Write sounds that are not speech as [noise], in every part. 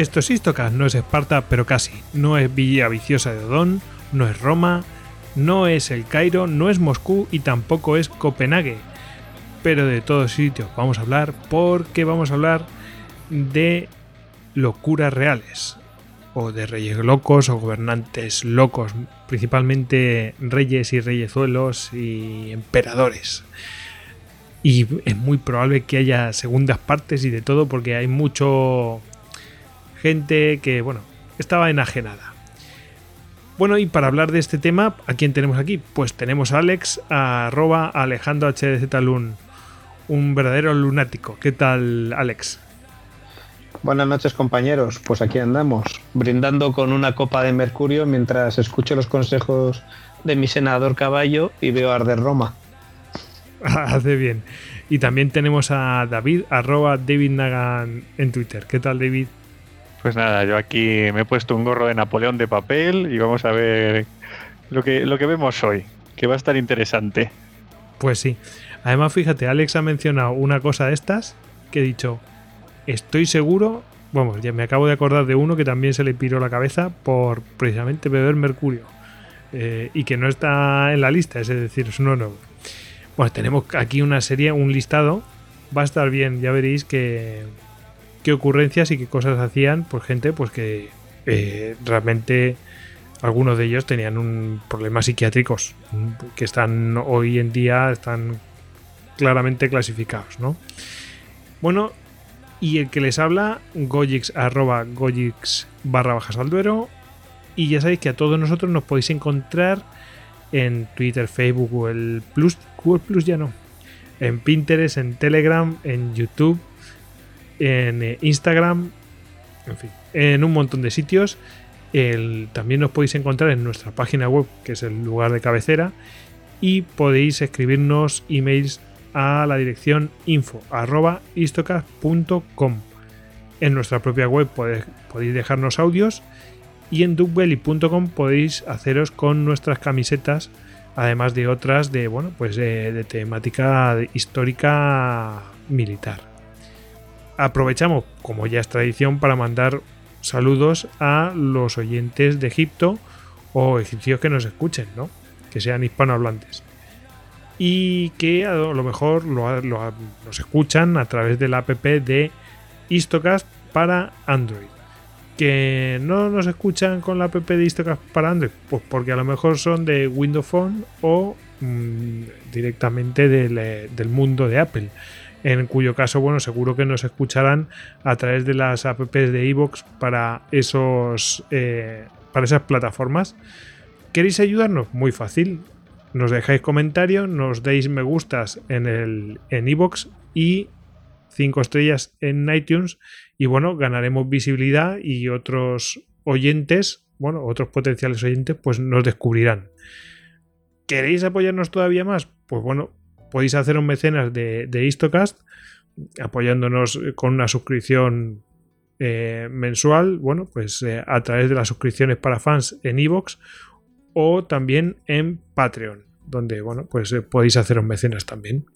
Esto es Istocas, no es Esparta, pero casi. No es Villa Viciosa de Odón, no es Roma, no es el Cairo, no es Moscú y tampoco es Copenhague. Pero de todos sitios vamos a hablar porque vamos a hablar de locuras reales. O de reyes locos o gobernantes locos, principalmente reyes y reyezuelos y emperadores. Y es muy probable que haya segundas partes y de todo porque hay mucho gente que, bueno, estaba enajenada. Bueno, y para hablar de este tema, ¿a quién tenemos aquí? Pues tenemos a Alex, a arroba Alejandro HDZ un verdadero lunático. ¿Qué tal, Alex? Buenas noches, compañeros. Pues aquí andamos, brindando con una copa de mercurio mientras escucho los consejos de mi senador caballo y veo arder Roma. [laughs] Hace bien. Y también tenemos a David, arroba David Nagan en Twitter. ¿Qué tal, David? Pues nada, yo aquí me he puesto un gorro de Napoleón de papel y vamos a ver lo que, lo que vemos hoy, que va a estar interesante. Pues sí. Además, fíjate, Alex ha mencionado una cosa de estas que he dicho, estoy seguro, vamos, ya me acabo de acordar de uno que también se le piró la cabeza por precisamente beber mercurio eh, y que no está en la lista, es decir, es uno nuevo. Bueno, tenemos aquí una serie, un listado, va a estar bien, ya veréis que qué ocurrencias y qué cosas hacían pues gente pues que eh, realmente algunos de ellos tenían un problemas psiquiátricos que están hoy en día están claramente clasificados ¿no? bueno y el que les habla gojix arroba barra bajas al duero y ya sabéis que a todos nosotros nos podéis encontrar en Twitter, Facebook, el Plus, Google Plus ya no, en Pinterest, en Telegram, en YouTube en eh, Instagram, en fin, en un montón de sitios. también nos podéis encontrar en nuestra página web, que es el lugar de cabecera, y podéis escribirnos emails a la dirección info.istocast.com. En nuestra propia web podéis, dejarnos audios y en duckbelly.com podéis haceros con nuestras camisetas, además de otras de, bueno, pues de temática histórica militar aprovechamos, como ya es tradición, para mandar saludos a los oyentes de Egipto o egipcios que nos escuchen, ¿no? Que sean hispanohablantes. Y que a lo mejor nos escuchan a través de la app de Istocast para Android. Que no nos escuchan con la app de Istocast para Android, pues porque a lo mejor son de Windows Phone o mm, directamente del mundo de Apple en cuyo caso, bueno, seguro que nos escucharán a través de las apps de iVoox para esos eh, para esas plataformas. ¿Queréis ayudarnos? Muy fácil. Nos dejáis comentarios, nos deis me gustas en el en iVoox y 5 estrellas en iTunes y bueno, ganaremos visibilidad y otros oyentes, bueno, otros potenciales oyentes pues nos descubrirán. ¿Queréis apoyarnos todavía más? Pues bueno, podéis hacer un mecenas de, de Istocast apoyándonos con una suscripción eh, mensual, bueno, pues eh, a través de las suscripciones para fans en Evox o también en Patreon, donde, bueno, pues eh, podéis hacer un mecenas también.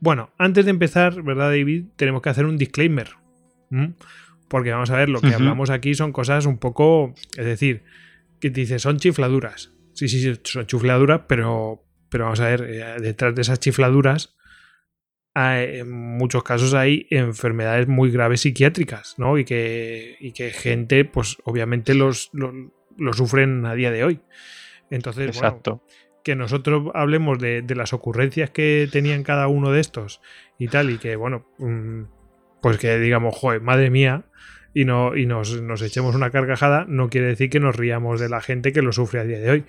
Bueno, antes de empezar, ¿verdad, David? Tenemos que hacer un disclaimer. Porque vamos a ver, lo que hablamos aquí son cosas un poco, es decir, que te dice, son chifladuras. Sí, sí, sí, son chifladuras, pero, pero vamos a ver, eh, detrás de esas chifladuras, en muchos casos hay enfermedades muy graves psiquiátricas, ¿no? Y que, y que gente, pues obviamente los, lo sufren a día de hoy. Entonces, Exacto. que nosotros hablemos de, las ocurrencias que tenían cada uno de estos y tal, y que, bueno, mm, pues que digamos, joder, madre mía, y, no, y nos, nos, echemos una carcajada, no quiere decir que nos riamos de la gente que lo sufre a día de hoy.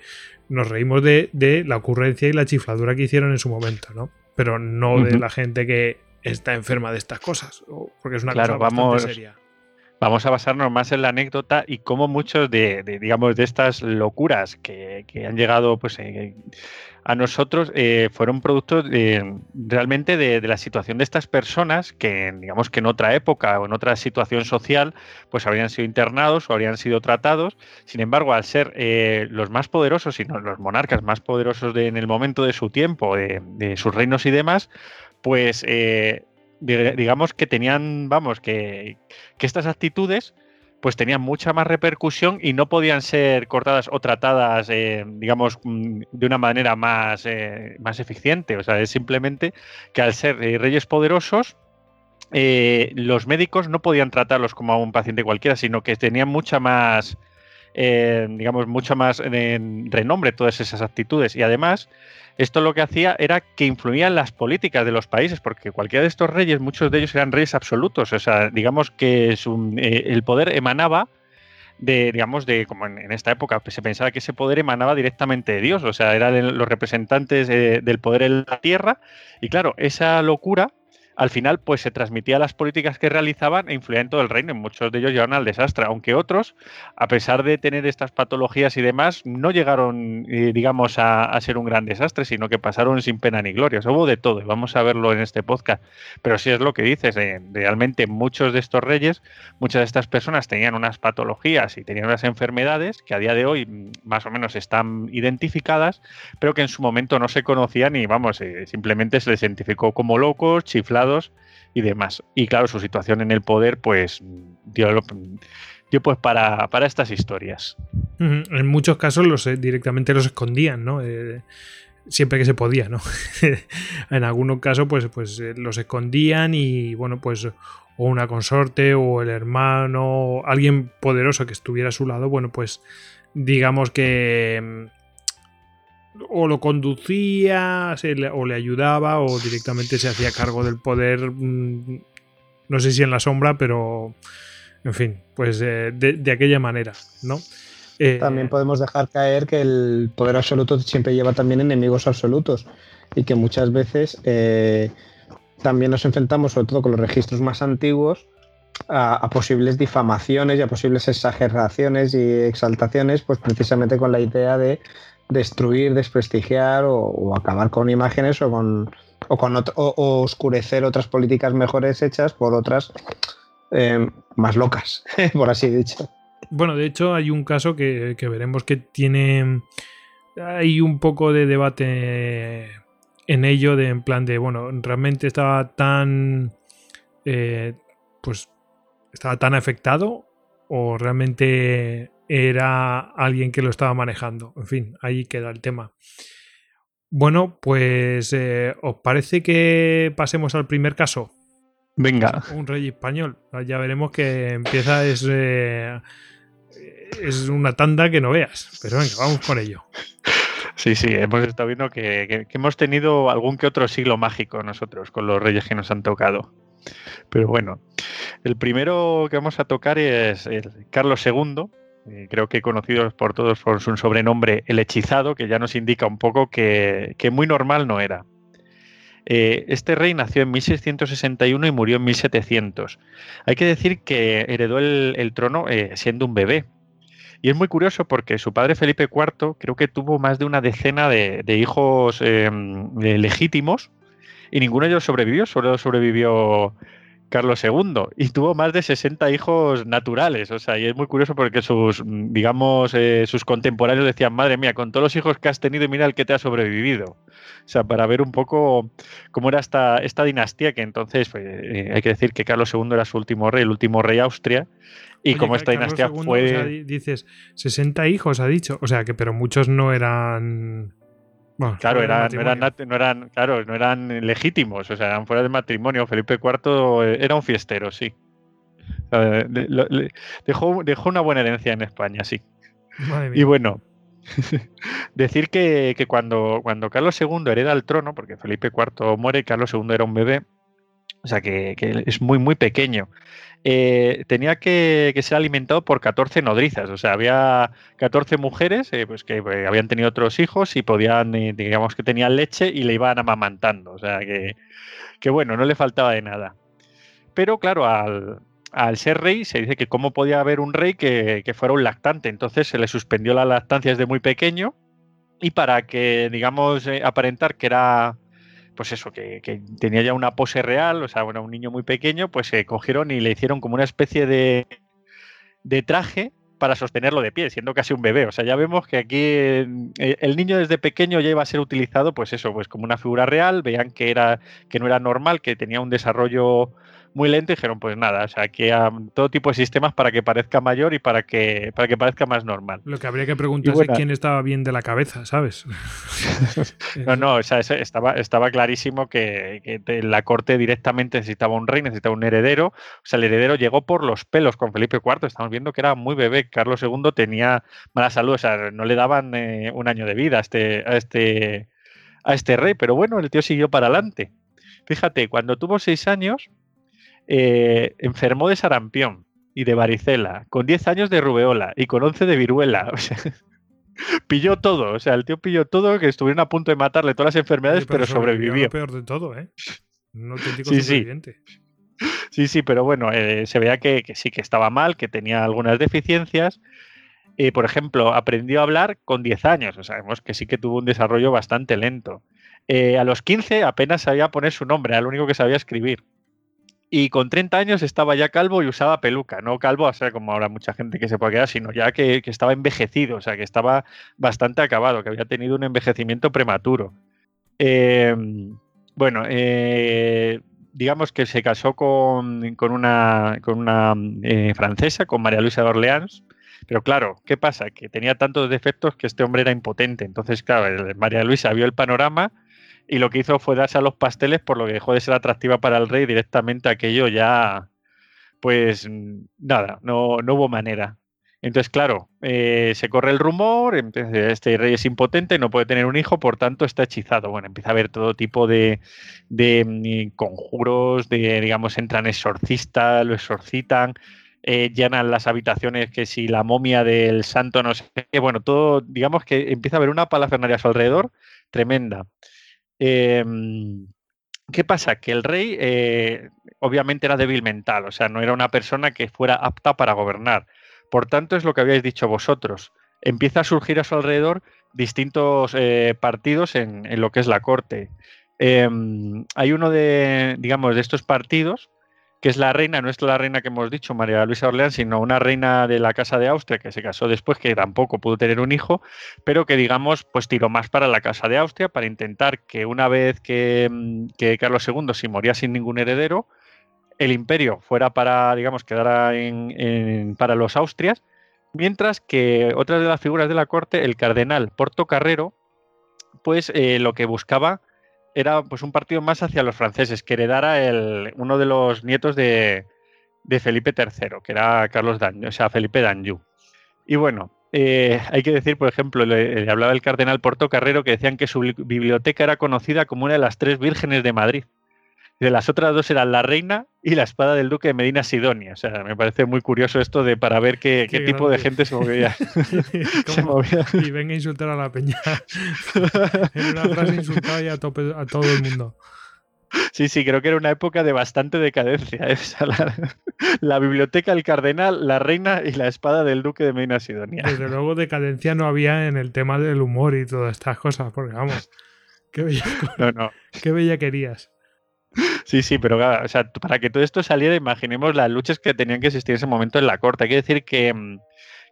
Nos reímos de, de la ocurrencia y la chifladura que hicieron en su momento, ¿no? Pero no de la gente que está enferma de estas cosas, porque es una cosa bastante seria. Vamos a basarnos más en la anécdota y cómo muchos de, digamos, de estas locuras que, han llegado pues, eh, a nosotros eh, fueron productos realmente de, la situación de estas personas que, digamos, que en otra época o en otra situación social, pues habrían sido internados o habrían sido tratados. Sin embargo, al ser eh, los más poderosos, y los monarcas más poderosos en el momento de su tiempo, de, sus reinos y demás, pues digamos que tenían, vamos, que, estas actitudes pues tenían mucha más repercusión y no podían ser cortadas o tratadas, eh, digamos, mm, de una manera más, eh, más eficiente. O sea, es simplemente que al ser eh, reyes poderosos, los médicos no podían tratarlos como a un paciente cualquiera, sino que tenían mucha más, digamos, mucha más renombre todas esas actitudes. Y además, esto lo que hacía era que influía en las políticas de los países, porque cualquiera de estos reyes, muchos de ellos eran reyes absolutos, o sea, digamos que eh, el poder emanaba de, digamos, de como en, esta época pues, se pensaba que ese poder emanaba directamente de Dios, o sea, eran los representantes eh, del poder en la tierra, y claro, esa locura al final pues se transmitía las políticas que realizaban e influían en todo el reino. Muchos de ellos llegaron al desastre, aunque otros, a pesar de tener estas patologías y demás, no llegaron, eh, digamos, a, ser un gran desastre, sino que pasaron sin pena ni gloria. hubo de todo y vamos a verlo en este podcast. Pero sí es lo que dices, eh, realmente muchos de estos reyes, muchas de estas personas tenían unas patologías y tenían unas enfermedades que a día de hoy mm, más o menos están identificadas, pero que en su momento no se conocían y vamos, eh, simplemente se les identificó como locos, chiflados y demás. Y claro, su situación en el poder, pues, dio, pues para, estas historias. En muchos casos los eh, directamente los escondían, ¿no? Eh, siempre que se podía, ¿no? [laughs] en algunos casos, pues, pues eh, los escondían y, bueno, pues o una consorte o el hermano, alguien poderoso que estuviera a su lado, bueno, pues digamos que o lo conducía o le ayudaba o directamente se hacía cargo del poder, mm, no sé si en la sombra, pero en fin, pues eh, de, aquella manera, ¿no? Eh, también podemos dejar caer que el poder absoluto siempre lleva también enemigos absolutos y que muchas veces eh, también nos enfrentamos, sobre todo con los registros más antiguos, a, posibles difamaciones y a posibles exageraciones y exaltaciones, pues precisamente con la idea de destruir, desprestigiar o, acabar con imágenes o con, o, o, oscurecer otras políticas mejores hechas por otras eh, más locas, [laughs] por así dicho. Bueno, de hecho hay un caso que, veremos que tiene... Hay un poco de debate en ello, de en plan de, bueno, realmente estaba tan... Eh, pues estaba tan afectado o realmente era alguien que lo estaba manejando. En fin, ahí queda el tema. Bueno, pues eh, ¿os parece que pasemos al primer caso? Venga. Un rey español. Ya veremos que empieza es, eh, es una tanda que no veas. Pero venga, vamos con ello. Sí, sí, hemos estado viendo que, hemos tenido algún que otro siglo mágico nosotros con los reyes que nos han tocado. Pero bueno, el primero que vamos a tocar es el Carlos II, creo que conocidos por todos por su sobrenombre El Hechizado, que ya nos indica un poco que, muy normal no era. Eh, este rey nació en 1661 y murió en 1700. Hay que decir que heredó el, trono eh, siendo un bebé. Y es muy curioso porque su padre Felipe IV creo que tuvo más de una decena de, hijos legítimos y ninguno de ellos sobrevivió, solo sobrevivió Carlos II y tuvo más de 60 hijos naturales. O sea, y es muy curioso porque sus, digamos, eh, sus contemporáneos decían, madre mía, con todos los hijos que has tenido, mira el que te ha sobrevivido. O sea, para ver un poco cómo era esta, esta dinastía, que entonces pues, eh, hay que decir que Carlos II era su último rey, el último rey Austria, y cómo esta dinastía fue... dices, 60 hijos, ha dicho. O sea, que pero muchos no eran claro, eran, no, eran, claro, no eran legítimos, o sea, eran fuera de matrimonio. Felipe IV eh, era un fiestero, sí. dejó, dejó una buena herencia en España, sí. Y bueno, [laughs] decir que, cuando, cuando Carlos II hereda el trono, porque Felipe IV muere, Carlos II era un bebé, o sea que, es muy, muy pequeño. Eh, tenía que, ser alimentado por 14 nodrizas, o sea, había 14 mujeres eh, pues que eh, habían tenido otros hijos y podían, digamos que tenían leche y le iban amamantando, o sea que, que bueno, no le faltaba de nada. Pero claro, al, al ser rey, se dice que cómo podía haber un rey que, fuera un lactante. Entonces se le suspendió la lactancia desde muy pequeño y para que, digamos, aparentar que era, pues eso, que, tenía ya una pose real, o sea, bueno, un niño muy pequeño, pues se cogieron y le hicieron como una especie de, de traje para sostenerlo de pie, siendo casi un bebé. O sea, ya vemos que aquí eh, el niño desde pequeño ya iba a ser utilizado, pues eso, pues como una figura real, veían que era, que no era normal, que tenía un desarrollo muy lento y dijeron, pues nada, o sea, que todo tipo de sistemas para que parezca mayor y para que, para que parezca más normal. Lo que habría que preguntarse es quién estaba bien de la cabeza, ¿sabes? [laughs] no, no, o sea, estaba, estaba clarísimo que, la corte directamente necesitaba un rey, necesitaba un heredero. O sea, el heredero llegó por los pelos con Felipe IV. Estamos viendo que era muy bebé. Carlos II tenía mala salud, o sea, no le daban eh, un año de vida a este, a este, a este rey, pero bueno, el tío siguió para adelante. Fíjate, cuando tuvo seis años, eh, enfermó de sarampión y de varicela, con 10 años de rubeola y con 11 de viruela. [laughs] pilló todo, o sea, el tío pilló todo, que estuvieron a punto de matarle todas las enfermedades, pero, sobrevivió. peor de todo, ¿eh? sí, Sí. sí, sí, pero bueno, eh, se veía que, sí, que estaba mal, que tenía algunas deficiencias. y por ejemplo, aprendió a hablar con 10 años, o sabemos que sí que tuvo un desarrollo bastante lento. Eh, a los 15 apenas sabía poner su nombre, era lo único que sabía escribir. Y con 30 años estaba ya calvo y usaba peluca, no calvo, o sea, como ahora mucha gente que se puede quedar, sino ya que, estaba envejecido, o sea, que estaba bastante acabado, que había tenido un envejecimiento prematuro. Em, bueno, eh, digamos que se casó con, una, eh, francesa, con María Luisa de Orleans, pero claro, ¿qué pasa? Que tenía tantos defectos que este hombre era impotente. Entonces, claro, María Luisa vio el panorama y lo que hizo fue darse a los pasteles por lo que dejó de ser atractiva para el rey directamente aquello ya pues nada, no, no hubo manera. Entonces, claro, eh, se corre el rumor, este rey es impotente, no puede tener un hijo, por tanto está hechizado. Bueno, empieza a haber todo tipo de, de mm, conjuros, de, digamos, entran exorcistas, lo exorcitan, eh, llenan las habitaciones que si la momia del santo no sé qué, bueno, todo, digamos que empieza a haber una palafernaria a su alrededor tremenda. Em, ¿Qué pasa? Que el rey eh, obviamente era débil mental, o sea, no era una persona que fuera apta para gobernar. Por tanto, es lo que habíais dicho vosotros. Empieza a surgir a su alrededor distintos eh, partidos en, lo que es la corte. Em, hay uno de, digamos, de estos partidos que es la reina, no es la reina que hemos dicho, María Luisa Orleans, sino una reina de la Casa de Austria que se casó después, que tampoco pudo tener un hijo, pero que digamos, pues tiró más para la Casa de Austria para intentar que una vez que, mm, Carlos II se moría sin ningún heredero, el imperio fuera para, digamos, quedara en, para los Austrias, mientras que otras de las figuras de la corte, el cardenal Portocarrero, pues eh, lo que buscaba era pues un partido más hacia los franceses, que heredara el, uno de los nietos de, Felipe III, que era Carlos Danjou, o sea, Felipe d'Anjou. Y bueno, eh, hay que decir, por ejemplo, le, hablaba el cardenal Portocarrero que decían que su biblioteca era conocida como una de las tres vírgenes de Madrid de las otras dos eran la reina y la espada del duque de Medina Sidonia. O sea, me parece muy curioso esto de para ver qué, tipo de gente se movía. [laughs] [laughs] Y venga a insultar a la peña. [laughs] en una frase insultaba ya a, todo el mundo. Sí, sí, creo que era una época de bastante decadencia. Esa, la, biblioteca del cardenal, la reina y la espada del duque de Medina Sidonia. Desde luego decadencia no había en el tema del humor y todas estas cosas, porque vamos, qué bella, no, no. qué bella querías. Sí, sí, pero para que todo esto saliera, imaginemos las luchas que tenían que existir en ese momento en la corte. Hay que decir que, mm,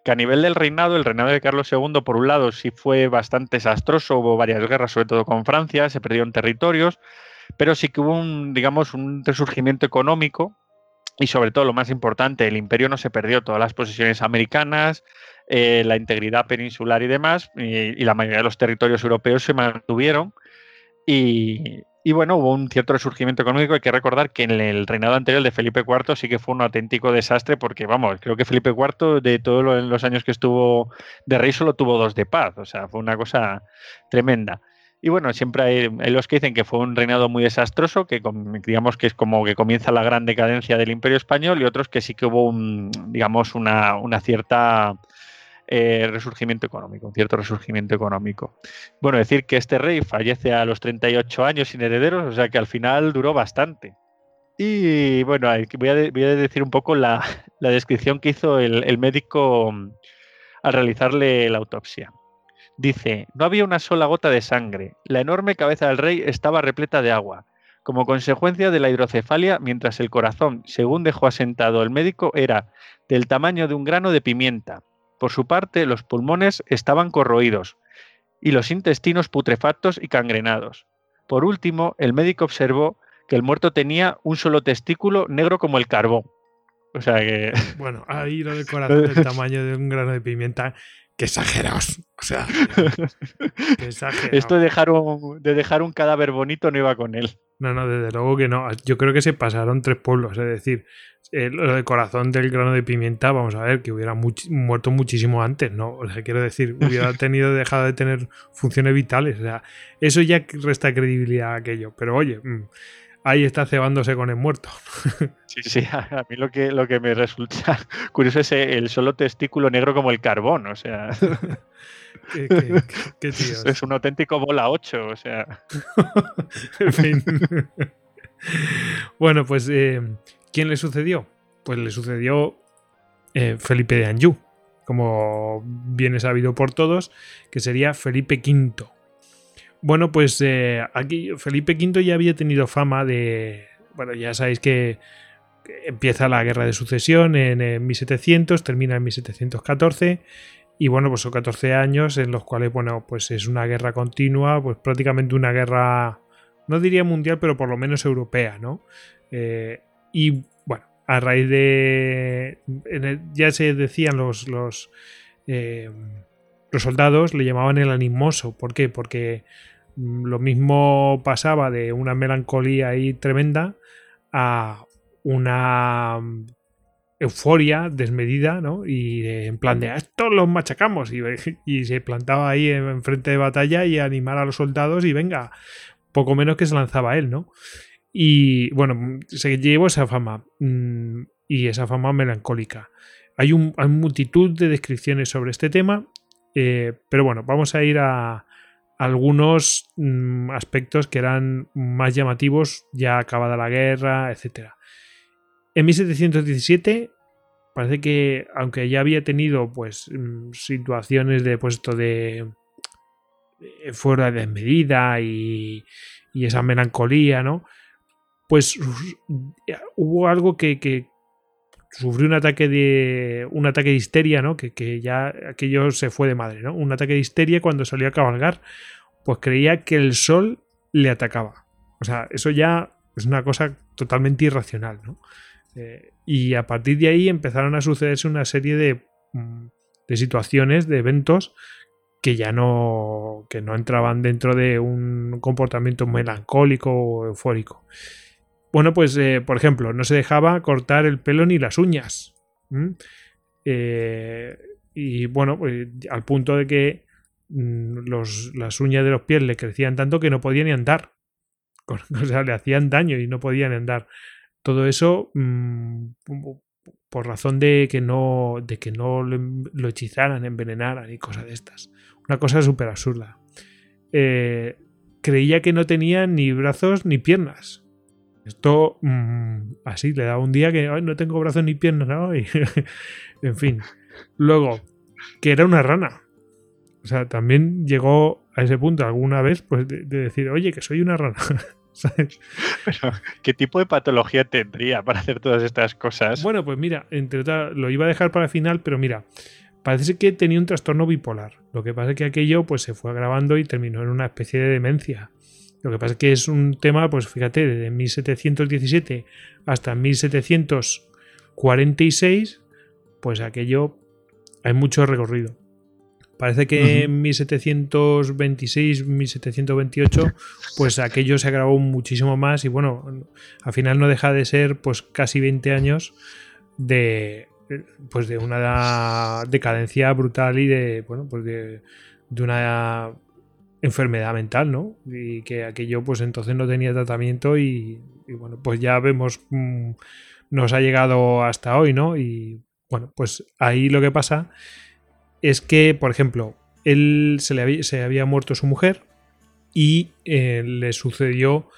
a nivel del reinado, el reinado de Carlos II, por un lado, sí fue bastante desastroso, hubo varias guerras, sobre todo con Francia, se perdieron territorios, pero sí que hubo un, digamos, un resurgimiento económico y sobre todo lo más importante, el imperio no se perdió, todas las posesiones americanas, eh, la integridad peninsular y demás, y, la mayoría de los territorios europeos se mantuvieron. Y, y bueno, hubo un cierto resurgimiento económico. Hay que recordar que en el reinado anterior de Felipe IV sí que fue un auténtico desastre, porque vamos, creo que Felipe IV, de todos los años que estuvo de rey, solo tuvo dos de paz. O sea, fue una cosa tremenda. Y bueno, siempre hay, los que dicen que fue un reinado muy desastroso, que digamos que es como que comienza la gran decadencia del Imperio Español, y otros que sí que hubo un, digamos, una, una cierta eh, resurgimiento económico, un cierto resurgimiento económico. Bueno, decir que este rey fallece a los 38 años sin herederos, o sea que al final duró bastante. Y bueno, voy a, decir un poco la, descripción que hizo el, médico mm, al realizarle la autopsia. Dice, no había una sola gota de sangre, la enorme cabeza del rey estaba repleta de agua, como consecuencia de la hidrocefalia, mientras el corazón, según dejó asentado el médico, era del tamaño de un grano de pimienta, por su parte, los pulmones estaban corroídos y los intestinos putrefactos y cangrenados. Por último, el médico observó que el muerto tenía un solo testículo negro como el carbón. O sea que. [laughs] Bueno, ahí lo del corazón del [laughs] tamaño de un grano de pimienta. ¡Qué exagerados! O sea, [laughs] qué exagerados. Esto de dejar, un, de dejar un cadáver bonito no iba con él. No, no, desde luego que no. Yo creo que se pasaron tres pueblos. Es decir, el, corazón del grano de pimienta, vamos a ver, que hubiera muerto muchísimo antes, ¿no? O sea, quiero decir, [laughs] hubiera tenido, dejado de tener funciones vitales. O sea, eso ya resta credibilidad a aquello. Pero oye, mm, ahí está cebándose con el muerto. [laughs] Sí, sí, a mí lo que, lo que me resulta [laughs] curioso es el solo testículo negro como el carbón, o sea. [laughs] ¿Qué, Es un auténtico bola 8, o sea. [laughs] en fin. bueno, pues eh, ¿Quién le sucedió? Pues le sucedió eh, Felipe de Anjou, como viene sabido por todos, que sería Felipe V. Bueno, pues eh, aquí Felipe V ya había tenido fama de. Bueno, ya sabéis que empieza la guerra de sucesión en, 1700, termina en 1714. Y bueno, pues son 14 años en los cuales, bueno, pues es una guerra continua, pues prácticamente una guerra, no diría mundial, pero por lo menos europea, ¿no? Eh, y bueno, a raíz de. ya se decían los. los, eh, los soldados le llamaban el animoso. ¿Por qué? Porque mm, lo mismo pasaba de una melancolía ahí tremenda a una euforia desmedida, ¿no? Y en plan de esto los machacamos y, [laughs] y, se plantaba ahí en frente de batalla y animar a los soldados y venga, poco menos que se lanzaba él, ¿no? Y bueno, se llevó esa fama mm, y esa fama melancólica. Hay, un, multitud de descripciones sobre este tema, eh, pero bueno, vamos a ir a, algunos mm, aspectos que eran más llamativos ya acabada la guerra, etc. En 1717 parece que aunque ya había tenido pues mm, situaciones de puesto de, fuera de medida y, esa melancolía, ¿no? pues hubo algo que, sufrió un ataque de un ataque de histeria, ¿no? Que, ya aquello se fue de madre, ¿no? Un ataque de histeria cuando salió a cabalgar, pues creía que el sol le atacaba. O sea, eso ya es una cosa totalmente irracional, ¿no? Eh, y a partir de ahí empezaron a sucederse una serie de, mm, de situaciones, de eventos que ya no, que no entraban dentro de un comportamiento melancólico o eufórico. Bueno, pues, eh, por ejemplo, no se dejaba cortar el pelo ni las uñas. Eh, y bueno, pues, al punto de que mm, las uñas de los pies le crecían tanto que no podía ni andar. [laughs] O sea, le hacían daño y no podían andar. Todo eso mm, por razón de que no, de que no lo hechizaran, envenenaran y cosas de estas. Una cosa súper absurda. Eh, creía que no tenía ni brazos ni piernas. Esto mm, así le da un día que no tengo brazos ni piernas, ¿no? [laughs] en fin. Luego, que era una rana. O sea, también llegó a ese punto alguna vez pues, de, decir, oye, que soy una rana. [laughs] ¿Sabes? [laughs] Pero, ¿qué tipo de patología tendría para hacer todas estas cosas? Bueno, pues mira, entre otras, lo iba a dejar para el final, pero mira, parece que tenía un trastorno bipolar. Lo que pasa es que aquello pues, se fue agravando y terminó en una especie de demencia. Lo que pasa es que es un tema, pues fíjate, desde 1717 hasta 1746, pues aquello hay mucho recorrido. Parece que en 1726, 1728, pues aquello se agravó muchísimo más y bueno, al final no deja de ser pues casi 20 años de pues de una decadencia brutal y de bueno, pues de, de una enfermedad mental, ¿no? Y que aquello pues entonces no tenía tratamiento y, bueno, pues ya vemos, mm, nos ha llegado hasta hoy, ¿no? Y bueno, pues ahí lo que pasa es que, por ejemplo, él se, le había, se había muerto su mujer y eh, le sucedió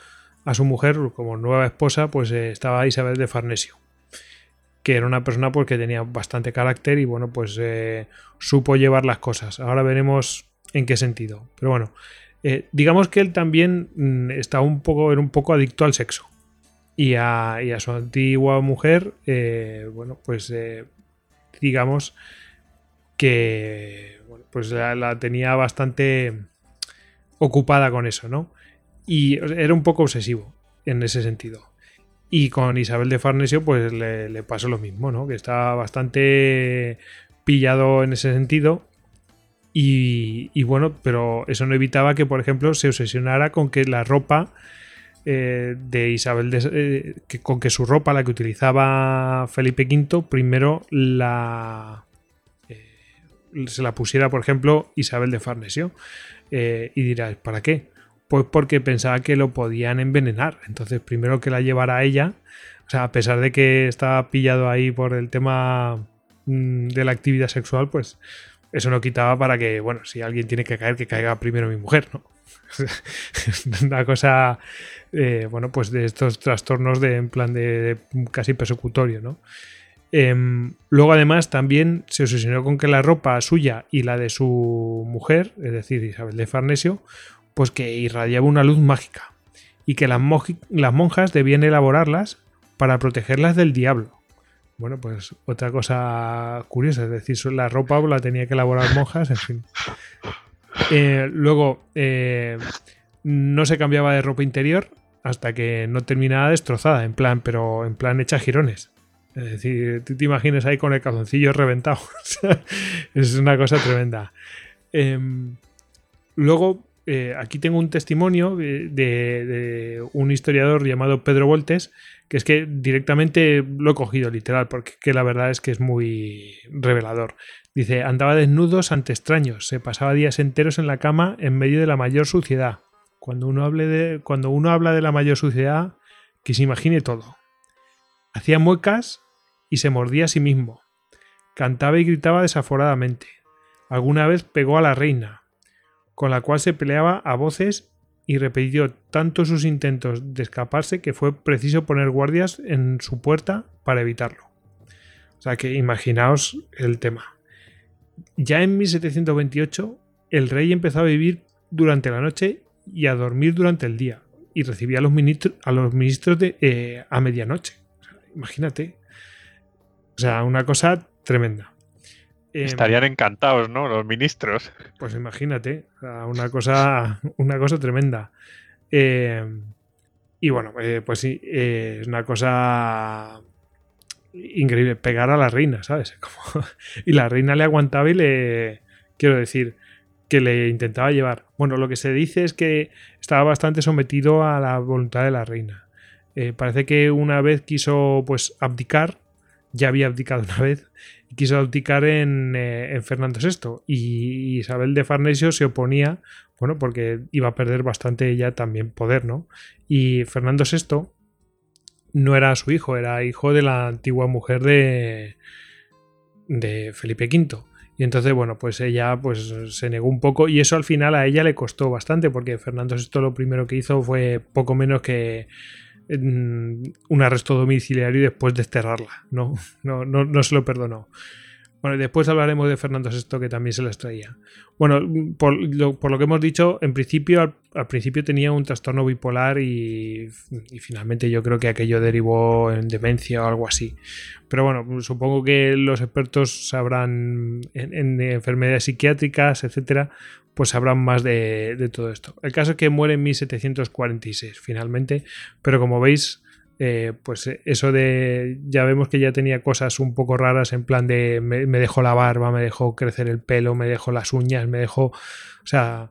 a su mujer como nueva esposa, pues eh, estaba Isabel de Farnesio, que era una persona porque tenía bastante carácter y bueno, pues eh, supo llevar las cosas. Ahora veremos en qué sentido. Pero bueno, digamos que él también mm, un poco, era un poco adicto al sexo. Y a, su antigua mujer, bueno, pues digamos que pues la, tenía bastante ocupada con eso, ¿no? Y era un poco obsesivo en ese sentido. Y con Isabel de Farnesio, pues le, pasó lo mismo, ¿no? Que estaba bastante pillado en ese sentido y, bueno, pero eso no evitaba que, por ejemplo, se obsesionara con que la ropa eh, de Isabel, eh, que, con que su ropa, la que utilizaba Felipe V, primero la se la pusiera, por ejemplo, Isabel de Farnesio. y dirás, ¿para qué? Pues porque pensaba que lo podían envenenar. Entonces, primero que la llevara a ella, o sea, a pesar de que estaba pillado ahí por el tema mm, de la actividad sexual, pues eso no quitaba para que, bueno, si alguien tiene que caer, que caiga primero mi mujer, ¿no? [laughs] Una cosa, eh, bueno, pues de estos trastornos de, en plan de, casi persecutorio, ¿no? Em, luego además también se obsesionó con que la ropa suya y la de su mujer, es decir, Isabel de Farnesio, pues que irradiaba una luz mágica y que las, monjas debían elaborarlas para protegerlas del diablo. Bueno, pues otra cosa curiosa, es decir, la ropa la tenía que elaborar monjas, en fin. Eh, luego, eh, no se cambiaba de ropa interior hasta que no terminaba destrozada, en plan, pero en plan hecha girones. Es decir, tú te imaginas ahí con el calzoncillo reventado. [laughs] es una cosa tremenda. Em, luego, eh, aquí tengo un testimonio de, un historiador llamado Pedro Voltes, que es que directamente lo he cogido literal, porque la verdad es que es muy revelador. Dice, andaba desnudos ante extraños, se pasaba días enteros en la cama en medio de la mayor suciedad. Cuando uno, de, cuando uno habla de la mayor suciedad, que se imagine todo. Hacía muecas y se mordía a sí mismo. Cantaba y gritaba desaforadamente. Alguna vez pegó a la reina, con la cual se peleaba a voces y repitió tanto sus intentos de escaparse que fue preciso poner guardias en su puerta para evitarlo. O sea que imaginaos el tema. Ya en 1728 el rey empezó a vivir durante la noche y a dormir durante el día y recibía a los ministros, a, de, eh, a medianoche. imagínate. O sea, una cosa tremenda. Em, Estarían encantados, ¿no? Los ministros. Pues imagínate, una cosa, [laughs] una cosa tremenda. Em, y bueno, eh, pues sí, eh, es una cosa increíble. Pegar a la reina, ¿sabes? [laughs] y la reina le aguantaba y le. Quiero decir, que le intentaba llevar. Bueno, lo que se dice es que estaba bastante sometido a la voluntad de la reina. Eh, parece que una vez quiso pues abdicar, ya había abdicado una vez, quiso abdicar en, eh, Fernando VI y Isabel de Farnesio se oponía, bueno, porque iba a perder bastante ella también poder, ¿no? Y Fernando VI no era su hijo, era hijo de la antigua mujer de, de Felipe V. Y entonces, bueno, pues ella pues se negó un poco y eso al final a ella le costó bastante porque Fernando VI lo primero que hizo fue poco menos que un arresto domiciliario y después desterrarla. No, [laughs] no, no, no se lo perdonó. Bueno, después hablaremos de Fernando VI, que también se las traía. Bueno, por lo, que hemos dicho, en principio, al, principio tenía un trastorno bipolar y, finalmente yo creo que aquello derivó en demencia o algo así. Pero bueno, supongo que los expertos sabrán en, enfermedades psiquiátricas, etcétera, pues sabrán más de, de todo esto. El caso es que muere en 1746, finalmente, pero como veis, eh, pues eso de ya vemos que ya tenía cosas un poco raras en plan de me, dejó la barba, me dejó crecer el pelo, me dejó las uñas, me dejó, o sea,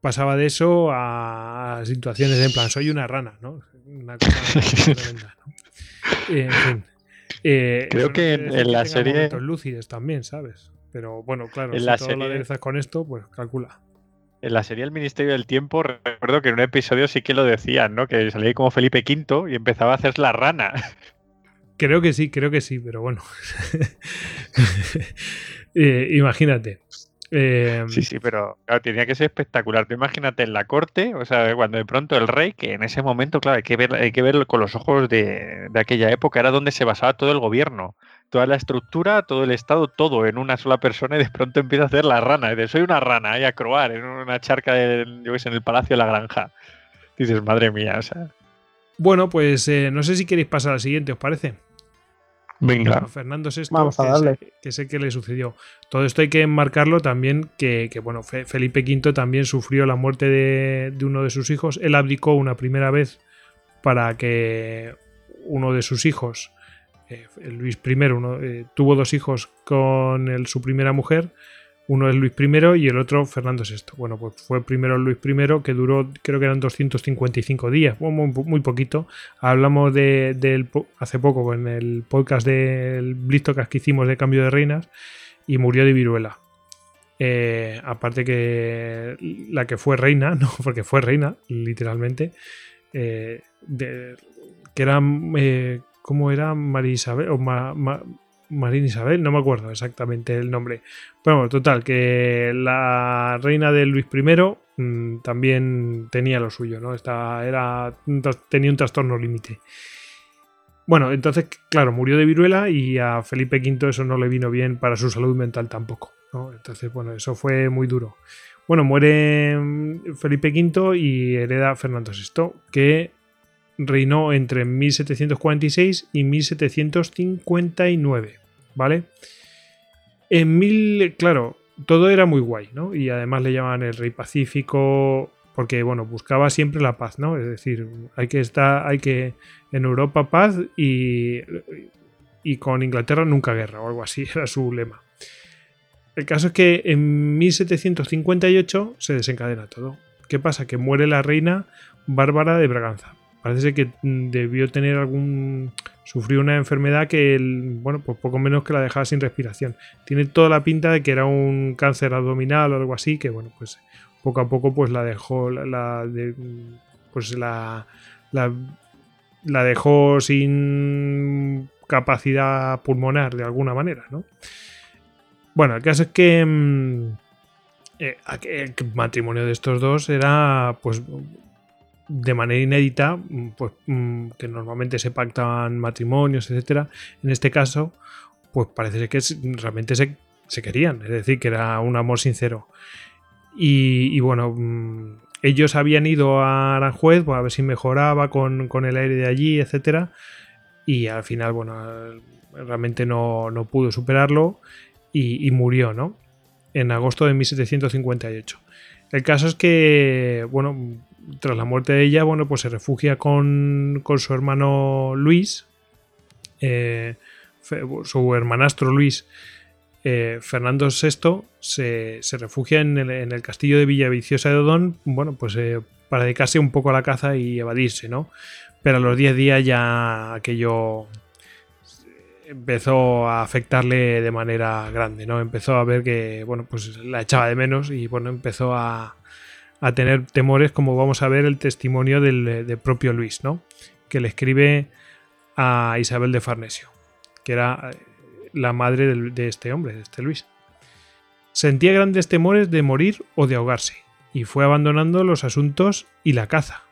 pasaba de eso a situaciones de en plan soy una rana, ¿no? Una cosa [laughs] tremenda, ¿no? en fin. Eh, Creo que en, la serie. lúcidos también, ¿sabes? Pero bueno, claro, en si la todo serie... lo con esto, pues calcula. En la serie El Ministerio del Tiempo, recuerdo que en un episodio sí que lo decían, ¿no? Que salía como Felipe V y empezaba a hacer la rana. [laughs] Creo que sí, creo que sí, pero bueno. [laughs] Eh, imagínate. Eh, sí, sí, pero tenía que ser espectacular. Tú imagínate en la corte, o sea, cuando de pronto el rey, que en ese momento, claro, hay que, ver, hay que verlo con los ojos de, aquella época, era donde se basaba todo el gobierno, toda la estructura, todo el Estado, todo en una sola persona y de pronto empieza a hacer la rana. Y soy una rana, ahí a croar en una charca, de, yo en el Palacio de la Granja. dices, madre mía, o sea. Bueno, pues eh, no sé si queréis pasar al siguiente, ¿os parece? Venga. Fernando VI, Vamos a que, darle. Sé, que, sé, que le sucedió. Todo esto hay que enmarcarlo también, que, bueno, Felipe V también sufrió la muerte de, uno de sus hijos. Él abdicó una primera vez para que uno de sus hijos, eh, Luis I, eh, tuvo dos hijos con su primera mujer uno es Luis I y el otro Fernando VI. Bueno, pues fue primero Luis I, que duró, creo que eran 255 días, muy, poquito. Hablamos de, hace poco en el podcast del Blistocast que hicimos de cambio de reinas y murió de viruela. Eh, aparte que la que fue reina, [laughs] no, porque fue reina, literalmente, eh, que era, eh, ¿cómo era? María Isabel, o Marín Isabel, no me acuerdo exactamente el nombre. Pero bueno, total, que la reina de Luis I mm, también tenía lo suyo, ¿no? Esta era, tenía un trastorno límite. Bueno, entonces, claro, murió de viruela y a Felipe V eso no le vino bien para su salud mental tampoco. ¿no? Entonces, bueno, eso fue muy duro. Bueno, muere mm, Felipe V y hereda Fernando VI, que reinó entre 1746 y 1759, ¿vale? En mil, claro, todo era muy guay, ¿no? Y además le llamaban el rey pacífico porque, bueno, buscaba siempre la paz, ¿no? Es decir, hay que estar, hay que, en Europa paz y, y con Inglaterra nunca guerra o algo así, [laughs] era su lema. El caso es que en 1758 se desencadena todo. ¿Qué pasa? Que muere la reina Bárbara de Braganza parece que mm, debió tener algún sufrió una enfermedad que bueno pues poco menos que la dejaba sin respiración. Tiene toda la pinta de que era un cáncer abdominal o algo así que bueno pues poco a poco pues la dejó la, pues la, la, dejó sin capacidad pulmonar de alguna manera no bueno el caso es que mm, eh, el matrimonio de estos dos era pues de manera inédita, mm, pues mm, que normalmente se pactan matrimonios, etcétera. En este caso, pues parece que realmente se, querían, es decir, que era un amor sincero. Y, bueno, mm, ellos habían ido a Aranjuez pues, a ver si mejoraba con, el aire de allí, etcétera. Y al final, bueno, realmente no, pudo superarlo y, y murió, ¿no? En agosto de 1758. El caso es que, bueno, tras la muerte de ella, bueno, pues se refugia con, su hermano Luis, eh, su hermanastro Luis, eh, Fernando VI, se, refugia en el, castillo de Villaviciosa de Odón, bueno, pues eh, para dedicarse un poco a la caza y evadirse, ¿no? Pero a los 10 días ya aquello empezó a afectarle de manera grande, ¿no? Empezó a ver que, bueno, pues la echaba de menos y, bueno, empezó a, a tener temores, como vamos a ver el testimonio del, propio Luis, ¿no? Que le escribe a Isabel de Farnesio, que era eh, la madre de este hombre, de este Luis. Sentía grandes temores de morir o de ahogarse, y fue abandonando los asuntos y la caza.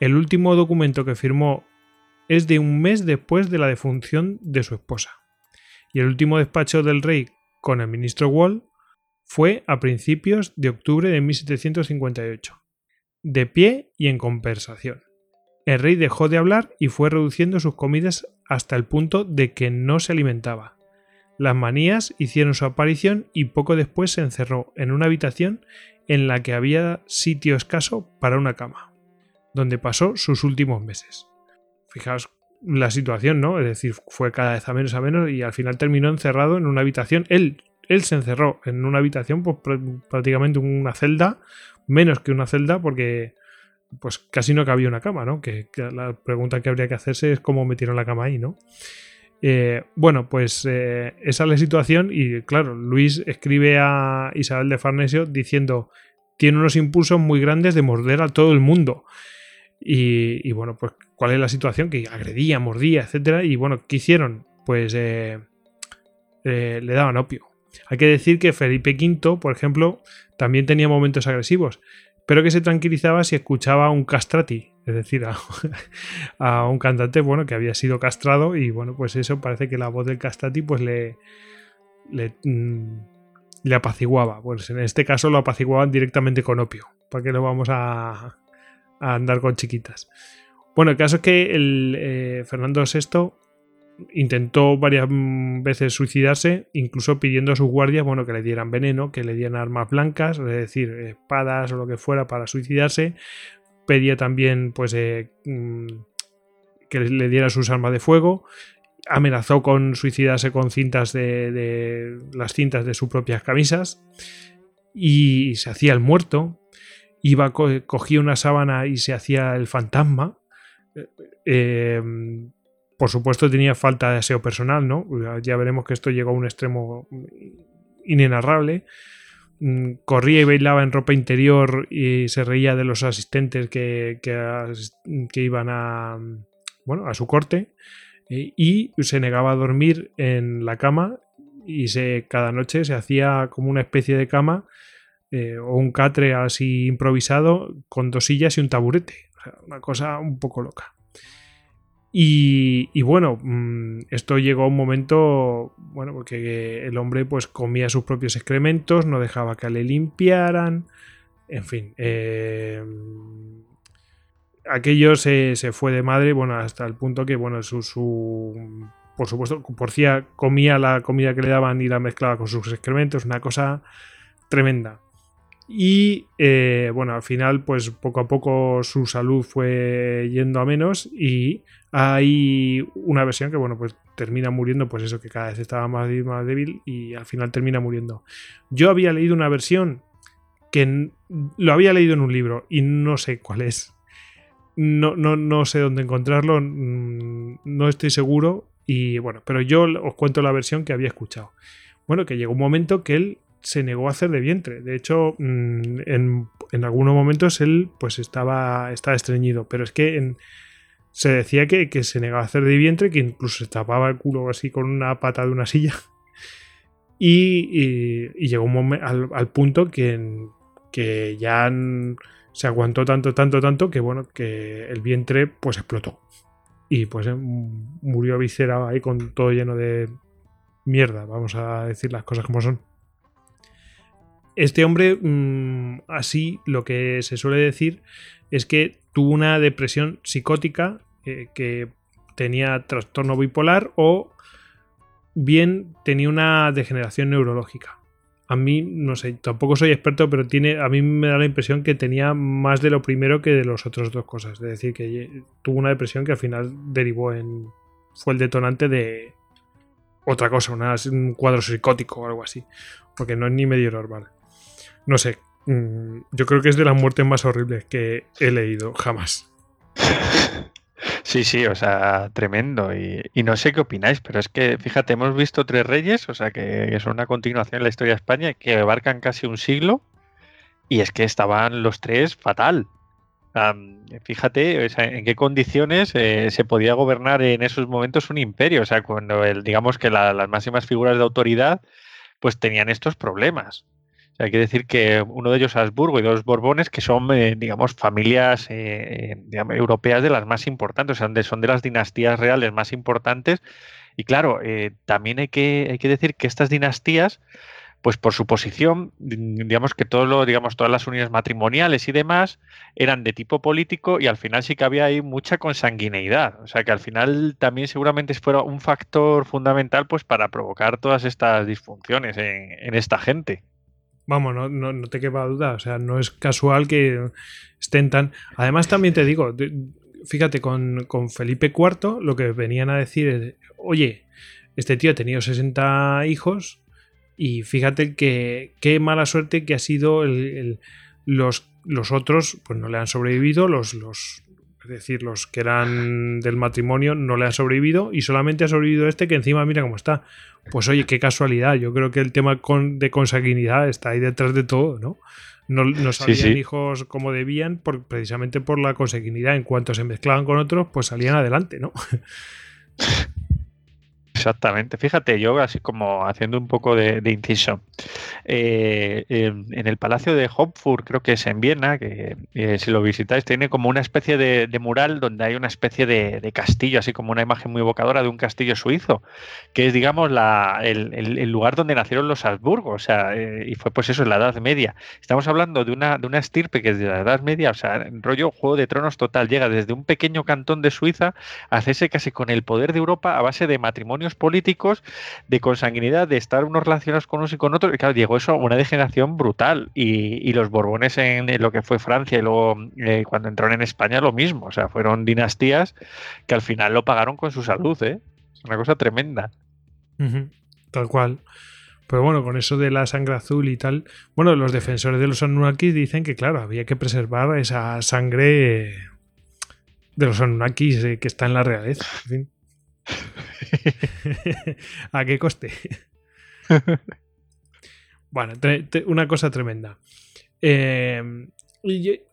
El último documento que firmó es de un mes después de la defunción de su esposa, y el último despacho del rey con el ministro Wall fue a principios de octubre de 1758, de pie y en conversación. El rey dejó de hablar y fue reduciendo sus comidas hasta el punto de que no se alimentaba. Las manías hicieron su aparición y poco después se encerró en una habitación en la que había sitio escaso para una cama, donde pasó sus últimos meses. Fijaos la situación, ¿no? Es decir, fue cada vez a menos a menos y al final terminó encerrado en una habitación. Él, él se encerró en una habitación, pues prácticamente una celda, menos que una celda, porque pues casi no cabía una cama, ¿no? Que, la pregunta que habría que hacerse es cómo metieron la cama ahí, ¿no? Eh, bueno, pues eh, esa es la situación y claro, Luis escribe a Isabel de Farnesio diciendo tiene unos impulsos muy grandes de morder a todo el mundo. Y, bueno, pues cuál es la situación que agredía, mordía, etcétera. Y bueno, ¿qué hicieron? Pues eh, le daban opio. Hay que decir que Felipe V, por ejemplo, también tenía momentos agresivos pero que se tranquilizaba si escuchaba a un castrati, es decir, a, [laughs] un cantante bueno que había sido castrado y bueno, pues eso parece que la voz del castrati pues le, le, mm, apaciguaba. Pues en este caso lo apaciguaban directamente con opio, para que no vamos a, andar con chiquitas. Bueno, el caso es que eh, Fernando VI intentó varias mm, veces suicidarse, incluso pidiendo a sus guardias bueno, que le dieran veneno, que le dieran armas blancas, es decir, espadas o lo que fuera para suicidarse. Pedía también pues, eh, mm, que le diera sus armas de fuego. Amenazó con suicidarse con cintas de, las cintas de sus propias camisas. Y se hacía el muerto. Iba, cogía una sábana y se hacía el fantasma. Eh, por supuesto tenía falta de aseo personal, ¿no? Ya veremos que esto llegó a un extremo inenarrable. Mm, corría y bailaba en ropa interior y se reía de los asistentes que, que, iban a, bueno, a su corte eh, y se negaba a dormir en la cama y se, cada noche se hacía como una especie de cama eh, o un catre así improvisado con dos sillas y un taburete. Una cosa un poco loca. Y, bueno, mm, esto llegó a un momento, bueno, porque el hombre pues comía sus propios excrementos, no dejaba que le limpiaran, en fin. Eh, aquello se, fue de madre, bueno, hasta el punto que, bueno, su por supuesto, porcía comía la comida que le daban y la mezclaba con sus excrementos, una cosa tremenda. Y eh, bueno, al final, pues poco a poco su salud fue yendo a menos y hay una versión que, bueno, pues termina muriendo, pues eso, que cada vez estaba más, más débil y al final termina muriendo. Yo había leído una versión que lo había leído en un libro y no sé cuál es. No, no, no sé dónde encontrarlo, no estoy seguro y bueno, pero yo os cuento la versión que había escuchado. Bueno, que llegó un momento que él se negó a hacer de vientre. De hecho, mm, en, en algunos momentos él pues estaba, estreñido, pero es que se decía que, se negaba a hacer de vientre, que incluso se tapaba el culo así con una pata de una silla. [laughs] Y, llegó un momento al, punto que, que ya se aguantó tanto, tanto, tanto que bueno, que el vientre pues explotó. Y pues eh, murió viscerado ahí con todo lleno de mierda, vamos a decir las cosas como son. Este hombre, mm, así, lo que se suele decir es que tuvo una depresión psicótica que tenía trastorno bipolar o bien tenía una degeneración neurológica. A mí, no sé, tampoco soy experto, pero tiene, a mí me da la impresión que tenía más de lo primero que de las otras dos cosas. Es decir, que tuvo una depresión que al final derivó en. fue el detonante de otra cosa, un cuadro psicótico o algo así. Porque no es ni medio normal. No sé, mm, yo creo que es de las muertes más horribles que he leído jamás. Sí, sí, o sea, tremendo. Y, no sé qué opináis, pero es que, fíjate, hemos visto Tres Reyes, o sea, que, son una continuación de la historia de España, que abarcan casi un siglo, y es que estaban los tres fatal. fíjate en qué condiciones eh, se podía gobernar en esos momentos un imperio, o sea, cuando el, digamos que las máximas figuras de autoridad pues tenían estos problemas hay que decir que uno de ellos Habsburgo y dos Borbones, que son, eh, digamos, familias eh, europeas de las más importantes, o sea, son de las dinastías reales más importantes. Y claro, eh, también hay que, hay que decir que estas dinastías, pues por su posición, digamos que todo lo, digamos, todas las uniones matrimoniales y demás eran de tipo político y al final sí que había ahí mucha consanguineidad. O sea que al final también seguramente fuera un factor fundamental pues para provocar todas estas disfunciones en esta gente. Vamos, no, no, te quepa duda. O sea, no es casual que estén tan. Además, también te digo, fíjate, con, con, Felipe IV lo que venían a decir es, oye, este tío ha tenido 60 hijos y fíjate que qué mala suerte que ha sido el, los, los otros, pues no le han sobrevivido, los, los, es decir, los que eran del matrimonio no le han sobrevivido y solamente ha sobrevivido este que encima mira cómo está. Pues oye, qué casualidad. Yo creo que el tema con, de consanguinidad está ahí detrás de todo, ¿no? No, no salían hijos como debían por, precisamente por la consanguinidad. En cuanto se mezclaban con otros, pues salían adelante, ¿no? [laughs] Exactamente. Fíjate, yo así como haciendo un poco de, inciso. Eh, en, el Palacio de Hopfurt, creo que es en Viena, que eh, si lo visitáis, tiene como una especie de, mural donde hay una especie de, castillo, así como una imagen muy evocadora de un castillo suizo, que es, digamos, la, el, lugar donde nacieron los Habsburgo, o sea, eh, y fue pues eso, en la Edad Media. Estamos hablando de una, de una estirpe que es de la Edad Media, o sea, en rollo Juego de Tronos total, llega desde un pequeño cantón de Suiza a hacerse casi con el poder de Europa a base de políticos, de consanguinidad, de estar unos relacionados con unos y con otros. Y claro, llegó eso a una degeneración brutal. Y, los Borbones en, lo que fue Francia y luego eh, cuando entraron en España lo mismo. O sea, fueron dinastías que al final lo pagaron con su salud. ¿eh? Es una cosa tremenda. Tal cual. Pero bueno, con eso de la sangre azul y tal, bueno, los defensores de los Anunnakis dicen que, claro, había que preservar esa sangre de los Anunnakis eh, que está en la realeza. [laughs] ¿A qué coste? [laughs] bueno, una cosa tremenda. Eh,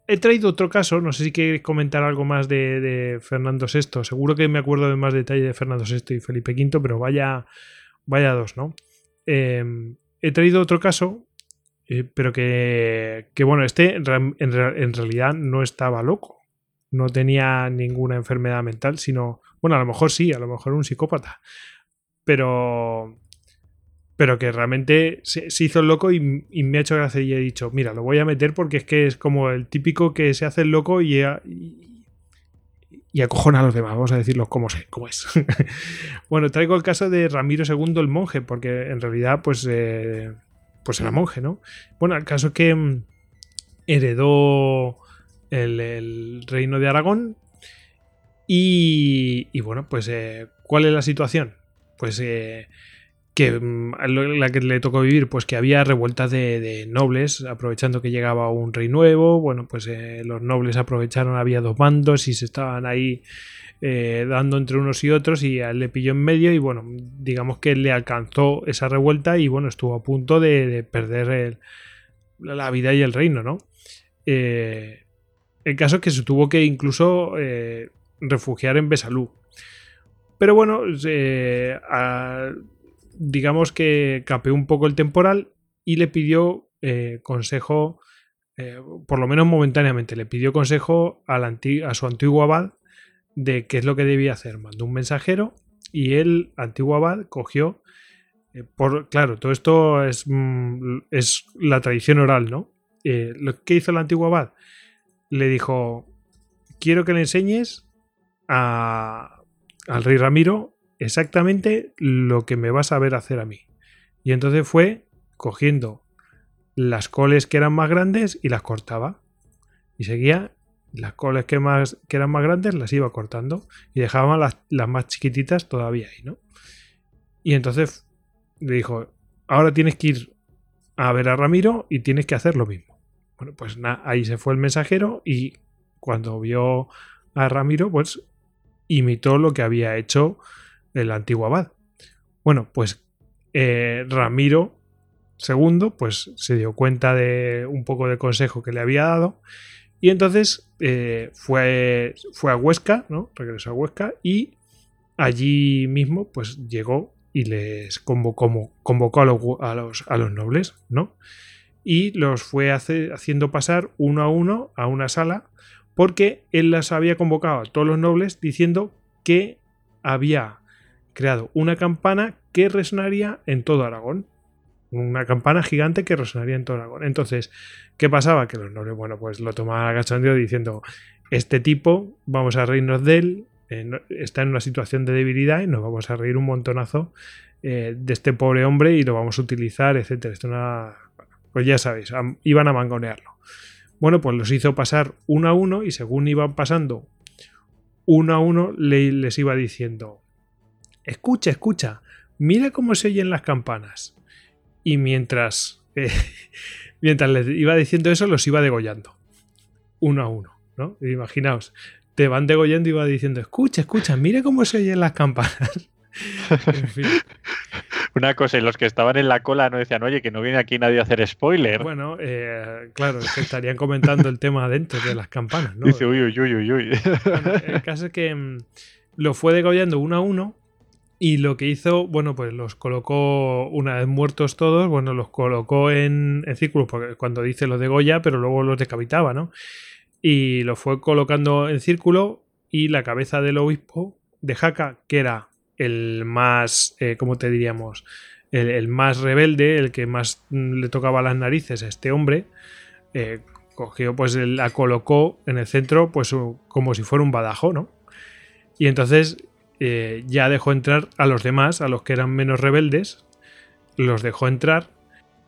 he traído otro caso, no sé si quieres comentar algo más de, Fernando VI. Seguro que me acuerdo de más detalle de Fernando VI y Felipe V, pero vaya, vaya dos, ¿no? Eh, he traído otro caso, eh, pero que, bueno, este en realidad no estaba loco no tenía ninguna enfermedad mental, sino, bueno, a lo mejor sí, a lo mejor un psicópata, pero, pero que realmente se, hizo el loco y, me ha hecho gracia y he dicho, mira, lo voy a meter porque es que es como el típico que se hace el loco y, y, acojona a los demás, vamos a decirlo como, sé, es. [laughs] bueno, traigo el caso de Ramiro II el monje, porque en realidad pues, eh, pues era monje, ¿no? Bueno, el caso que mm, heredó el, reino de Aragón. Y, bueno, pues eh, ¿cuál es la situación? Pues eh, que mm, la que le tocó vivir, pues que había revueltas de, nobles, aprovechando que llegaba un rey nuevo, bueno, pues eh, los nobles aprovecharon, había dos bandos y se estaban ahí dando entre unos y otros y a él le pilló en medio y bueno, digamos que le alcanzó esa revuelta y bueno, estuvo a punto de, perder la vida y el reino, ¿no? El caso es que se tuvo que incluso refugiar en Besalú. Pero bueno, digamos que capeó un poco el temporal y le pidió eh, consejo, eh, por lo menos momentáneamente, le pidió consejo a su antiguo abad de qué es lo que debía hacer. Mandó un mensajero y el antiguo abad cogió, claro, todo esto es, mm, es la tradición oral, ¿no? lo que hizo el antiguo abad le dijo, quiero que le enseñes a, al rey Ramiro exactamente lo que me vas a ver hacer a mí. Y entonces fue cogiendo las coles que eran más grandes y las cortaba. Y seguía las coles que, eran más grandes las iba cortando y dejaba las, las más chiquititas todavía ahí, ¿no? Y entonces le dijo, ahora tienes que ir a ver a Ramiro y tienes que hacer lo mismo. Bueno, pues ahí se fue el mensajero y cuando vio a Ramiro, pues imitó lo que había hecho el antiguo abad. Bueno, pues eh, Ramiro II, pues se dio cuenta de un poco de consejo que le había dado y entonces eh, fue, fue a Huesca, ¿no? Regresó a Huesca y allí mismo, pues llegó y les convocó, convocó a, los, a, los, a los nobles, ¿no? y los fue haciendo pasar uno a uno a una sala porque él las había convocado a todos los nobles diciendo que había creado una campana que resonaría en todo Aragón. Una campana gigante que resonaría en todo Aragón. Entonces, ¿qué pasaba? Que los nobles, bueno, pues lo tomaban a cachondeo diciendo, este tipo, vamos a reírnos de él, eh, está en una situación de debilidad y nos vamos a reír un montonazo eh, de este pobre hombre y lo vamos a utilizar, etcétera. Esto es una pues ya sabéis, iban a mangonearlo. Bueno, pues los hizo pasar uno a uno y según iban pasando uno a uno les iba diciendo, escucha, escucha, mira cómo se oyen las campanas. Y mientras, [laughs] eh, mientras les iba diciendo eso, los iba degollando, uno a uno, ¿no? Imaginaos, te van degollando y va diciendo, escucha, escucha, mira cómo se oyen las campanas. [laughs] en fin. Una cosa, y los que estaban en la cola no decían, oye, que no viene aquí nadie a hacer spoiler. Bueno, eh, claro, estarían comentando el tema dentro de las campanas, ¿no? Dice, uy, uy, uy, uy, el caso es que mm, lo fue degollando uno a uno y lo que hizo, bueno, pues los colocó, una vez muertos todos, bueno, los colocó en, en círculos, porque cuando dice los de Goya, pero luego los decapitaba, ¿no? Y los fue colocando en círculo y la cabeza del obispo de Jaca, que era el más, eh, ¿cómo te diríamos? El, más rebelde, el que más mm, le tocaba las narices a este hombre, eh, cogió, pues la colocó en el centro, pues como si fuera un badajo, ¿no? Y entonces eh, ya dejó entrar a los demás, a los que eran menos rebeldes, los dejó entrar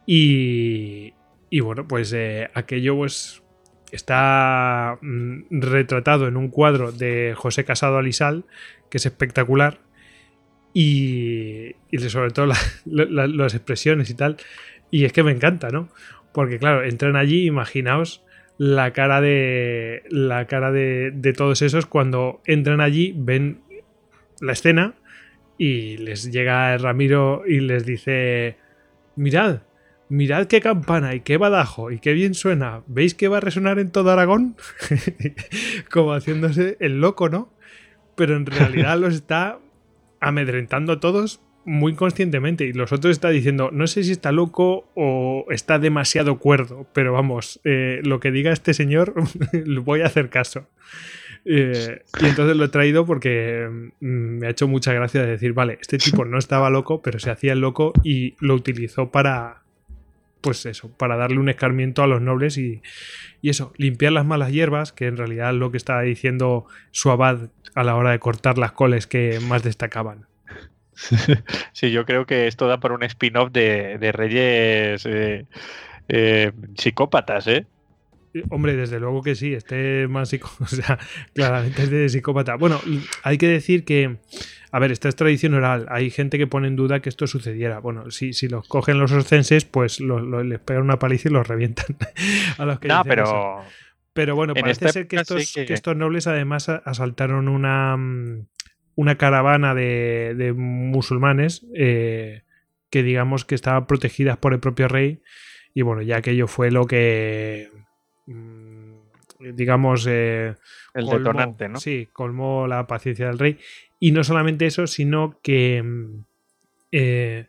y, y bueno, pues aquello pues está mm, retratado en un cuadro de José Casado Alisal, que es espectacular, y, sobre todo las expresiones y tal. Y es que me encanta, ¿no? Porque claro, entran allí, imaginaos la cara de la cara de, de todos esos cuando entran allí, ven la escena y les llega Ramiro y les dice, mirad, mirad qué campana y qué badajo y qué bien suena. ¿Veis que va a resonar en todo Aragón? [laughs] Como haciéndose el loco, ¿no? Pero en realidad los [laughs] está amedrentando a todos muy conscientemente. Y los otros está diciendo no sé si está loco o está demasiado cuerdo pero vamos eh, lo que diga este señor [laughs] voy a hacer caso. Eh, y entonces lo he traído porque mm, me ha hecho mucha gracia de decir vale este tipo no estaba loco pero se hacía loco y lo utilizó para pues eso para darle un escarmiento a los nobles y, eso limpiar las malas hierbas que en realidad es lo que estaba diciendo su abad a la hora de cortar las coles que más destacaban. [laughs] Sí, yo creo que esto da por un spin-off de, Reyes eh, eh, psicópatas, ¿eh? Hombre, desde luego que sí, este más psicópata, [laughs] o sea, claramente es de psicópata. Bueno, hay que decir que, a ver, esta es tradición oral, hay gente que pone en duda que esto sucediera. Bueno, si, si los cogen los orcenses, pues les pegan una paliza y los revientan [laughs] a los que No, pero... Pero bueno, parece ser que estos, nobles además asaltaron una, mm, una caravana de, musulmanes eh, que digamos que estaban protegidas por el propio rey. Y bueno, ya aquello fue lo que digamos eh, el detonante, ¿no? Sí, colmó la paciencia del rey. Y no solamente eso, sino que mm, eh,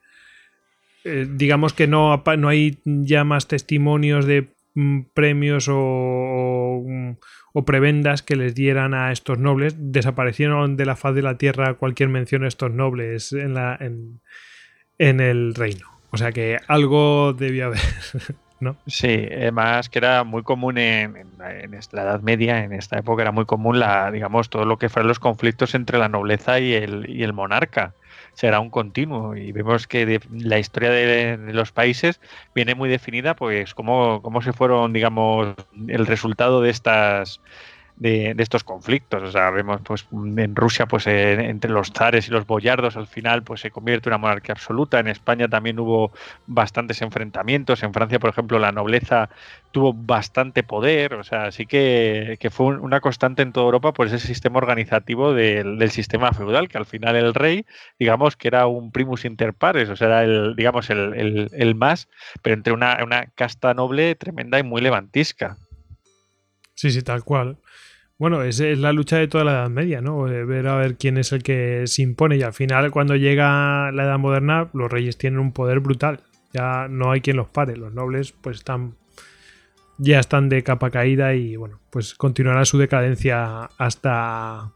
digamos que no, no hay ya más testimonios de Mm, premios o, o, prebendas que les dieran a estos nobles. Desaparecieron de la faz de la tierra cualquier mención a estos nobles en, la, en, en el reino. O sea que algo debía haber. [laughs] ¿No? Sí, además que era muy común en, en, la Edad Media, en esta época era muy común la, digamos, todo lo que fueron los conflictos entre la nobleza y el, y el monarca será un continuo y vemos que la historia de, los países viene muy definida pues cómo, cómo se fueron digamos el resultado de estas de, estos conflictos. O sea, vemos pues en Rusia, pues entre los zares y los boyardos, al final, pues se convierte en una monarquía absoluta. En España también hubo bastantes enfrentamientos. En Francia, por ejemplo, la nobleza tuvo bastante poder. O sea, sí que, fue una constante en toda Europa, por ese sistema organizativo del, sistema feudal, que al final el rey, digamos que era un primus inter pares, o sea, era el, digamos, el, el más, pero entre una, una casta noble tremenda y muy levantisca. Sí, sí, tal cual. Bueno, es, la lucha de toda la Edad Media, ¿no? De ver a ver quién es el que se impone y al final cuando llega la Edad Moderna los reyes tienen un poder brutal. Ya no hay quien los pare. Los nobles pues están ya están de capa caída y bueno, pues continuará su decadencia hasta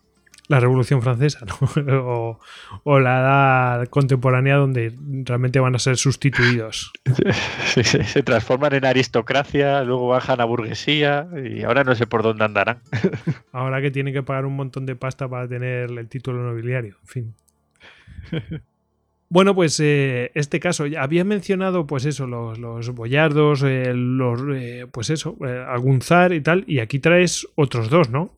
la Revolución Francesa ¿no? [laughs] o, la edad contemporánea donde realmente van a ser sustituidos. [laughs] se transforman en aristocracia, luego bajan a burguesía y ahora no sé por dónde andarán. [laughs] ahora que tienen que pagar un montón de pasta para tener el título nobiliario, en fin. Bueno, pues eh, este caso, ya había mencionado, pues eso, los, los boyardos, eh, los, eh, pues eso, algún zar y tal, y aquí traes otros dos, ¿no?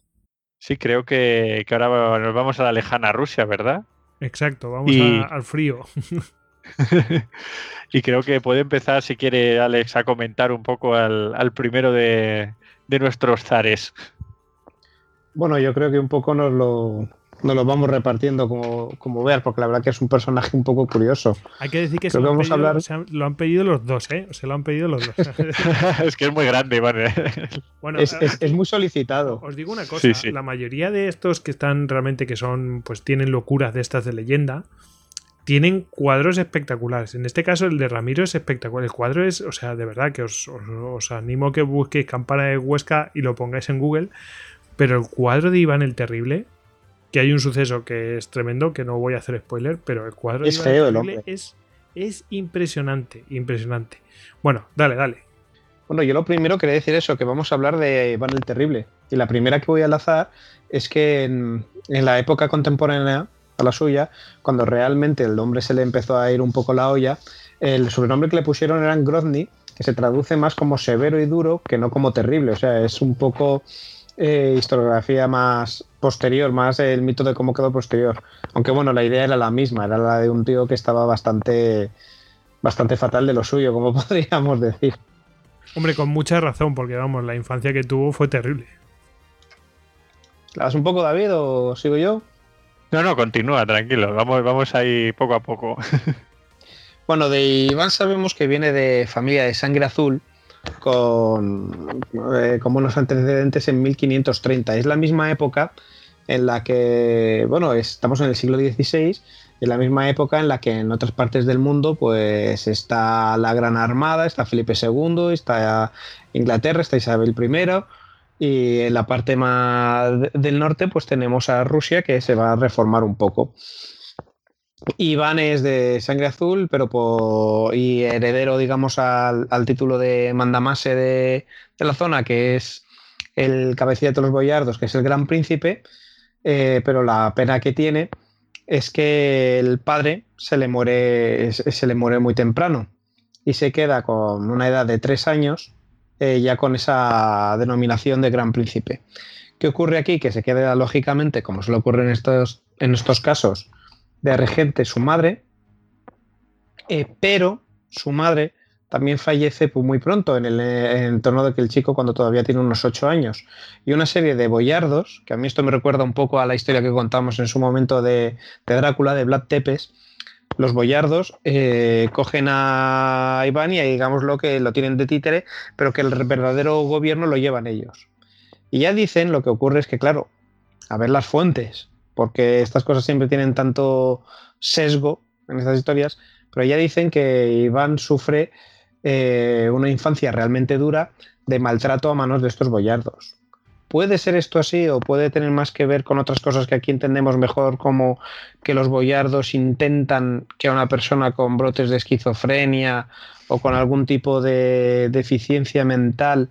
Sí, creo que, ahora nos vamos a la lejana Rusia, ¿verdad? Exacto, vamos al frío. [laughs] [laughs] y creo que puede empezar, si quiere, Alex, a comentar un poco al, primero de, de nuestros zares. Bueno, yo creo que un poco nos lo, nos lo vamos repartiendo como, como veas, porque la verdad que es un personaje un poco curioso. Hay que decir que, se lo, han pedido, hablar... lo, han pedido, los dos, ¿eh? Se lo han pedido los dos. [laughs] es que es muy grande, vale. Bueno, es, es, muy solicitado. Os digo una cosa, la mayoría de estos que están realmente, que son, pues tienen locuras de estas de leyenda, tienen cuadros espectaculares. En este caso, el de Ramiro es espectacular. El cuadro es, o sea, de verdad que os, os, os animo a que busquéis Campana de Huesca y lo pongáis en Google. Pero el cuadro de Iván el Terrible que hay un suceso que es tremendo, que no voy a hacer spoiler, pero el cuadro es feo Es, es impresionante, impresionante. Bueno, dale, dale. Bueno, yo lo primero quería decir eso, que vamos a hablar de Iván el Terrible. Y la primera que voy a enlazar es que en, la época contemporánea a la suya, cuando realmente el nombre se le empezó a ir un poco la olla, el sobrenombre que le pusieron era Grozny, que se traduce más como severo y duro que no como terrible. O sea, es un poco eh, historiografía más posterior, más el mito de cómo quedó posterior. Aunque bueno, la idea era la misma, era la de un tío que estaba bastante, bastante fatal de lo suyo, como [laughs] podríamos decir. Hombre, con mucha razón, porque vamos, la infancia que tuvo fue terrible. ¿La das un poco, David, o sigo yo? No, no, continúa, tranquilo. Vamos, vamos ahí poco a poco. [laughs] bueno, de Iván sabemos que viene de familia de sangre azul con, eh, unos antecedentes en 1530. Es la misma época en la que, bueno, estamos en el siglo XVI, en la misma época en la que en otras partes del mundo pues está la Gran Armada, está Felipe II, está Inglaterra, está Isabel I y en la parte más del norte pues tenemos a Rusia que se va a reformar un poco. Iván es de sangre azul, pero por, y heredero, digamos, al, título de mandamase de, la zona, que es el cabecilla de los boyardos, que es el gran príncipe, eh, pero la pena que tiene es que el padre se le muere, se le muere muy temprano y se queda con una edad de tres años eh, ya con esa denominación de gran príncipe. ¿Qué ocurre aquí? Que se queda lógicamente, como se le ocurre en estos, en estos casos, de regente su madre, eh, pero su madre también fallece pues, muy pronto, en el, entorno de que el chico cuando todavía tiene unos ocho años. Y una serie de boyardos, que a mí esto me recuerda un poco a la historia que contamos en su momento de, Drácula, de Vlad Tepes, los boyardos eh, cogen a Iván y digamos lo que lo tienen de títere, pero que el verdadero gobierno lo llevan ellos. Y ya dicen, lo que ocurre es que, claro, a ver las fuentes, porque estas cosas siempre tienen tanto sesgo en estas historias, pero ya dicen que Iván sufre eh, una infancia realmente dura de maltrato a manos de estos boyardos. ¿Puede ser esto así o puede tener más que ver con otras cosas que aquí entendemos mejor, como que los boyardos intentan que a una persona con brotes de esquizofrenia o con algún tipo de deficiencia mental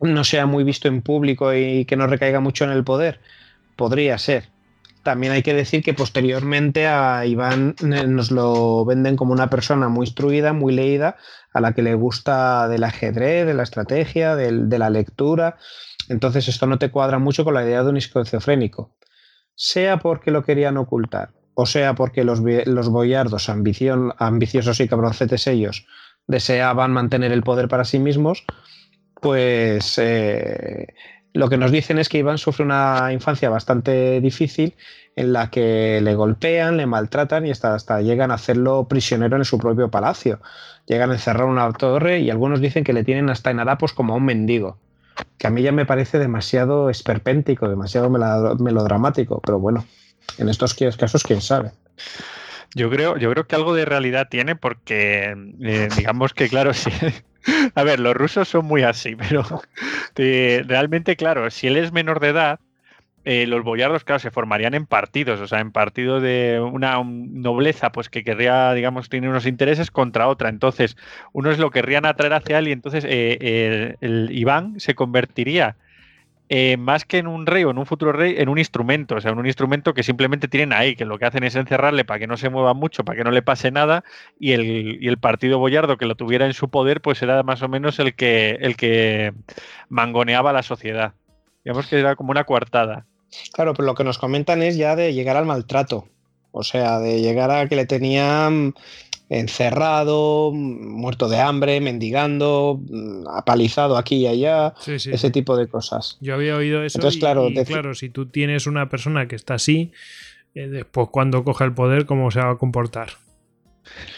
no sea muy visto en público y que no recaiga mucho en el poder? Podría ser. También hay que decir que posteriormente a Iván eh, nos lo venden como una persona muy instruida, muy leída, a la que le gusta del ajedrez, de la estrategia, de la lectura. Entonces esto no te cuadra mucho con la idea de un esquizofrénico. Sea porque lo querían ocultar, o sea porque los, los boyardos, ambiciosos y cabroncetes ellos, deseaban mantener el poder para sí mismos, pues eh, lo que nos dicen es que Iván sufre una infancia bastante difícil en la que le golpean, le maltratan y hasta, hasta llegan a hacerlo prisionero en su propio palacio. Llegan a encerrar una torre y algunos dicen que le tienen hasta en harapos como a un mendigo. Que a mí ya me parece demasiado esperpéntico, demasiado melodramático, pero bueno, en estos casos quién sabe. Yo creo, yo creo que algo de realidad tiene porque, eh, digamos que claro, [laughs] sí, [laughs] a ver, los rusos son muy así, [laughs] pero realmente, claro, si él es menor de edad, eh, los boyardos, claro, se formarían en partidos, o sea, en partido de una nobleza, pues que querría, digamos, tiene unos intereses contra otra. Entonces, unos lo querrían atraer hacia él y entonces eh, el, Iván se convertiría eh, más que en un rey o en un futuro rey, en un instrumento, o sea, en un instrumento que simplemente tienen ahí, que lo que hacen es encerrarle para que no se mueva mucho, para que no le pase nada, y el, partido boyardo que lo tuviera en su poder, pues era más o menos el que, el que mangoneaba la sociedad. Digamos que era como una coartada. Claro, pero lo que nos comentan es ya de llegar al maltrato. O sea, de llegar a que le tenían encerrado, muerto de hambre, mendigando, apalizado aquí y allá, ese tipo de cosas. Yo había oído eso. Entonces, claro, claro, si tú tienes una persona que está así, eh, después cuando coja el poder, ¿cómo se va a comportar?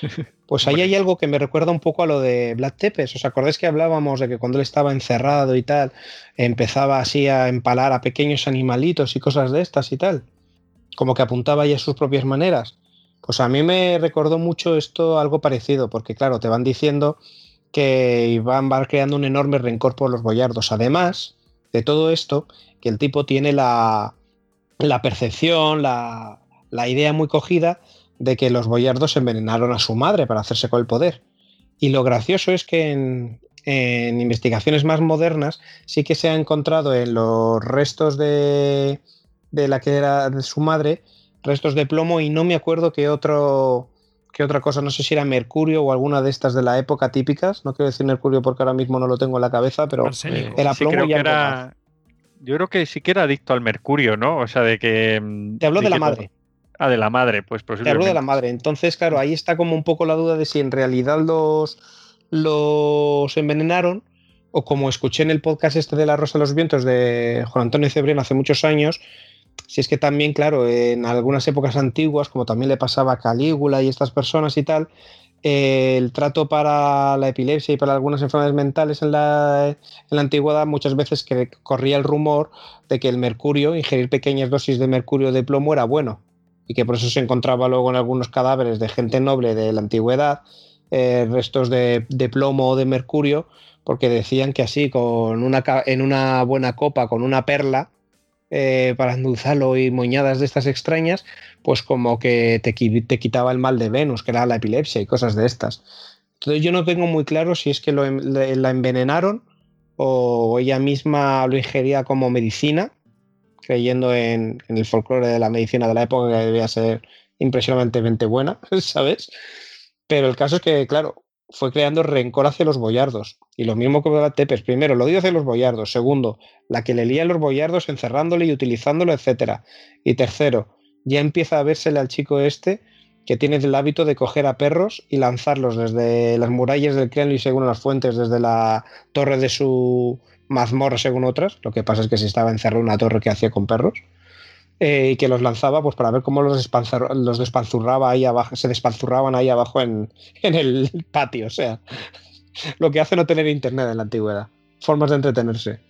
[laughs] Pues ahí hay algo que me recuerda un poco a lo de Black Tepes. ¿Os acordáis que hablábamos de que cuando él estaba encerrado y tal, empezaba así a empalar a pequeños animalitos y cosas de estas y tal? Como que apuntaba ahí a sus propias maneras. Pues a mí me recordó mucho esto algo parecido, porque claro, te van diciendo que van, van creando un enorme rencor por los boyardos. Además de todo esto, que el tipo tiene la, la percepción, la, la idea muy cogida de que los boyardos envenenaron a su madre para hacerse con el poder. Y lo gracioso es que en, investigaciones más modernas sí que se ha encontrado en los restos de, de la que era de su madre, restos de plomo y no me acuerdo qué otro qué otra cosa, no sé si era mercurio o alguna de estas de la época típicas, no quiero decir mercurio porque ahora mismo no lo tengo en la cabeza, pero era plomo y era, Yo creo que sí que era adicto al mercurio, ¿no? O sea, de que... Mm, Te hablo de, la madre. Ah, de la madre, pues posiblemente. Te hablo de la madre. Entonces, claro, ahí está como un poco la duda de si en realidad los, los envenenaron o como escuché en el podcast este de La Rosa de los Vientos de Juan Antonio Cebrián hace muchos años, si es que también, claro, en algunas épocas antiguas, como también le pasaba a Calígula y estas personas y tal, el trato para la epilepsia y para algunas enfermedades mentales en la, en la, antigüedad muchas veces que corría el rumor de que el mercurio, ingerir pequeñas dosis de mercurio de plomo era bueno y que por eso se encontraba luego en algunos cadáveres de gente noble de la antigüedad eh, restos de, plomo o de mercurio, porque decían que así, con una, en una buena copa, con una perla, eh, para endulzarlo y moñadas de estas extrañas, pues como que te, te, quitaba el mal de Venus, que era la epilepsia y cosas de estas. Entonces yo no tengo muy claro si es que lo, la envenenaron o ella misma lo ingería como medicina, creyendo en, el folclore de la medicina de la época que debía ser impresionantemente buena, [laughs] ¿sabes? Pero el caso es que, claro, fue creando rencor hacia los boyardos. Y lo mismo que Tepes. Primero, lo odio hacia los boyardos. Segundo, la que le lía a los boyardos encerrándole y utilizándolo, etc. Y tercero, ya empieza a vérsele al chico este que tiene el hábito de coger a perros y lanzarlos desde las murallas del Kremlin, según las fuentes, desde la torre de su mazmorra según otras, lo que pasa es que si estaba encerrado en una torre que hacía con perros, eh, y que los lanzaba pues para ver cómo los, los despanzurraba ahí abajo, se despanzurraban ahí abajo [laughs] en, el patio, o sea, lo que hace no tener internet en la antigüedad, formas de entretenerse.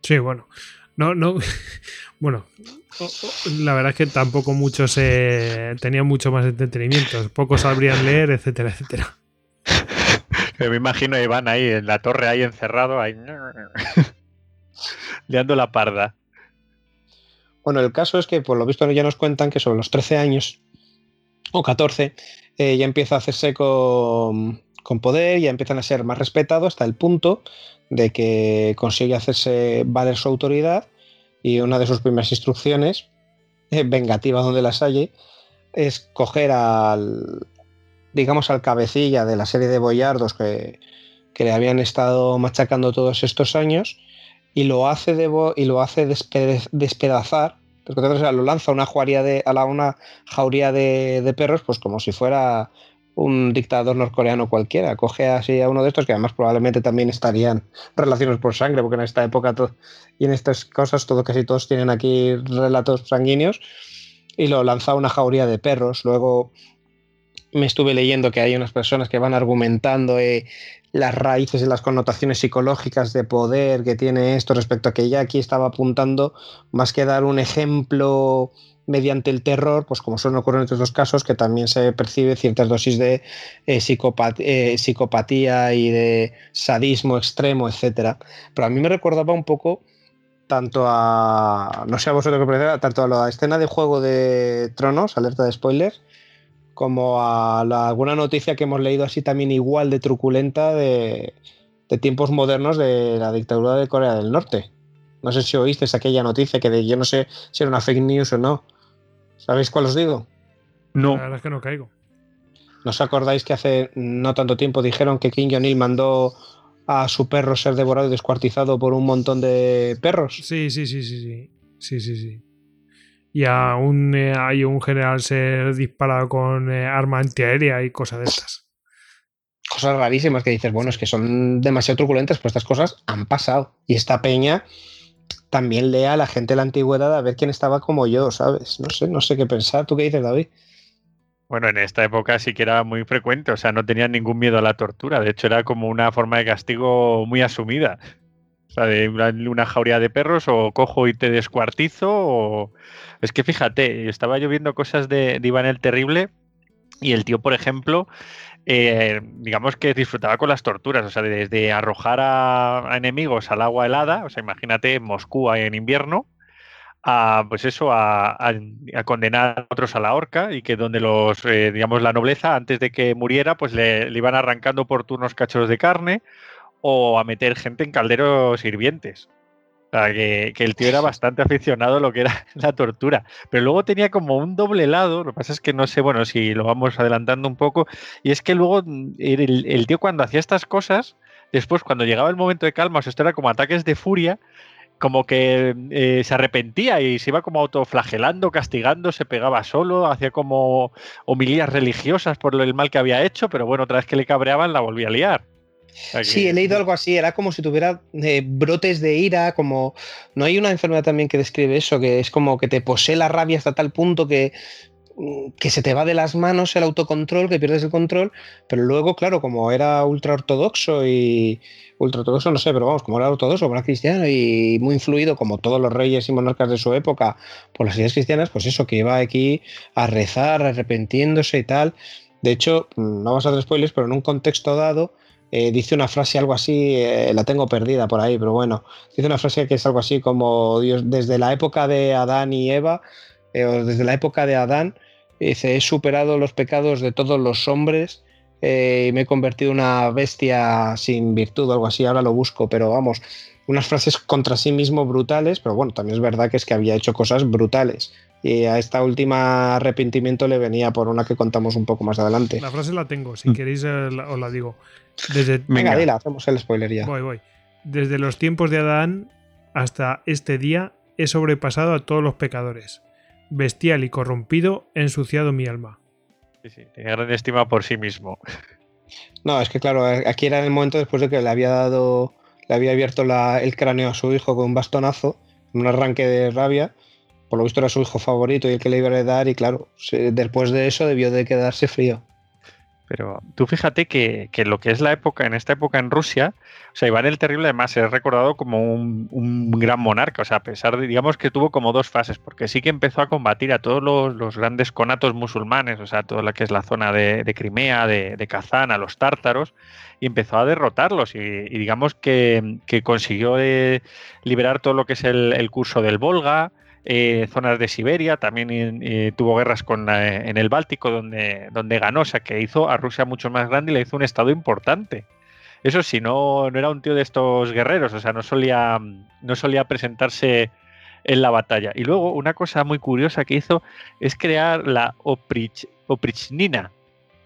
Sí, bueno, no, no, [laughs] bueno, la verdad es que tampoco muchos eh, tenían mucho más entretenimiento, pocos sabrían leer, etcétera, etcétera. Me imagino a Iván ahí en la torre, ahí encerrado, ahí. [laughs] liando la parda. Bueno, el caso es que, por lo visto, ya nos cuentan que sobre los 13 años o 14 eh, ya empieza a hacerse con, poder, ya empiezan a ser más respetados hasta el punto de que consigue hacerse valer su autoridad y una de sus primeras instrucciones, eh, [laughs] vengativa donde las hay, es coger al, digamos, al cabecilla de la serie de boyardos que, le habían estado machacando todos estos años y lo hace, de y lo hace despedazar, lo lanza a una, de, a una jauría de, perros, pues como si fuera un dictador norcoreano cualquiera. Coge así a uno de estos que además probablemente también estarían relaciones por sangre, porque en esta época y en estas cosas todo casi todos tienen aquí relatos sanguíneos y lo lanza a una jauría de perros. Luego me estuve leyendo que hay unas personas que van argumentando eh, las raíces y las connotaciones psicológicas de poder que tiene esto respecto a que ya aquí estaba apuntando, más que dar un ejemplo mediante el terror, pues como suelen ocurrir en estos dos casos, que también se percibe ciertas dosis de eh, eh, psicopatía y de sadismo extremo, etcétera. Pero a mí me recordaba un poco tanto a, no sé a vosotros qué tanto a la escena de Juego de Tronos, alerta de spoilers, como a alguna noticia que hemos leído así también igual de truculenta de, tiempos modernos de la dictadura de Corea del Norte. No sé si oíste aquella noticia que de, yo no sé si era una fake news o no. ¿Sabéis cuál os digo? No. La verdad es que no caigo. ¿No os acordáis que hace no tanto tiempo dijeron que Kim Jong-il mandó a su perro ser devorado y descuartizado por un montón de perros. Sí, sí, sí, sí, sí. Sí, sí, sí. Y aún eh, hay un general ser disparado con eh, arma antiaérea y cosas de estas. Cosas rarísimas que dices, bueno, es que son demasiado truculentas, pero estas cosas han pasado. Y esta peña también lea a la gente de la antigüedad a ver quién estaba como yo, ¿sabes? No sé, no sé qué pensar. ¿Tú qué dices, David? Bueno, en esta época sí que era muy frecuente, o sea, no tenían ningún miedo a la tortura, de hecho era como una forma de castigo muy asumida. O sea, de una, jauría de perros o cojo y te descuartizo o... Es que fíjate, estaba yo viendo cosas de, Iván el Terrible y el tío, por ejemplo, eh, digamos que disfrutaba con las torturas, o sea, desde arrojar a, enemigos al agua helada, o sea, imagínate Moscú en invierno, a pues eso, a, condenar a otros a la horca y que donde los, eh, digamos, la nobleza, antes de que muriera, pues le, iban arrancando por turnos cachos de carne o a meter gente en calderos hirvientes. O sea, que, el tío era bastante aficionado a lo que era [laughs] la tortura. Pero luego tenía como un doble lado, lo que pasa es que no sé, bueno, si lo vamos adelantando un poco, y es que luego mm, el, tío cuando hacía estas cosas, después cuando llegaba el momento de calma, o sea, esto era como ataques de furia, como que eh, se arrepentía y se iba como autoflagelando, castigando, se pegaba solo, hacía como homilías religiosas por el mal que había hecho, pero bueno, otra vez que le cabreaban la volvía a liar. Sí, he leído algo así, era como si tuviera eh, brotes de ira, como... No hay una enfermedad también que describe eso, que es como que te posee la rabia hasta tal punto que mm, que se te va de las manos el autocontrol, que pierdes el control, pero luego, claro, como era ultra ortodoxo y, ultraortodoxo, no sé, pero vamos, como era ortodoxo, era cristiano y muy influido, como todos los reyes y monarcas de su época, por las ideas cristianas, pues eso, que iba aquí a rezar, arrepentiéndose y tal. De hecho, no vamos a hacer spoilers, pero en un contexto dado, eh, dice una frase algo así, eh, la tengo perdida por ahí, pero bueno, dice una frase que es algo así como Dios, desde la época de Adán y Eva, eh, o desde la época de Adán, dice, he superado los pecados de todos los hombres y me he convertido en una bestia sin virtud o algo así, ahora lo busco, pero vamos, unas frases contra sí mismo brutales, pero bueno, también es verdad que es que había hecho cosas brutales. Y a esta última arrepentimiento le venía por una que contamos un poco más adelante. La frase la tengo, si mm. queréis eh, os la digo. Desde, venga, dila, hacemos el spoiler ya. Voy, voy. Desde los tiempos de Adán hasta este día he sobrepasado a todos los pecadores. Bestial y corrompido he ensuciado mi alma. Sí, sí, tenía gran estima por sí mismo. No, es que claro, aquí era el momento después de que le había dado, le había abierto el cráneo a su hijo con un bastonazo, un arranque de rabia. Por lo visto era su hijo favorito y el que le iba a dar y claro, después de eso debió de quedarse frío. Pero tú fíjate que, lo que es la época, en esta época en Rusia, o sea, Iván el Terrible además es recordado como un, gran monarca, o sea, a pesar de, digamos que tuvo como dos fases, porque sí que empezó a combatir a todos los, grandes conatos musulmanes, o sea, toda la que es la zona de, Crimea, de, Kazán, a los tártaros, y empezó a derrotarlos, y, digamos que, consiguió eh, liberar todo lo que es el curso del Volga, eh, zonas de Siberia, también eh, tuvo guerras con, en el Báltico donde, donde ganó, o sea que hizo a Rusia mucho más grande y le hizo un estado importante. Eso sí, no, no era un tío de estos guerreros, o sea, no solía, no solía presentarse en la batalla. Y luego una cosa muy curiosa que hizo es crear la Oprich, Oprichnina,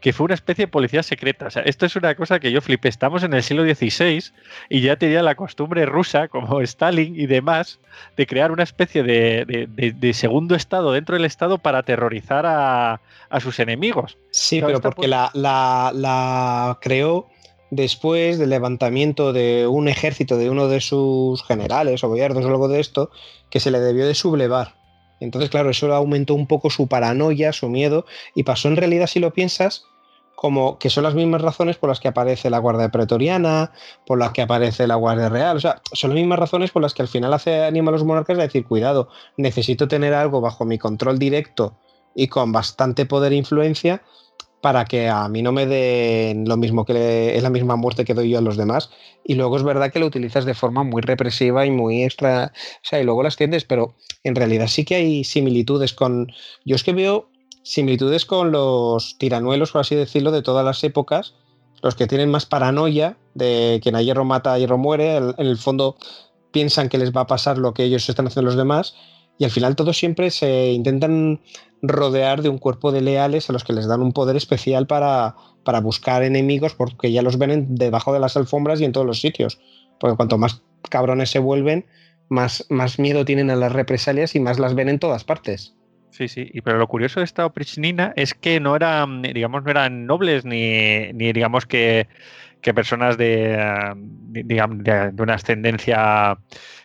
que fue una especie de policía secreta. O sea, esto es una cosa que yo flipé. Estamos en el siglo XVI y ya tenía la costumbre rusa, como Stalin y demás, de crear una especie de, segundo estado dentro del estado para aterrorizar a, sus enemigos. Sí, pero porque la, la, creó después del levantamiento de un ejército de uno de sus generales o gobiernos o algo de esto, que se le debió de sublevar. Entonces, claro, eso aumentó un poco su paranoia, su miedo, y pasó en realidad, si lo piensas, como que son las mismas razones por las que aparece la Guardia Pretoriana, por las que aparece la Guardia Real. O sea, son las mismas razones por las que al final hace anima a los monarcas a decir, cuidado, necesito tener algo bajo mi control directo y con bastante poder e influencia para que a mí no me den lo mismo que es la misma muerte que doy yo a los demás. Y luego es verdad que lo utilizas de forma muy represiva y muy extra, o sea, y luego las tiendes, pero en realidad sí que hay similitudes con... Yo es que veo similitudes con los tiranuelos, por así decirlo, de todas las épocas, los que tienen más paranoia de quien a hierro mata, a hierro muere, en el fondo piensan que les va a pasar lo que ellos están haciendo los demás, y al final todos siempre se intentan rodear de un cuerpo de leales a los que les dan un poder especial para, para buscar enemigos porque ya los ven debajo de las alfombras y en todos los sitios. Porque cuanto más cabrones se vuelven, más, más miedo tienen a las represalias y más las ven en todas partes. Sí, sí, y pero lo curioso de esta oprichnina es que no eran, digamos, no eran nobles ni, ni digamos que, que personas de, digamos, de, una ascendencia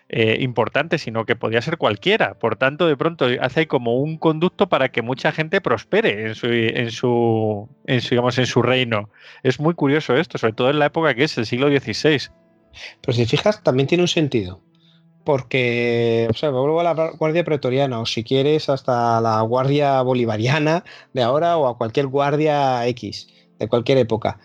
eh, importante, sino que podía ser cualquiera. Por tanto, de pronto hace como un conducto para que mucha gente prospere en su, en su, en su, digamos, en su reino. Es muy curioso esto, sobre todo en la época que es el siglo XVI. Pero si fijas, también tiene un sentido porque, o sea, vuelvo a la Guardia Pretoriana o si quieres hasta la Guardia Bolivariana de ahora o a cualquier Guardia X de cualquier época.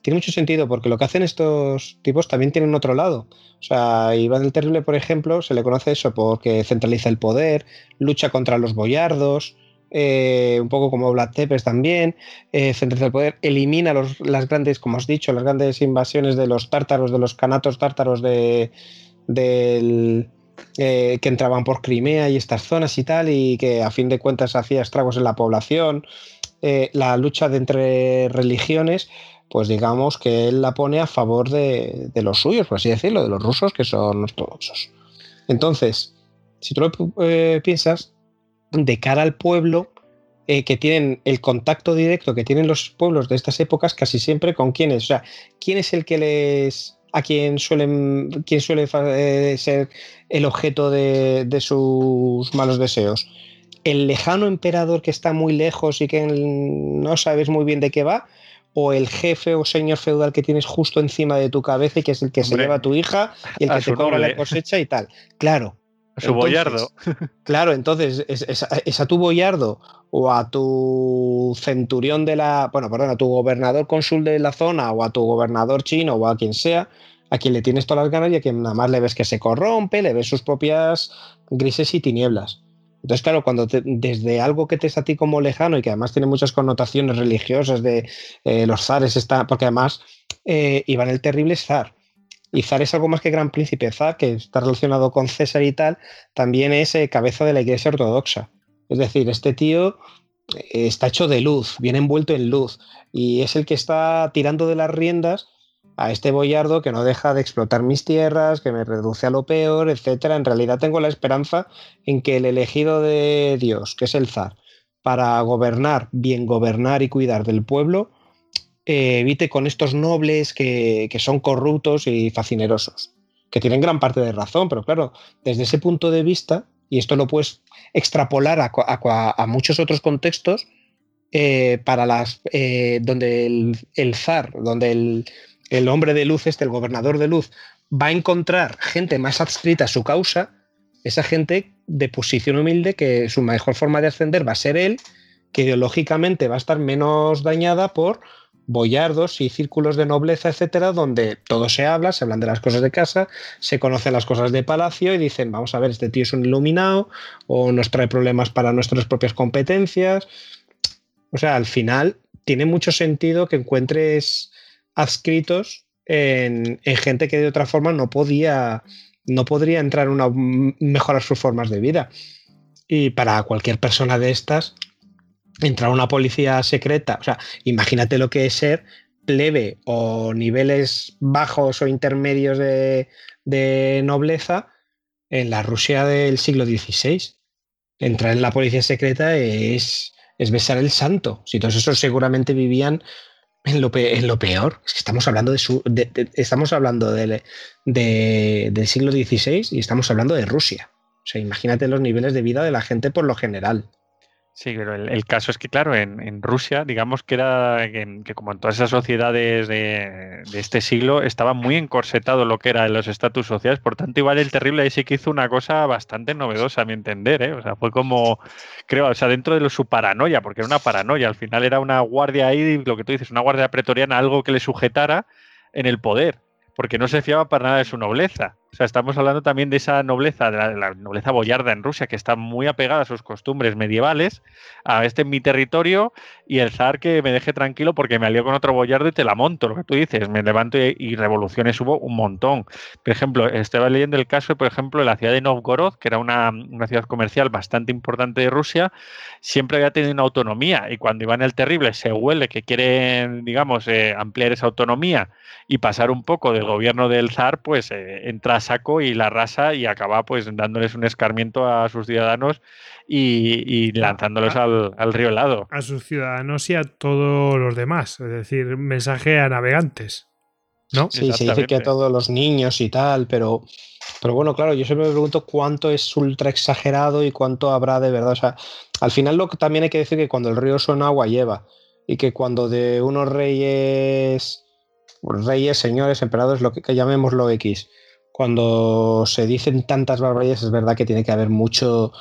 Tiene mucho sentido porque lo que hacen estos tipos también tienen otro lado. O sea, Iván el Terrible, por ejemplo, se le conoce eso porque centraliza el poder, lucha contra los boyardos, eh, un poco como Black Tepes también, eh, centraliza el poder, elimina los, las grandes, como has dicho, las grandes invasiones de los tártaros, de los canatos tártaros de, del, eh, que entraban por Crimea y estas zonas y tal, y que a fin de cuentas hacía estragos en la población. Eh, la lucha de entre religiones, pues digamos que él la pone a favor de, los suyos, por así decirlo, de los rusos que son ortodoxos. Entonces, si tú lo eh, piensas, de cara al pueblo, que tienen el contacto directo que tienen los pueblos de estas épocas casi siempre con quiénes. O sea, ¿quién es el que les a quien, suelen, quien suele eh, ser el objeto de, sus malos deseos. El lejano emperador que está muy lejos y que no sabes muy bien de qué va, o el jefe o señor feudal que tienes justo encima de tu cabeza y que es el que se lleva a tu hija y el que te cobra la cosecha y tal. Claro. Su boyardo. [laughs] Claro, entonces es, a tu boyardo o a tu centurión de la, bueno, perdón, a tu gobernador cónsul de la zona o a tu gobernador chino o a quien sea, a quien le tienes todas las ganas y a quien nada más le ves que se corrompe, le ves sus propias grises y tinieblas. Entonces, claro, cuando desde algo que te es a ti como lejano y que además tiene muchas connotaciones religiosas de eh, los zares, está, porque además eh, Iván el Terrible es zar. Y zar es algo más que gran príncipe. Zar, que está relacionado con César y tal, también es eh, cabeza de la iglesia ortodoxa. Es decir, este tío eh, está hecho de luz, viene envuelto en luz y es el que está tirando de las riendas a este boyardo que no deja de explotar mis tierras, que me reduce a lo peor, etcétera. En realidad tengo la esperanza en que el elegido de Dios, que es el zar, para gobernar, bien gobernar y cuidar del pueblo, eh, evite con estos nobles que, que son corruptos y fascinerosos, que tienen gran parte de razón, pero claro, desde ese punto de vista, y esto lo puedes extrapolar a, muchos otros contextos eh, para las eh, donde el, zar, donde el, hombre de luz, este, el gobernador de luz, va a encontrar gente más adscrita a su causa, esa gente de posición humilde que su mejor forma de ascender va a ser él, que ideológicamente va a estar menos dañada por boyardos y círculos de nobleza, etcétera, donde todo se habla, se hablan de las cosas de casa, se conocen las cosas de palacio y dicen, vamos a ver, este tío es un iluminado o nos trae problemas para nuestras propias competencias. O sea, al final tiene mucho sentido que encuentres adscritos en, gente que de otra forma no podía, no podría entrar en una mejorar sus formas de vida. Y para cualquier persona de estas, entrar a una policía secreta, o sea, imagínate lo que es ser plebe o niveles bajos o intermedios de, nobleza en la Rusia del siglo XVI. Entrar en la policía secreta es, es besar el santo. Si todos esos seguramente vivían en lo, peor. Es que estamos hablando de su. estamos hablando del siglo XVI y estamos hablando de Rusia. O sea, imagínate los niveles de vida de la gente por lo general. Sí, pero el, caso es que, claro, en, Rusia, digamos que era que, como en todas esas sociedades de, este siglo, estaba muy encorsetado lo que era los estatus sociales. Por tanto, igual el terrible ahí sí que hizo una cosa bastante novedosa, a mi entender. ¿eh? O sea, fue como, creo, o sea, dentro de su paranoia, porque era una paranoia. Al final era una guardia ahí, lo que tú dices, una guardia pretoriana, algo que le sujetara en el poder, porque no se fiaba para nada de su nobleza. O sea, estamos hablando también de esa nobleza, de la, nobleza boyarda en Rusia, que está muy apegada a sus costumbres medievales, a este en mi territorio, y el zar que me deje tranquilo porque me alió con otro boyardo y te la monto, lo que tú dices, me levanto y, revoluciones hubo un montón. Por ejemplo, estaba leyendo el caso, por ejemplo, de la ciudad de Novgorod, que era una, ciudad comercial bastante importante de Rusia, siempre había tenido una autonomía, y cuando iban el terrible se huele que quieren, digamos, eh, ampliar esa autonomía y pasar un poco del gobierno del zar, pues eh, entra a saco y la rasa y acaba pues dándoles un escarmiento a sus ciudadanos y, lanzándolos al, río helado. A sus ciudadanos y a todos los demás, es decir, mensaje a navegantes. ¿No? Sí, se dice que a todos los niños y tal, pero, pero bueno, claro, yo siempre me pregunto cuánto es ultra exagerado y cuánto habrá de verdad. O sea, al final lo que también hay que decir que cuando el río son agua lleva y que cuando de unos reyes reyes, señores, emperadores, lo que, llamémoslo X. Cuando se dicen tantas barbaridades, es verdad que tiene que haber mucho,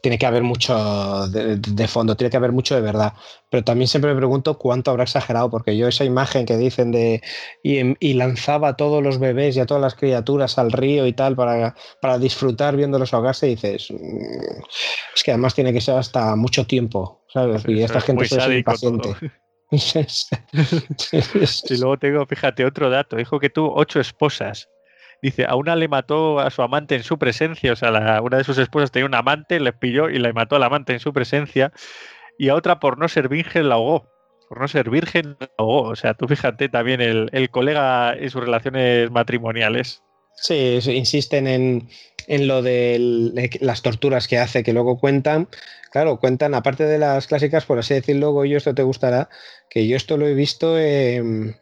tiene que haber mucho de, fondo, tiene que haber mucho de verdad. Pero también siempre me pregunto cuánto habrá exagerado, porque yo esa imagen que dicen de y, lanzaba a todos los bebés y a todas las criaturas al río y tal para, para disfrutar viéndolos ahogarse, dices, mm, es que además tiene que ser hasta mucho tiempo, ¿sabes? y esta gente es impaciente. [laughs] [laughs] y luego tengo, fíjate, otro dato. Dijo que tuvo ocho esposas. Dice, a una le mató a su amante en su presencia, o sea, una de sus esposas tenía un amante, le pilló y le mató al amante en su presencia, y a otra por no ser virgen la ahogó. Por no ser virgen la ahogó. O sea, tú fíjate también el, el colega y sus relaciones matrimoniales. Sí, insisten en, en lo de las torturas que hace, que luego cuentan, claro, cuentan, aparte de las clásicas, por así decirlo, yo esto te gustará, que yo esto lo he visto en,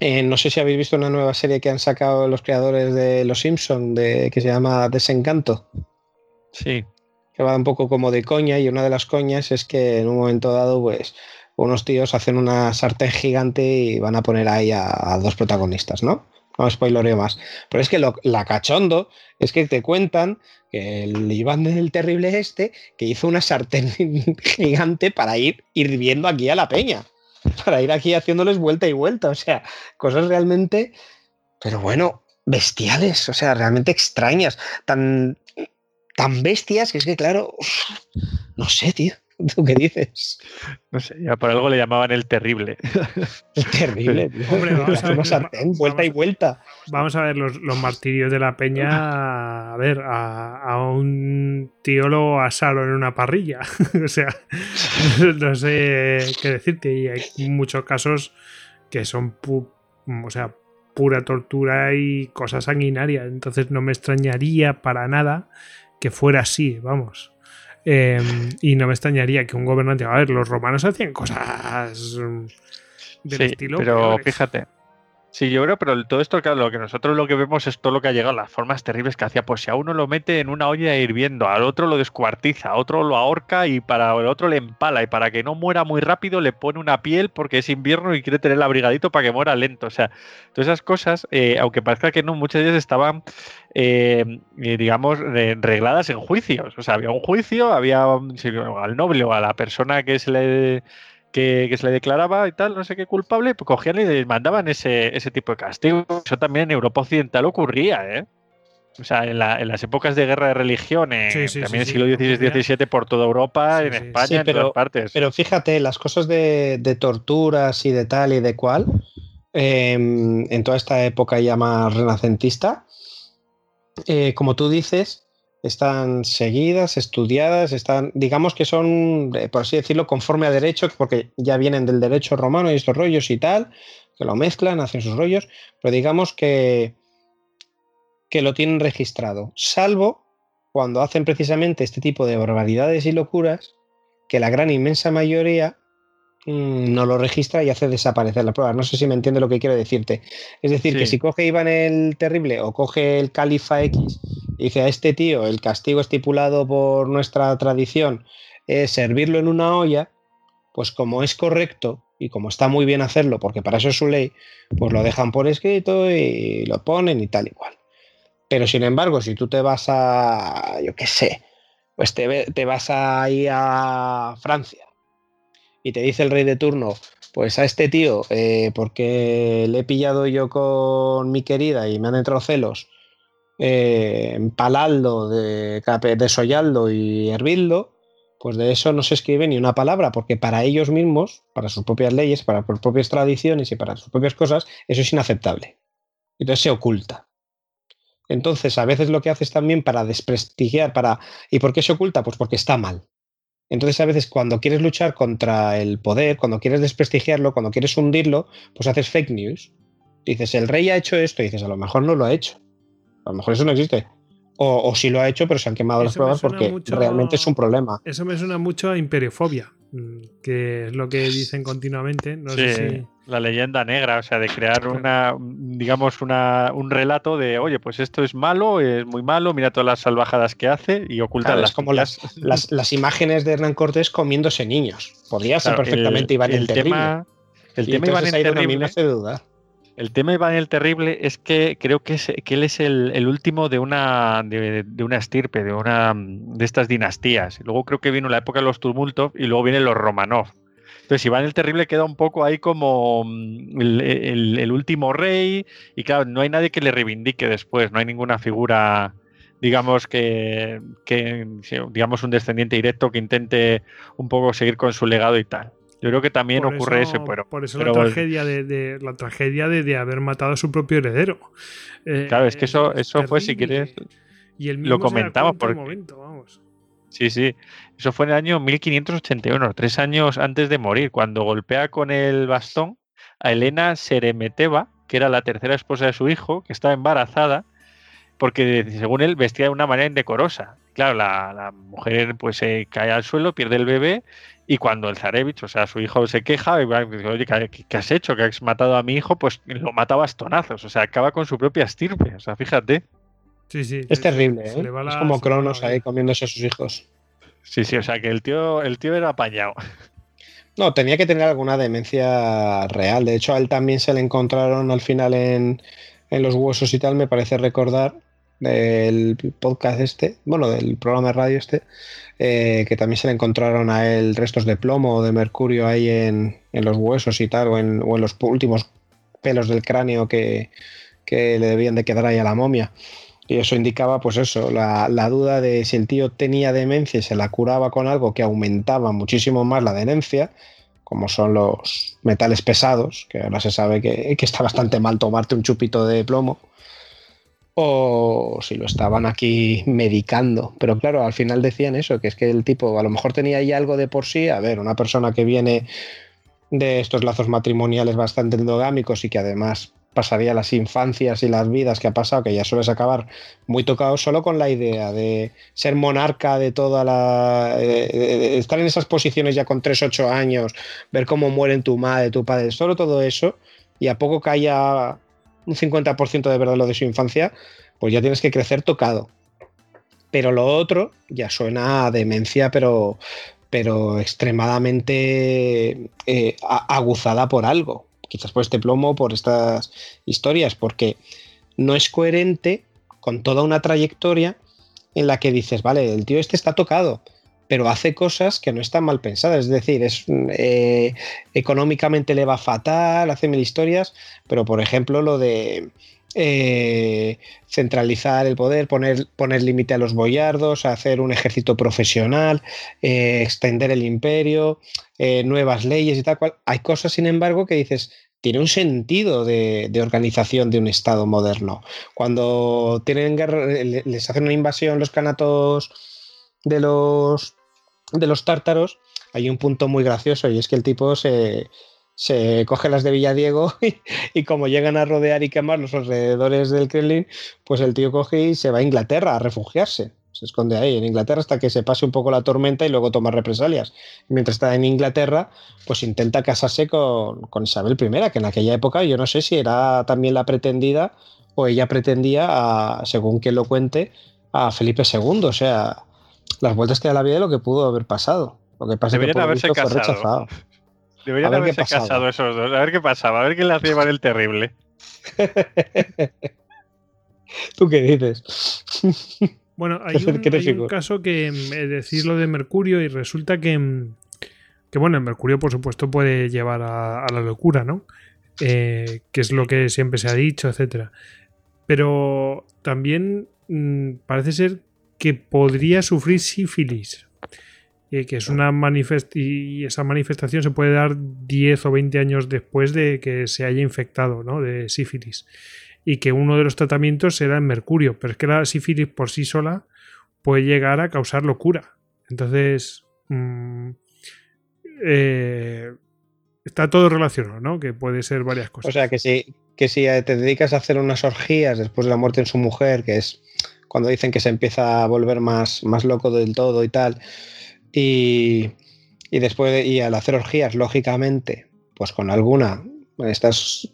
no sé si habéis visto una nueva serie que han sacado los creadores de Los Simpson, de, que se llama Desencanto. Sí. Que va un poco como de coña, y una de las coñas es que en un momento dado, pues, unos tíos hacen una sartén gigante y van a poner ahí a dos protagonistas, ¿no? no spoilereo más. Pero es que lo, la cachondo es que te cuentan que el Iván del terrible este que hizo una sartén [laughs] gigante para ir hirviendo aquí a la peña. [laughs] Para ir aquí haciéndoles vuelta y vuelta. O sea, cosas realmente. Pero bueno, bestiales. O sea, realmente extrañas. Tan, tan bestias que es que, claro. No sé, tío. [laughs] ¿Tú qué dices? No sé, ya por algo le llamaban el terrible. El terrible, [laughs] Hombre, vamos a ver, vuelta y vuelta. Vamos a ver los, martirios de la peña. A ver, a, un tío lo asaron en una parrilla. [laughs] o sea, no sé qué decirte. Y hay muchos casos que son o sea, pura tortura y cosas sanguinarias. Entonces no me extrañaría para nada que fuera así, vamos. Em, y no me extrañaría que un gobernante. A ver, los romanos hacían cosas del estilo. Pero fíjate, Sí, yo creo, pero todo esto, claro, lo que nosotros lo que vemos es todo lo que ha llegado, las formas terribles que hacía. Pues si a uno lo mete en una olla hirviendo, al otro lo descuartiza, a otro lo ahorca y para el otro le empala. Y para que no muera muy rápido le pone una piel porque es invierno y quiere tener abrigadito para que muera lento. O sea, todas esas cosas, eh, aunque parezca que no, muchas de ellas estaban, eh, eh, digamos, regladas en juicios. O sea, había un juicio, había al noble o a la persona que se le que, se le declaraba y tal, no sé qué culpable, pues cogían y les mandaban ese, ese tipo de castigo. Eso también en Europa Occidental ocurría, ¿eh? O sea, en, las épocas de guerra de religiones, también en el siglo XVI, XVII, por toda Europa, en España, en todas partes. Pero fíjate, las cosas de, torturas y de tal y de cual, em, en toda esta época ya más renacentista, eh, como tú dices, están seguidas, estudiadas, están, digamos que son, eh, por así decirlo, conforme a derecho, porque ya vienen del derecho romano y estos rollos y tal, que lo mezclan, hacen sus rollos, pero digamos que, que lo tienen registrado, salvo cuando hacen precisamente este tipo de barbaridades y locuras, que la gran inmensa mayoría Mm, no lo registra y hace desaparecer la prueba. No sé si me entiende lo que quiero decirte. Es decir, que si coge Iván el Terrible o coge el Califa X dice a este tío, el castigo estipulado por nuestra tradición es servirlo en una olla, pues como es correcto y como está muy bien hacerlo, porque para eso es su ley, pues lo dejan por escrito y lo ponen y tal igual. Pero sin embargo, si tú te vas a, yo qué sé, pues te, te vas a ir a Francia y te dice el rey de turno, pues a este tío, eh, porque le he pillado yo con mi querida y me han entrado celos, eh, palaldo, de, desollaldo y hervidlo, pues de eso no se escribe ni una palabra, porque para ellos mismos, para sus propias leyes, para sus propias tradiciones y para sus propias cosas, eso es inaceptable. Entonces se oculta. Entonces, a veces lo que haces también para desprestigiar, para. ¿Y por qué se oculta? Pues porque está mal. Entonces, a veces cuando quieres luchar contra el poder, cuando quieres desprestigiarlo, cuando quieres hundirlo, pues haces fake news. Dices, el rey ha hecho esto, dices, a lo mejor no lo ha hecho. A lo mejor eso no existe. O, sí lo ha hecho, pero se han quemado las pruebas porque realmente es un problema. Eso me suena mucho a imperiofobia, mm, que es lo que dicen continuamente. No sé si... La leyenda negra, o sea, de crear una, digamos, una, un relato de, oye, pues esto es malo, es muy malo, mira todas las salvajadas que hace y oculta las. como las, las, [laughs] imágenes de Hernán Cortés comiéndose niños. Podría ser perfectamente Iván el, Terrible. Tema, el tema Iván el Terrible. hace dudar. El tema Iván el Terrible es que creo que, es, él es el, último de una, de, una estirpe, de una de estas dinastías. Luego creo que vino la época de los tumultos y luego vienen los Romanov. Entonces Iván el Terrible queda un poco ahí como mm, el, último rey y claro, no hay nadie que le reivindique después, no hay ninguna figura digamos que digamos un descendiente directo que intente un poco seguir con su legado y tal. Yo creo que también ocurre eso, pero. Por eso la tragedia, de, la tragedia de, haber matado a su propio heredero. Eh, claro, es que eso, eso fue, si quieres. Y el lo comentamos por momento, vamos. Sí, sí. Eso fue en el año 1581, tres años antes de morir, cuando golpea con el bastón a Elena Seremeteva, que era la tercera esposa de su hijo, que estaba embarazada, porque según él vestía de una manera indecorosa. Claro, la, mujer pues se cae al suelo, pierde el bebé y cuando el Zarevich, o sea, su hijo se queja y dice, oye, ¿qué, has hecho? ¿Que has matado a mi hijo? Pues lo mata a bastonazos, o sea, acaba con su propia estirpe, o sea, fíjate. Sí, sí. Es terrible, ¿eh? Es como Cronos ahí comiéndose a sus hijos. Sí, sí, o sea, que el tío, el tío era apañado. No, tenía que tener alguna demencia real. De hecho, a él también se le encontraron al final en, en los huesos y tal, me parece recordar, del podcast este, bueno, del programa de radio este, eh, que también se le encontraron a él restos de plomo o de mercurio ahí en, los huesos y tal, o en, los últimos pelos del cráneo que, le debían de quedar ahí a la momia. Y eso indicaba, pues eso, la, la, duda de si el tío tenía demencia y se la curaba con algo que aumentaba muchísimo más la demencia, como son los metales pesados, que ahora se sabe que, que está bastante mal tomarte un chupito de plomo o si lo estaban aquí medicando. Pero claro, al final decían eso, que es que el tipo a lo mejor tenía ahí algo de por sí. A ver, una persona que viene de estos lazos matrimoniales bastante endogámicos y que además pasaría las infancias y las vidas que ha pasado, que ya sueles acabar muy tocado solo con la idea de ser monarca de toda la... estar en esas posiciones ya con 3, 8 años, ver cómo mueren tu madre, tu padre, solo todo eso, y a poco que haya un 50% de verdad lo de su infancia, pues ya tienes que crecer tocado. Pero lo otro ya suena a demencia, pero, pero extremadamente eh, aguzada por algo. Quizás por este plomo, por estas historias, porque no es coherente con toda una trayectoria en la que dices, vale, el tío este está tocado, pero hace cosas que no están mal pensadas. Es decir, es, eh, económicamente le va fatal, hace mil historias, pero por ejemplo lo de eh, centralizar el poder, poner, poner límite a los boyardos, hacer un ejército profesional, eh, extender el imperio, nuevas leyes y tal cual. Hay cosas, sin embargo, que dices, tiene un sentido de, de, organización de un Estado moderno. Cuando tienen guerra, les hacen una invasión los canatos de los, de los tártaros, hay un punto muy gracioso y es que el tipo se, coge las de Villadiego [laughs] y, y, como llegan a rodear y quemar los alrededores del Kremlin, pues el tío coge y se va a Inglaterra a refugiarse. Se esconde ahí en Inglaterra hasta que se pase un poco la tormenta y luego toma represalias. mientras está en Inglaterra, pues intenta casarse con, con Isabel I, que en aquella época yo no sé si era también la pretendida o ella pretendía, a, según quien lo cuente, a Felipe II. O sea, las vueltas que da la vida y lo que pudo haber pasado. Lo que pasa Deberían haberse casado. Deberían haberse casado esos dos. A ver qué pasaba. A ver quién le hacía el terrible. [laughs] ¿Tú qué dices? [laughs] Bueno, [laughs] hay un, caso que mm, decir lo de Mercurio y resulta que, mm, que bueno, el Mercurio por supuesto puede llevar a, la locura, ¿no? Eh, que es lo que siempre se ha dicho, etcétera. pero también mm, parece ser que podría sufrir sífilis. Eh, que es una manifestación y esa manifestación se puede dar 10 o 20 años después de que se haya infectado ¿no? de sífilis y que uno de los tratamientos será el mercurio, pero es que la sífilis por sí sola puede llegar a causar locura. Entonces, mm, eh, está todo relacionado, ¿no? Que puede ser varias cosas. O sea, que si, que si te dedicas a hacer unas orgías después de la muerte en su mujer, que es cuando dicen que se empieza a volver más, más loco del todo y tal, y, y después, y al hacer orgías, lógicamente, pues con alguna estás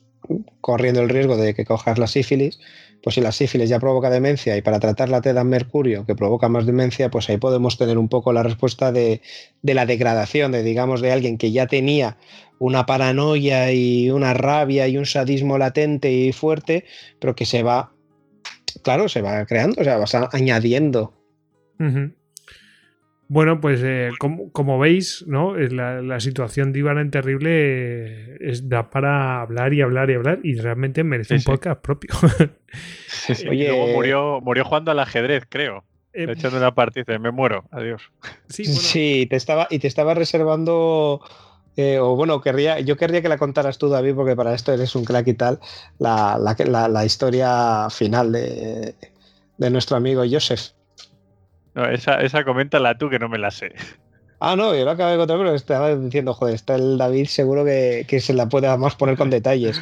corriendo el riesgo de que cojas la sífilis, pues si la sífilis ya provoca demencia y para tratarla te dan mercurio que provoca más demencia, pues ahí podemos tener un poco la respuesta de, la degradación, de digamos, de alguien que ya tenía una paranoia y una rabia y un sadismo latente y fuerte, pero que se va, claro, se va creando, o sea, vas añadiendo. Bueno, pues eh, como, veis, ¿no? La, la, situación de Iván en Terrible es, da para hablar y hablar y hablar y realmente merece un podcast propio. [laughs] Oye, luego murió, murió jugando al ajedrez, creo. Eh, echando una partida, me muero, adiós. Sí, te estaba, y te estaba reservando, eh, o bueno, querría, yo querría que la contaras tú, David, porque para esto eres un crack y tal, la, la historia final de, de nuestro amigo Joseph. No, esa, esa coméntala tú que no me la sé. Ah, no, yo lo acabé de contar, pero estaba diciendo, joder, está el David seguro que, se la puede además poner con detalles.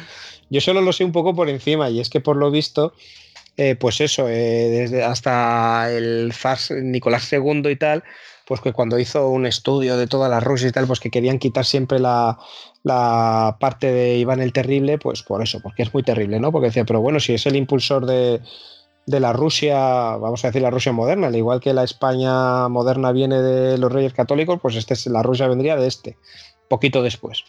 Yo solo lo sé un poco por encima, y es que por lo visto, eh, pues eso, eh, desde hasta el Fars Nicolás II y tal, pues que cuando hizo un estudio de todas las Rusia y tal, pues que querían quitar siempre la, parte de Iván el Terrible, pues por eso, porque es muy terrible, ¿no? Porque decía, pero bueno, si es el impulsor de, la Rusia, vamos a decir la Rusia moderna, al igual que la España moderna viene de los reyes católicos, pues este es, la Rusia vendría de este, poquito después.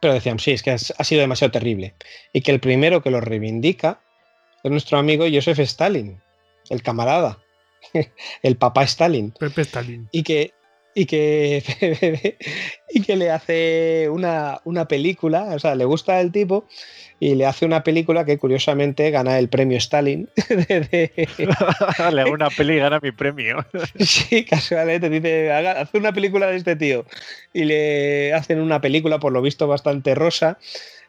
Pero decían, sí, es que ha sido demasiado terrible. Y que el primero que lo reivindica es nuestro amigo Joseph Stalin, el camarada, [laughs] el papá Stalin. Pepe Stalin. Y que, y que, [laughs] y que le hace una, una película, o sea, le gusta el tipo y le hace una película que curiosamente gana el premio Stalin. [laughs] le hago una peli y gana mi premio. sí, casualmente dice, hace una película de este tío y le hacen una película por lo visto bastante rosa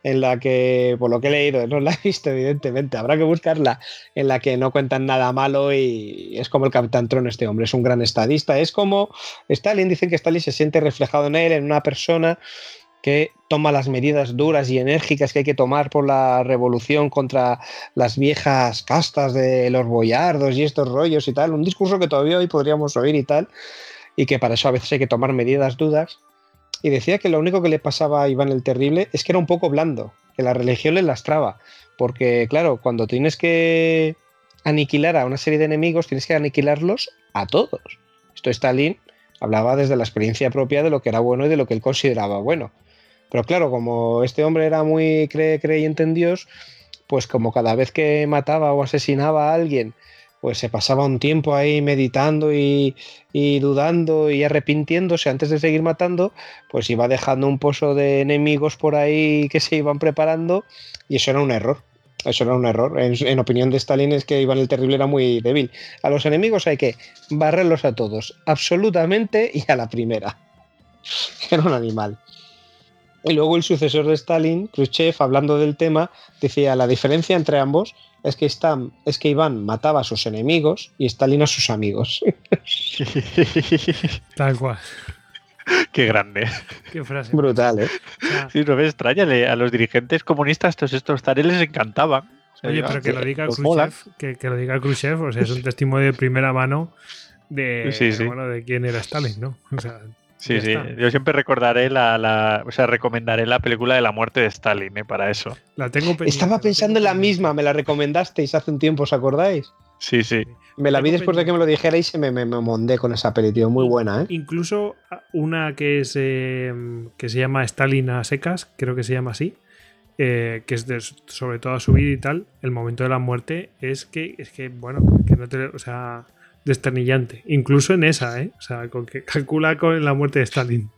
en la que, por lo que he leído, [laughs] no la he visto evidentemente, habrá que buscarla, en la que no cuentan nada malo y es como el Capitán Tron este hombre, es un gran estadista, es como Stalin, dicen que Stalin se siente reflejado en él, en una persona que toma las medidas duras y enérgicas que hay que tomar por la revolución contra las viejas castas de los boyardos y estos rollos y tal, un discurso que todavía hoy podríamos oír y tal, y que para eso a veces hay que tomar medidas duras. Y decía que lo único que le pasaba a Iván el Terrible es que era un poco blando, que la religión le lastraba, porque claro, cuando tienes que aniquilar a una serie de enemigos, tienes que aniquilarlos a todos. Esto Stalin hablaba desde la experiencia propia de lo que era bueno y de lo que él consideraba bueno. Pero claro, como este hombre era muy creyente en Dios, pues como cada vez que mataba o asesinaba a alguien, pues se pasaba un tiempo ahí meditando y, dudando y arrepintiéndose antes de seguir matando, pues iba dejando un pozo de enemigos por ahí que se iban preparando y eso era un error. Eso era un error. En, en opinión de Stalin es que Iván el Terrible era muy débil. A los enemigos hay que barrerlos a todos, absolutamente y a la primera. [laughs] Era un animal. Y luego el sucesor de Stalin, Khrushchev, hablando del tema, decía la diferencia entre ambos es que, es que Iván mataba a sus enemigos y Stalin a sus amigos. [laughs] Tal cual. Qué grande. Qué frase. Brutal, ¿eh? sí, no me extraña. A los dirigentes comunistas todos estos tareas les encantaban. Oye, pero que lo diga Khrushchev, que, que, lo diga Khrushchev, o sea, es un testimonio de primera mano de, Bueno, de quién era Stalin, ¿no? O sea, Sí, sí. Yo siempre recordaré la, O sea, recomendaré la película de la muerte de Stalin, ¿eh? Para eso. La tengo Estaba pensando en la misma, me la recomendasteis hace un tiempo, ¿os acordáis? Sí, sí. Me la vi después de que me lo dijerais y me, me, mondé con esa peli, tío. Muy buena, ¿eh? Incluso una que, es, eh, que se llama Stalin a secas, creo que se llama así. Eh, que es de, sobre todo a su vida y tal, el momento de la muerte es que, es que bueno, que no te, o sea, desternillante. Incluso en esa, ¿eh? O sea, con que calcula con la muerte de Stalin.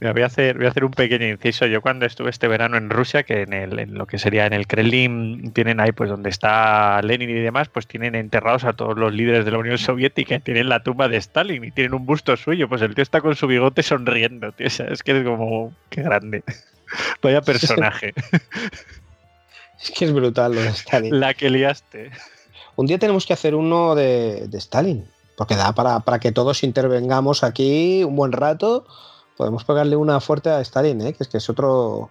voy, a hacer, voy a hacer un pequeño inciso. Yo cuando estuve este verano en Rusia, que en, el, en lo que sería en el Kremlin, tienen ahí pues donde está Lenin y demás, pues tienen enterrados a todos los líderes de la Unión Soviética, tienen la tumba de Stalin y tienen un busto suyo. Pues el tío está con su bigote sonriendo, tío. es que es como, qué grande. [laughs] Vaya personaje. Es que es brutal lo de Stalin. La que liaste. Un día tenemos que hacer uno de, Stalin, porque da para, para, que todos intervengamos aquí un buen rato. Podemos pegarle una fuerte a Stalin, ¿eh? que es que es otro.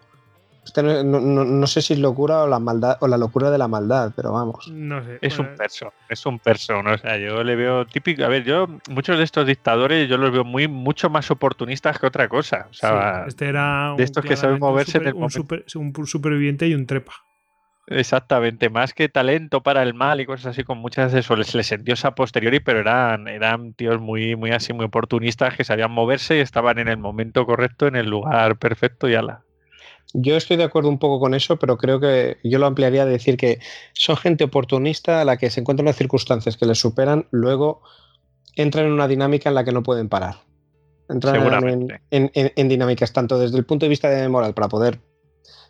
Este no, sé si es locura o la maldad o la locura de la maldad, pero vamos. No sé. Es un perso, es un perso, O sea, yo le veo típico. A ver, yo muchos de estos dictadores yo los veo muy mucho más oportunistas que otra cosa. O sea, este era de estos que saben moverse en el un, un superviviente y un trepa. Exactamente, más que talento para el mal y cosas así, con muchas de eso les, les sentió a posteriori, pero eran, eran tíos muy, muy así, muy oportunistas que sabían moverse y estaban en el momento correcto, en el lugar perfecto y ala. Yo estoy de acuerdo un poco con eso, pero creo que yo lo ampliaría a decir que son gente oportunista a la que se encuentran las circunstancias que les superan, luego entran en una dinámica en la que no pueden parar. Entran en, en dinámicas tanto desde el punto de vista de moral para poder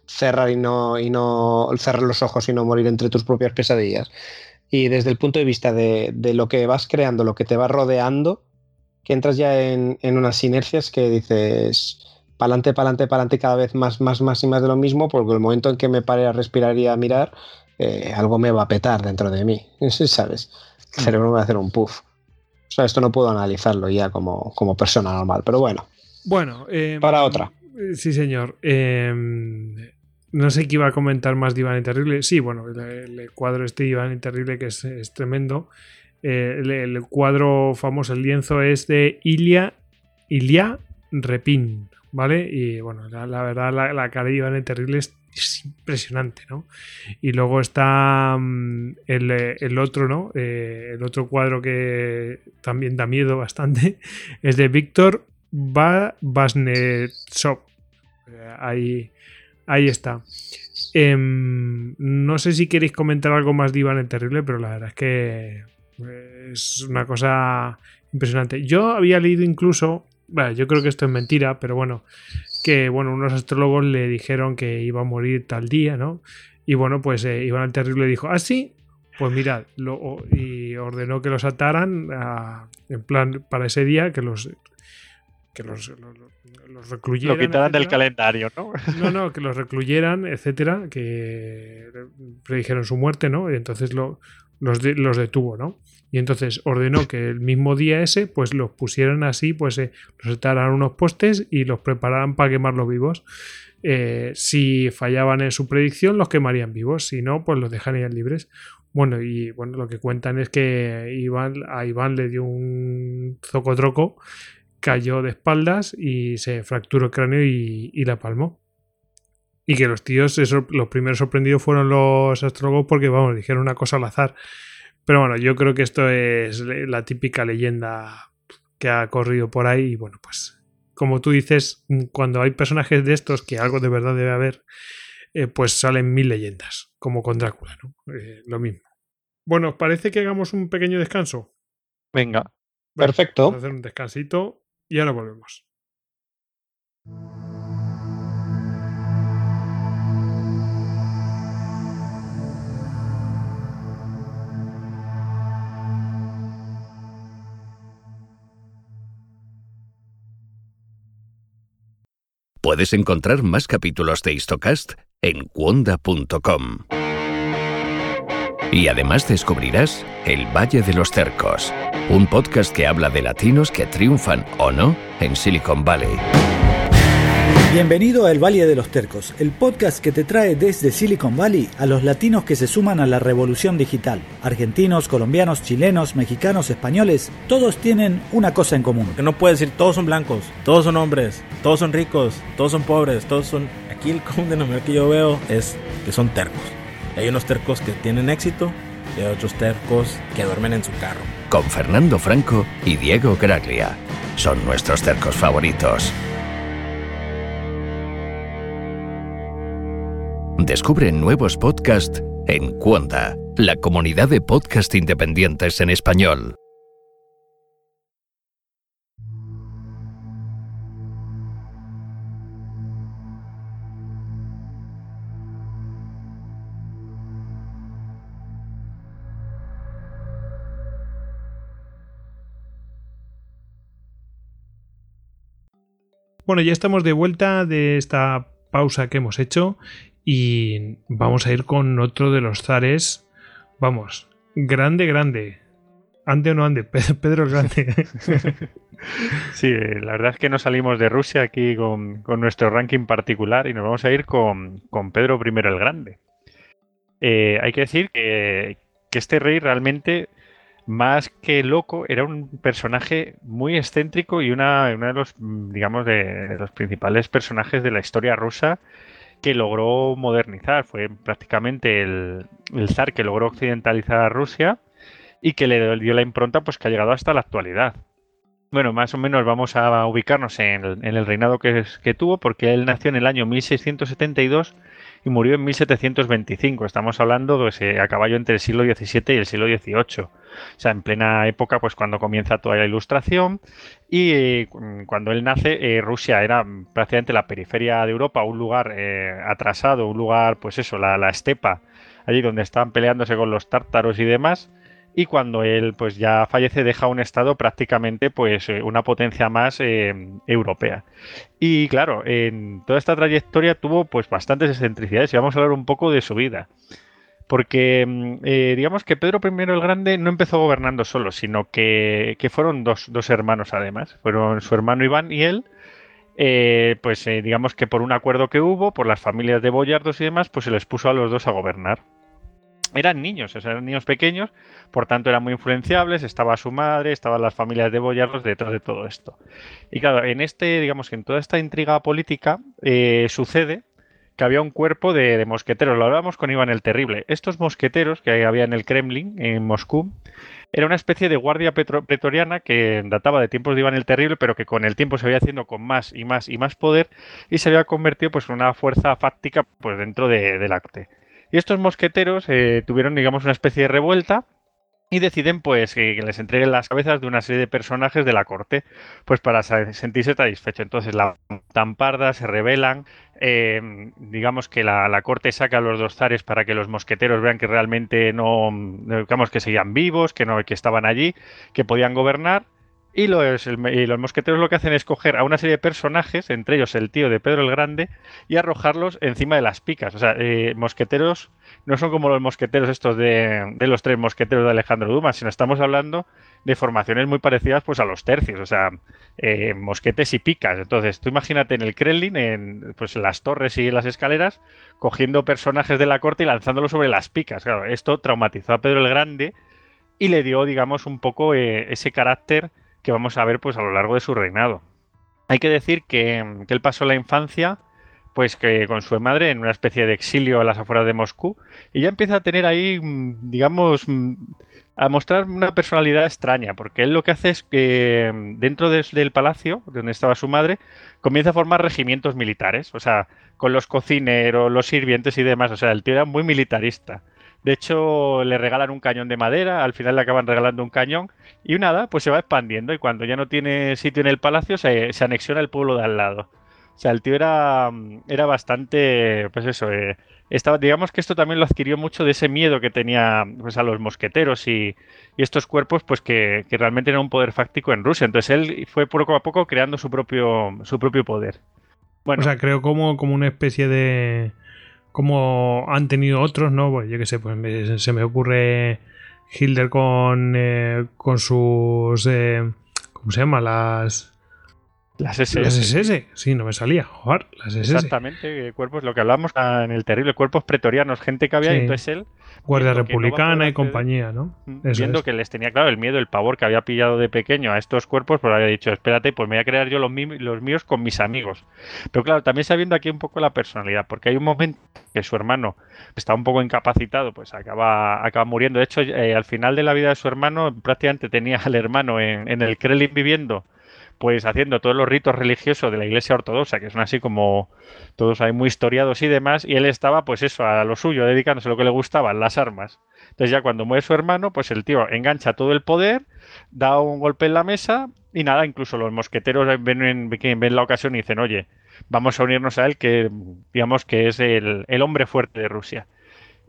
cerrar y no, y no cerrar los ojos y no morir entre tus propias pesadillas. Y desde el punto de vista de, lo que vas creando, lo que te va rodeando, que entras ya en, unas inercias que dices pa'lante, pa'lante, pa'lante, cada vez más, más, más y más de lo mismo, porque el momento en que me pare a respirar y a mirar, eh, algo me va a petar dentro de mí, [laughs] ¿sabes? El mm. cerebro me va a hacer un puff. O sea, esto no puedo analizarlo ya como, como persona normal, pero bueno. Bueno, em, para otra. Sí, señor. Em, no sé qué iba a comentar más de Iván y Terrible. Sí, bueno, el, cuadro este Iván y Terrible que es, tremendo. Eh, el, cuadro famoso, el lienzo es de Ilia, Ilia Repin, ¿vale? Y bueno, la, verdad la, cara de Iván y Terrible es, impresionante, ¿no? Y luego está mm, el, otro, ¿no? Eh, el otro cuadro que también da miedo bastante [laughs] es de Víctor Basnetsov. Eh, ahí Ahí está. Em, no sé si queréis comentar algo más de Iván el Terrible, pero la verdad es que eh, es una cosa impresionante. Yo había leído incluso, bueno, yo creo que esto es mentira, pero bueno, que bueno, unos astrólogos le dijeron que iba a morir tal día, ¿no? Y bueno, pues eh, Iván el Terrible dijo, ah, sí, pues mirad, lo, y ordenó que los ataran en plan para ese día, que los que los, los, recluyeran. Lo quitaran del calendario, ¿no? No, no, que los [laughs] recluyeran, etcétera, que predijeron su muerte, ¿no? Y entonces lo, los, los detuvo, ¿no? Y entonces ordenó que el mismo día ese, pues los pusieran así, pues eh, los ataran unos postes y los prepararan para quemarlos vivos. Eh, si fallaban en su predicción, los quemarían vivos. Si no, pues los dejarían libres. Bueno, y bueno, lo que cuentan es que Iván, a Iván le dio un zocotroco cayó de espaldas y se fracturó el cráneo y, la palmó. Y que los tíos, los primeros sorprendidos fueron los astrólogos porque, vamos, dijeron una cosa al azar. Pero bueno, yo creo que esto es la típica leyenda que ha corrido por ahí. Y bueno, pues, como tú dices, cuando hay personajes de estos, que algo de verdad debe haber, eh, pues salen mil leyendas, como con Drácula, ¿no? Eh, lo mismo. Bueno, parece que hagamos un pequeño descanso? Venga. Perfecto. Vamos a hacer un descansito y ahora volvemos. Puedes encontrar más capítulos de Histocast en cuonda.com. Y además descubrirás El Valle de los Cercos, un podcast que habla de latinos que triunfan o no en Silicon Valley. Bienvenido a El Valle de los Tercos, el podcast que te trae desde Silicon Valley a los latinos que se suman a la revolución digital. Argentinos, colombianos, chilenos, mexicanos, españoles, todos tienen una cosa en común. Que no puedes decir todos son blancos, todos son hombres, todos son ricos, todos son pobres, todos son... Aquí el común denominador que yo veo es que son tercos. Hay unos tercos que tienen éxito y hay otros tercos que duermen en su carro. Con Fernando Franco y Diego Graglia. Son nuestros tercos favoritos. Descubre nuevos podcasts en Cuonda, la comunidad de podcast independientes en español. Bueno, ya estamos de vuelta de esta pausa que hemos hecho y vamos a ir con otro de los zares, vamos, grande, grande. Ande o no ande, [laughs] Pedro el Grande. [laughs] Sí, la verdad es que no salimos de Rusia aquí con, nuestro ranking particular y nos vamos a ir con, Pedro I el Grande. Eh, hay que decir que, este rey realmente, más que loco, era un personaje muy excéntrico y una, uno de los, digamos, de los principales personajes de la historia rusa que logró modernizar. Fue prácticamente el, el zar que logró occidentalizar a Rusia y que le dio la impronta pues que ha llegado hasta la actualidad. Bueno, más o menos vamos a ubicarnos en el, reinado que, que, tuvo, porque él nació en el año 1672 y murió en 1725. Estamos hablando pues, eh, a caballo entre el siglo XVII y el siglo XVIII. O sea, en plena época, pues cuando comienza toda la ilustración. Y eh, cuando él nace, eh, Rusia era prácticamente la periferia de Europa, un lugar atrasado, un lugar, pues eso, la, la estepa, allí donde estaban peleándose con los tártaros y demás y cuando él pues ya fallece deja un estado prácticamente pues eh, una potencia más eh, europea. Y claro en toda esta trayectoria tuvo pues bastantes excentricidades y vamos a hablar un poco de su vida. Porque mm, eh, digamos que Pedro I el Grande no empezó gobernando solo sino que, fueron dos, dos, hermanos además. Fueron su hermano Iván y él pues digamos que por un acuerdo que hubo por las familias de boyardos y demás pues se les puso a los dos a gobernar eran niños, eran niños pequeños, por tanto eran muy influenciables, estaba su madre, estaban las familias de boyardos detrás de todo esto. Y claro, en este, digamos que en toda esta intriga política eh, sucede que había un cuerpo de, mosqueteros, lo hablábamos con Iván el Terrible. Estos mosqueteros que había en el Kremlin, en Moscú, era una especie de guardia pretoriana que databa de tiempos de Iván el Terrible, pero que con el tiempo se había haciendo con más y más y más poder y se había convertido pues, en una fuerza fáctica pues, dentro del arte. Y estos mosqueteros eh, tuvieron, digamos, una especie de revuelta y deciden pues que les entreguen las cabezas de una serie de personajes de la corte pues para sentirse satisfecho. Entonces la tamparda se rebelan eh, digamos que la, corte saca a los dos zares para que los mosqueteros vean que realmente no digamos que seguían vivos que no que estaban allí que podían gobernar y los, mosqueteros lo que hacen es coger a una serie de personajes, entre ellos el tío de Pedro el Grande, y arrojarlos encima de las picas. O sea, eh, mosqueteros no son como los mosqueteros estos de, los tres mosqueteros de Alejandro Dumas, sino estamos hablando de formaciones muy parecidas pues a los tercios, o sea, eh, mosquetes y picas. Entonces, tú imagínate en el Kremlin, en pues, las torres y las escaleras, cogiendo personajes de la corte y lanzándolos sobre las picas. Claro, esto traumatizó a Pedro el Grande y le dio, digamos, un poco eh, ese carácter que vamos a ver pues a lo largo de su reinado. Hay que decir que, él pasó la infancia pues que con su madre en una especie de exilio a las afueras de Moscú y ya empieza a tener ahí, mm, digamos, mm, a mostrar una personalidad extraña, porque él lo que hace es que mm, dentro del palacio, donde estaba su madre, comienza a formar regimientos militares, o sea, con los cocineros, los sirvientes y demás, o sea, el tío era muy militarista. De hecho, le regalan un cañón de madera, al final le acaban regalando un cañón y nada, pues se va expandiendo y cuando ya no tiene sitio en el palacio se, anexiona el pueblo de al lado. O sea, el tío era, era bastante, pues eso, eh, estaba, digamos que esto también lo adquirió mucho de ese miedo que tenía pues, a los mosqueteros y, estos cuerpos, pues que, realmente era un poder fáctico en Rusia. Entonces él fue poco a poco creando su propio, su propio poder. Bueno. O sea, creo como, como una especie de como han tenido otros, ¿no? Pues yo qué sé, pues se me ocurre Hilder con, eh, con sus... Eh, ¿Cómo se llama? Las... Las SS. Las SS, sí, no me salía. Joder, las SS. Exactamente, cuerpos, lo que hablamos en el terrible, cuerpos pretorianos, gente que había, y entonces él Guardia Republicana y compañía, ¿no? viendo que les tenía claro el miedo, el pavor que había pillado de pequeño a estos cuerpos, pues había dicho, espérate, pues me voy a crear yo los, míos con mis amigos. Pero claro, también sabiendo aquí un poco la personalidad, porque hay un momento que su hermano está un poco incapacitado, pues acaba, acaba muriendo. De hecho, eh, al final de la vida de su hermano, prácticamente tenía al hermano en, en el Kremlin viviendo pues haciendo todos los ritos religiosos de la iglesia ortodoxa, que son así como todos ahí muy historiados y demás, y él estaba pues eso, a lo suyo, dedicándose a lo que le gustaban, las armas. Entonces ya cuando muere su hermano, pues el tío engancha todo el poder, da un golpe en la mesa y nada, incluso los mosqueteros ven, ven la ocasión y dicen, oye, vamos a unirnos a él, que digamos que es el, el hombre fuerte de Rusia.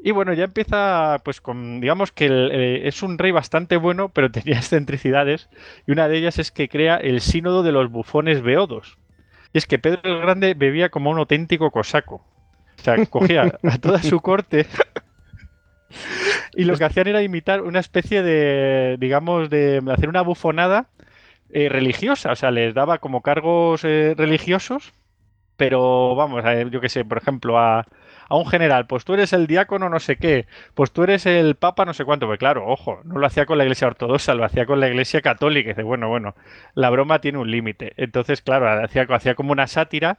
Y bueno, ya empieza, pues con, digamos que eh, es un rey bastante bueno, pero [laughs] tenía excentricidades. Y una de ellas es que crea el sínodo de los bufones beodos. Y es que Pedro el Grande bebía como un auténtico cosaco. O sea, cogía a toda su corte y lo que hacían era imitar una especie de, digamos, de hacer una bufonada eh, religiosa. O sea, les daba como cargos eh, religiosos, pero vamos, yo qué sé, por ejemplo, a, a un general, pues tú eres el diácono no sé qué, pues tú eres el papa no sé cuánto, pues claro, ojo, no lo hacía con la iglesia ortodoxa, lo hacía con la iglesia católica, y dice, bueno, bueno, la broma tiene un límite. Entonces, claro, hacía, hacía como una sátira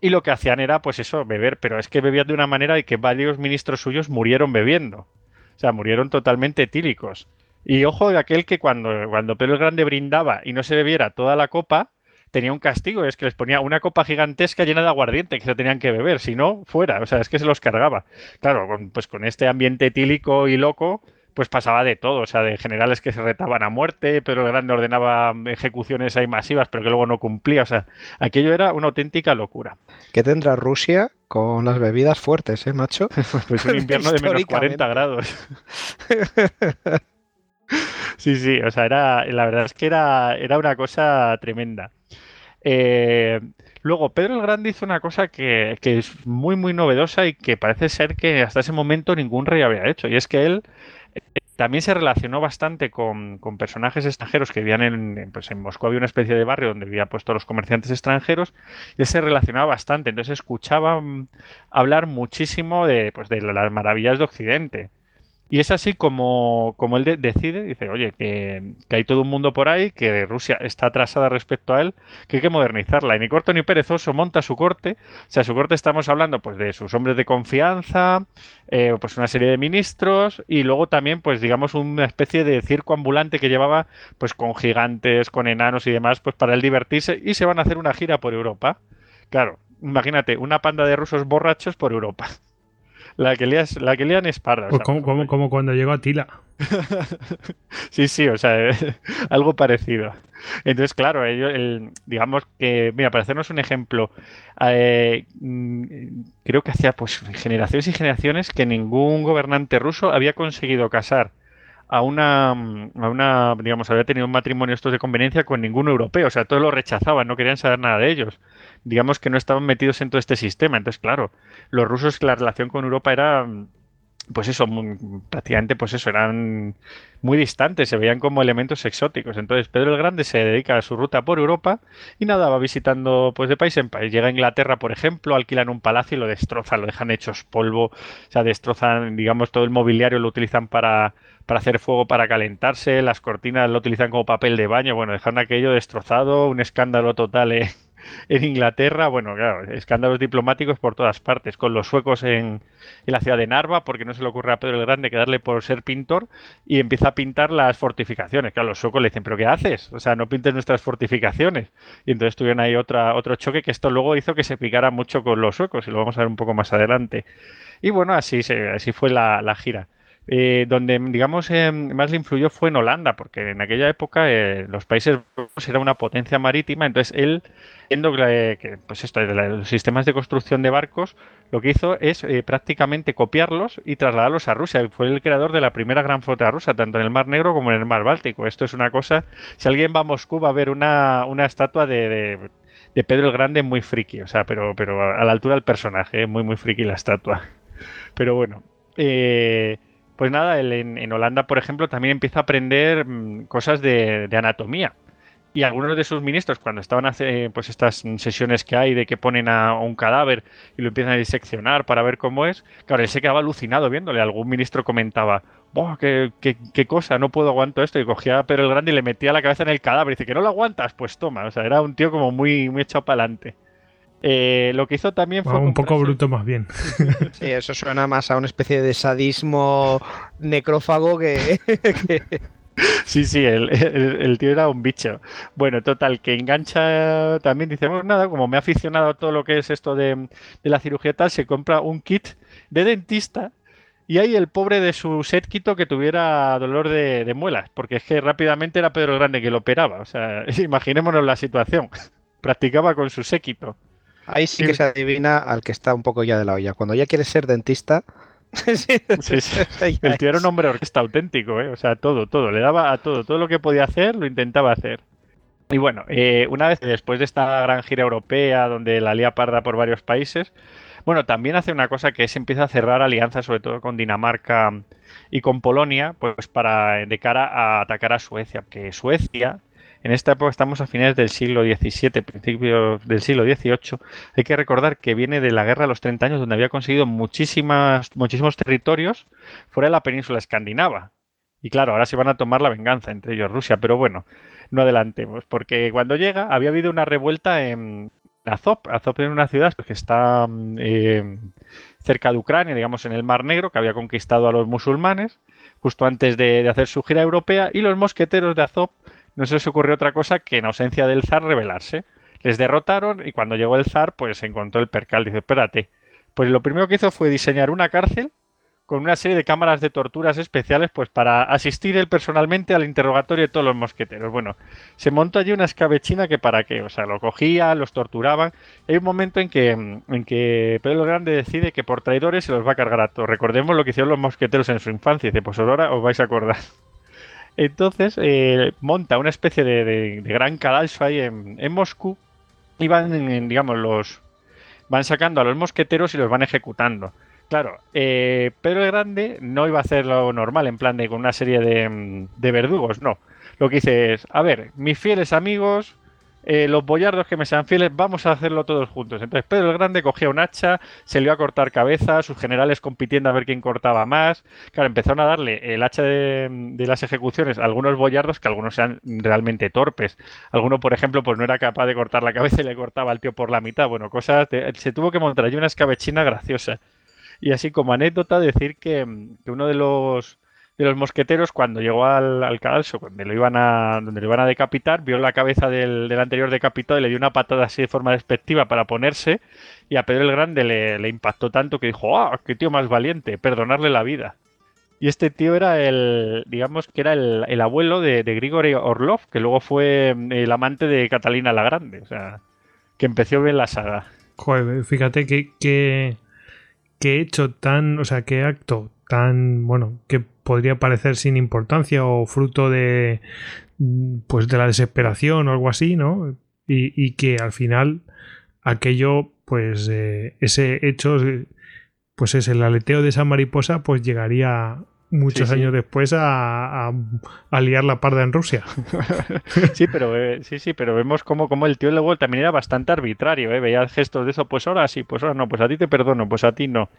y lo que hacían era, pues eso, beber, pero es que bebían de una manera y que varios ministros suyos murieron bebiendo. O sea, murieron totalmente etílicos. Y ojo de aquel que cuando, cuando Pedro el Grande brindaba y no se bebiera toda la copa, tenía un castigo, es que les ponía una copa gigantesca llena de aguardiente que se tenían que beber, si no, fuera, o sea, es que se los cargaba. Claro, pues con este ambiente etílico y loco, pues pasaba de todo, o sea, de generales que se retaban a muerte, pero el grande ordenaba ejecuciones ahí masivas, pero que luego no cumplía, o sea, aquello era una auténtica locura. ¿Qué tendrá Rusia con las bebidas fuertes, eh, macho? [laughs] pues un [laughs] invierno de menos 40 grados. [laughs] sí, sí, o sea, era, la verdad es que era, era una cosa tremenda. Eh, luego, Pedro el Grande hizo una cosa que, es muy, muy novedosa y que parece ser que hasta ese momento ningún rey había hecho. Y es que él eh, también se relacionó bastante con, personajes extranjeros que vivían en, pues en Moscú. Había una especie de barrio donde vivían pues, todos los comerciantes extranjeros y él se relacionaba bastante. Entonces escuchaba mm, hablar muchísimo de, pues, de las maravillas de Occidente. Y es así como, como él decide, dice, oye, que, hay todo un mundo por ahí, que Rusia está atrasada respecto a él, que hay que modernizarla. Y ni corto ni perezoso monta su corte. O sea, su corte estamos hablando pues de sus hombres de confianza, eh, pues una serie de ministros y luego también pues digamos una especie de circo ambulante que llevaba pues con gigantes, con enanos y demás, pues para él divertirse y se van a hacer una gira por Europa. Claro, imagínate, una panda de rusos borrachos por Europa. La que, lían, la que lían es parda. Pues como, como, cuando llegó a Tila. [laughs] sí, sí, o sea, [laughs] algo parecido. Entonces, claro, ellos, digamos que, mira, para hacernos un ejemplo, eh, mm, creo que hacía pues generaciones y generaciones que ningún gobernante ruso había conseguido casar a una, a una, digamos, había tenido un matrimonio estos de conveniencia con ningún europeo, o sea, todos lo rechazaban, no querían saber nada de ellos digamos que no estaban metidos en todo este sistema. Entonces, claro, los rusos, la relación con Europa era, pues eso, prácticamente, pues eso, eran muy distantes, se veían como elementos exóticos. Entonces, Pedro el Grande se dedica a su ruta por Europa y nada, va visitando pues de país en país. Llega a Inglaterra, por ejemplo, alquilan un palacio y lo destrozan, lo dejan hechos polvo, o sea, destrozan, digamos, todo el mobiliario lo utilizan para para hacer fuego para calentarse, las cortinas lo utilizan como papel de baño, bueno, dejan aquello destrozado, un escándalo total eh, en Inglaterra, bueno, claro, escándalos diplomáticos por todas partes, con los suecos en, la ciudad de Narva, porque no se le ocurre a Pedro el Grande quedarle por ser pintor, y empieza a pintar las fortificaciones. Claro, los suecos le dicen, ¿pero qué haces? O sea, no pintes nuestras fortificaciones. Y entonces tuvieron ahí otra, otro choque que esto luego hizo que se picara mucho con los suecos, y lo vamos a ver un poco más adelante. Y bueno, así, así fue la, la gira. Eh, donde, digamos, eh, más le influyó fue en Holanda, porque en aquella época eh, los Países Bajos era una potencia marítima, entonces él, viendo que, pues esto, los sistemas de construcción de barcos, lo que hizo es prácticamente copiarlos y trasladarlos a Rusia. Fue el creador de la primera gran flota rusa, tanto en el Mar Negro como en el Mar Báltico. Esto es una cosa, si alguien va a Moscú va a ver una, una estatua de, de, Pedro el Grande muy friki, o sea, pero, pero a la altura del personaje, muy, muy friki la estatua. Pero bueno. Pues nada, él en, Holanda, por ejemplo, también empieza a aprender mm, cosas de, anatomía. Y algunos de sus ministros, cuando estaban haciendo pues estas sesiones que hay de que ponen a un cadáver y lo empiezan a diseccionar para ver cómo es, claro, él se quedaba alucinado viéndole. Algún ministro comentaba, ¡Buah, qué, cosa! No puedo aguantar esto. Y cogía a Pedro el Grande y le metía la cabeza en el cadáver. Y dice, ¿que no lo aguantas? Pues toma. O sea, era un tío como muy, muy echado para adelante. Eh, lo que hizo también fue. un poco bruto, más bien. [laughs] Sí, eso suena más a una especie de sadismo necrófago que. [laughs] Sí, sí, el, tío era un bicho. Bueno, total, que engancha también, dice, bueno, nada, como me ha aficionado a todo lo que es esto de, la cirugía tal, se compra un kit de dentista y ahí el pobre de su séquito que tuviera dolor de, de, muelas, porque es que rápidamente era Pedro el Grande que lo operaba. O sea, [laughs] imaginémonos la situación. Practicaba con su séquito. Ahí sí que se adivina al que está un poco ya de la olla. Cuando ya quieres ser dentista. [laughs] [laughs] El tío era un hombre orquesta auténtico, ¿eh? O sea, todo, todo. Le daba a todo. Todo lo que podía hacer lo intentaba hacer. Y bueno, eh, una vez después de esta gran gira europea donde la lía parda por varios países, bueno, también hace una cosa que es empieza a cerrar alianzas, sobre todo con Dinamarca y con Polonia, pues para de cara a atacar a Suecia, que Suecia en esta época estamos a finales del siglo XVII, principios del siglo XVIII. Hay que recordar que viene de la guerra de los 30 años, donde había conseguido muchísimas, muchísimos territorios fuera de la península escandinava. Y claro, ahora se van a tomar la venganza, entre ellos Rusia, pero bueno, no adelantemos, porque cuando llega había habido una revuelta en Azov. Azov es una ciudad que está eh, cerca de Ucrania, digamos en el Mar Negro, que había conquistado a los musulmanes justo antes de, de hacer su gira europea, y los mosqueteros de Azov no se les ocurrió otra cosa que en ausencia del zar rebelarse. Les derrotaron y cuando llegó el zar, pues encontró el percal. Dice, espérate. Pues lo primero que hizo fue diseñar una cárcel con una serie de cámaras de torturas especiales, pues para asistir él personalmente al interrogatorio de todos los mosqueteros. Bueno, se montó allí una escabechina que para qué, o sea, lo cogían, los torturaban. Hay un momento en que, en que Pedro Grande decide que por traidores se los va a cargar a todos. Recordemos lo que hicieron los mosqueteros en su infancia. Dice, pues ahora os vais a acordar. Entonces eh, monta una especie de, gran cadalso ahí en, Moscú y van, digamos, los van sacando a los mosqueteros y los van ejecutando. Claro, eh, Pedro el Grande no iba a hacer lo normal, en plan de con una serie de, de verdugos, no. Lo que dice es, a ver, mis fieles amigos, eh, los boyardos que me sean fieles, vamos a hacerlo todos juntos. Entonces Pedro el Grande cogía un hacha, se le iba a cortar cabeza, sus generales compitiendo a ver quién cortaba más. Claro, empezaron a darle el hacha de, las ejecuciones a algunos boyardos que algunos sean realmente torpes. Alguno, por ejemplo, pues no era capaz de cortar la cabeza y le cortaba al tío por la mitad. Bueno, cosas... se tuvo que montar allí una escabechina graciosa. Y así como anécdota, decir que uno de los de los mosqueteros cuando llegó al, al cadalso, donde lo iban a, donde iban a decapitar, vio la cabeza del, anterior decapitado y le dio una patada así de forma despectiva para ponerse y a Pedro el Grande le, impactó tanto que dijo, ¡ah, qué tío más valiente! Perdonarle la vida. Y este tío era el, digamos que era el, abuelo de, de, Grigory Orlov, que luego fue el amante de Catalina la Grande, o sea, que empezó bien la saga. Joder, fíjate que, que, que hecho tan, o sea, qué acto tan, bueno, que podría parecer sin importancia o fruto de pues de la desesperación o algo así, ¿no? Y, que al final aquello, pues eh, ese hecho, pues es el aleteo de esa mariposa, pues llegaría muchos años después a, a, liar la parda en Rusia. [laughs] sí, pero eh, sí, sí, pero vemos como, como el tío luego también era bastante arbitrario, ¿eh? veía gestos de eso, pues ahora sí, pues ahora no, pues a ti te perdono, pues a ti no.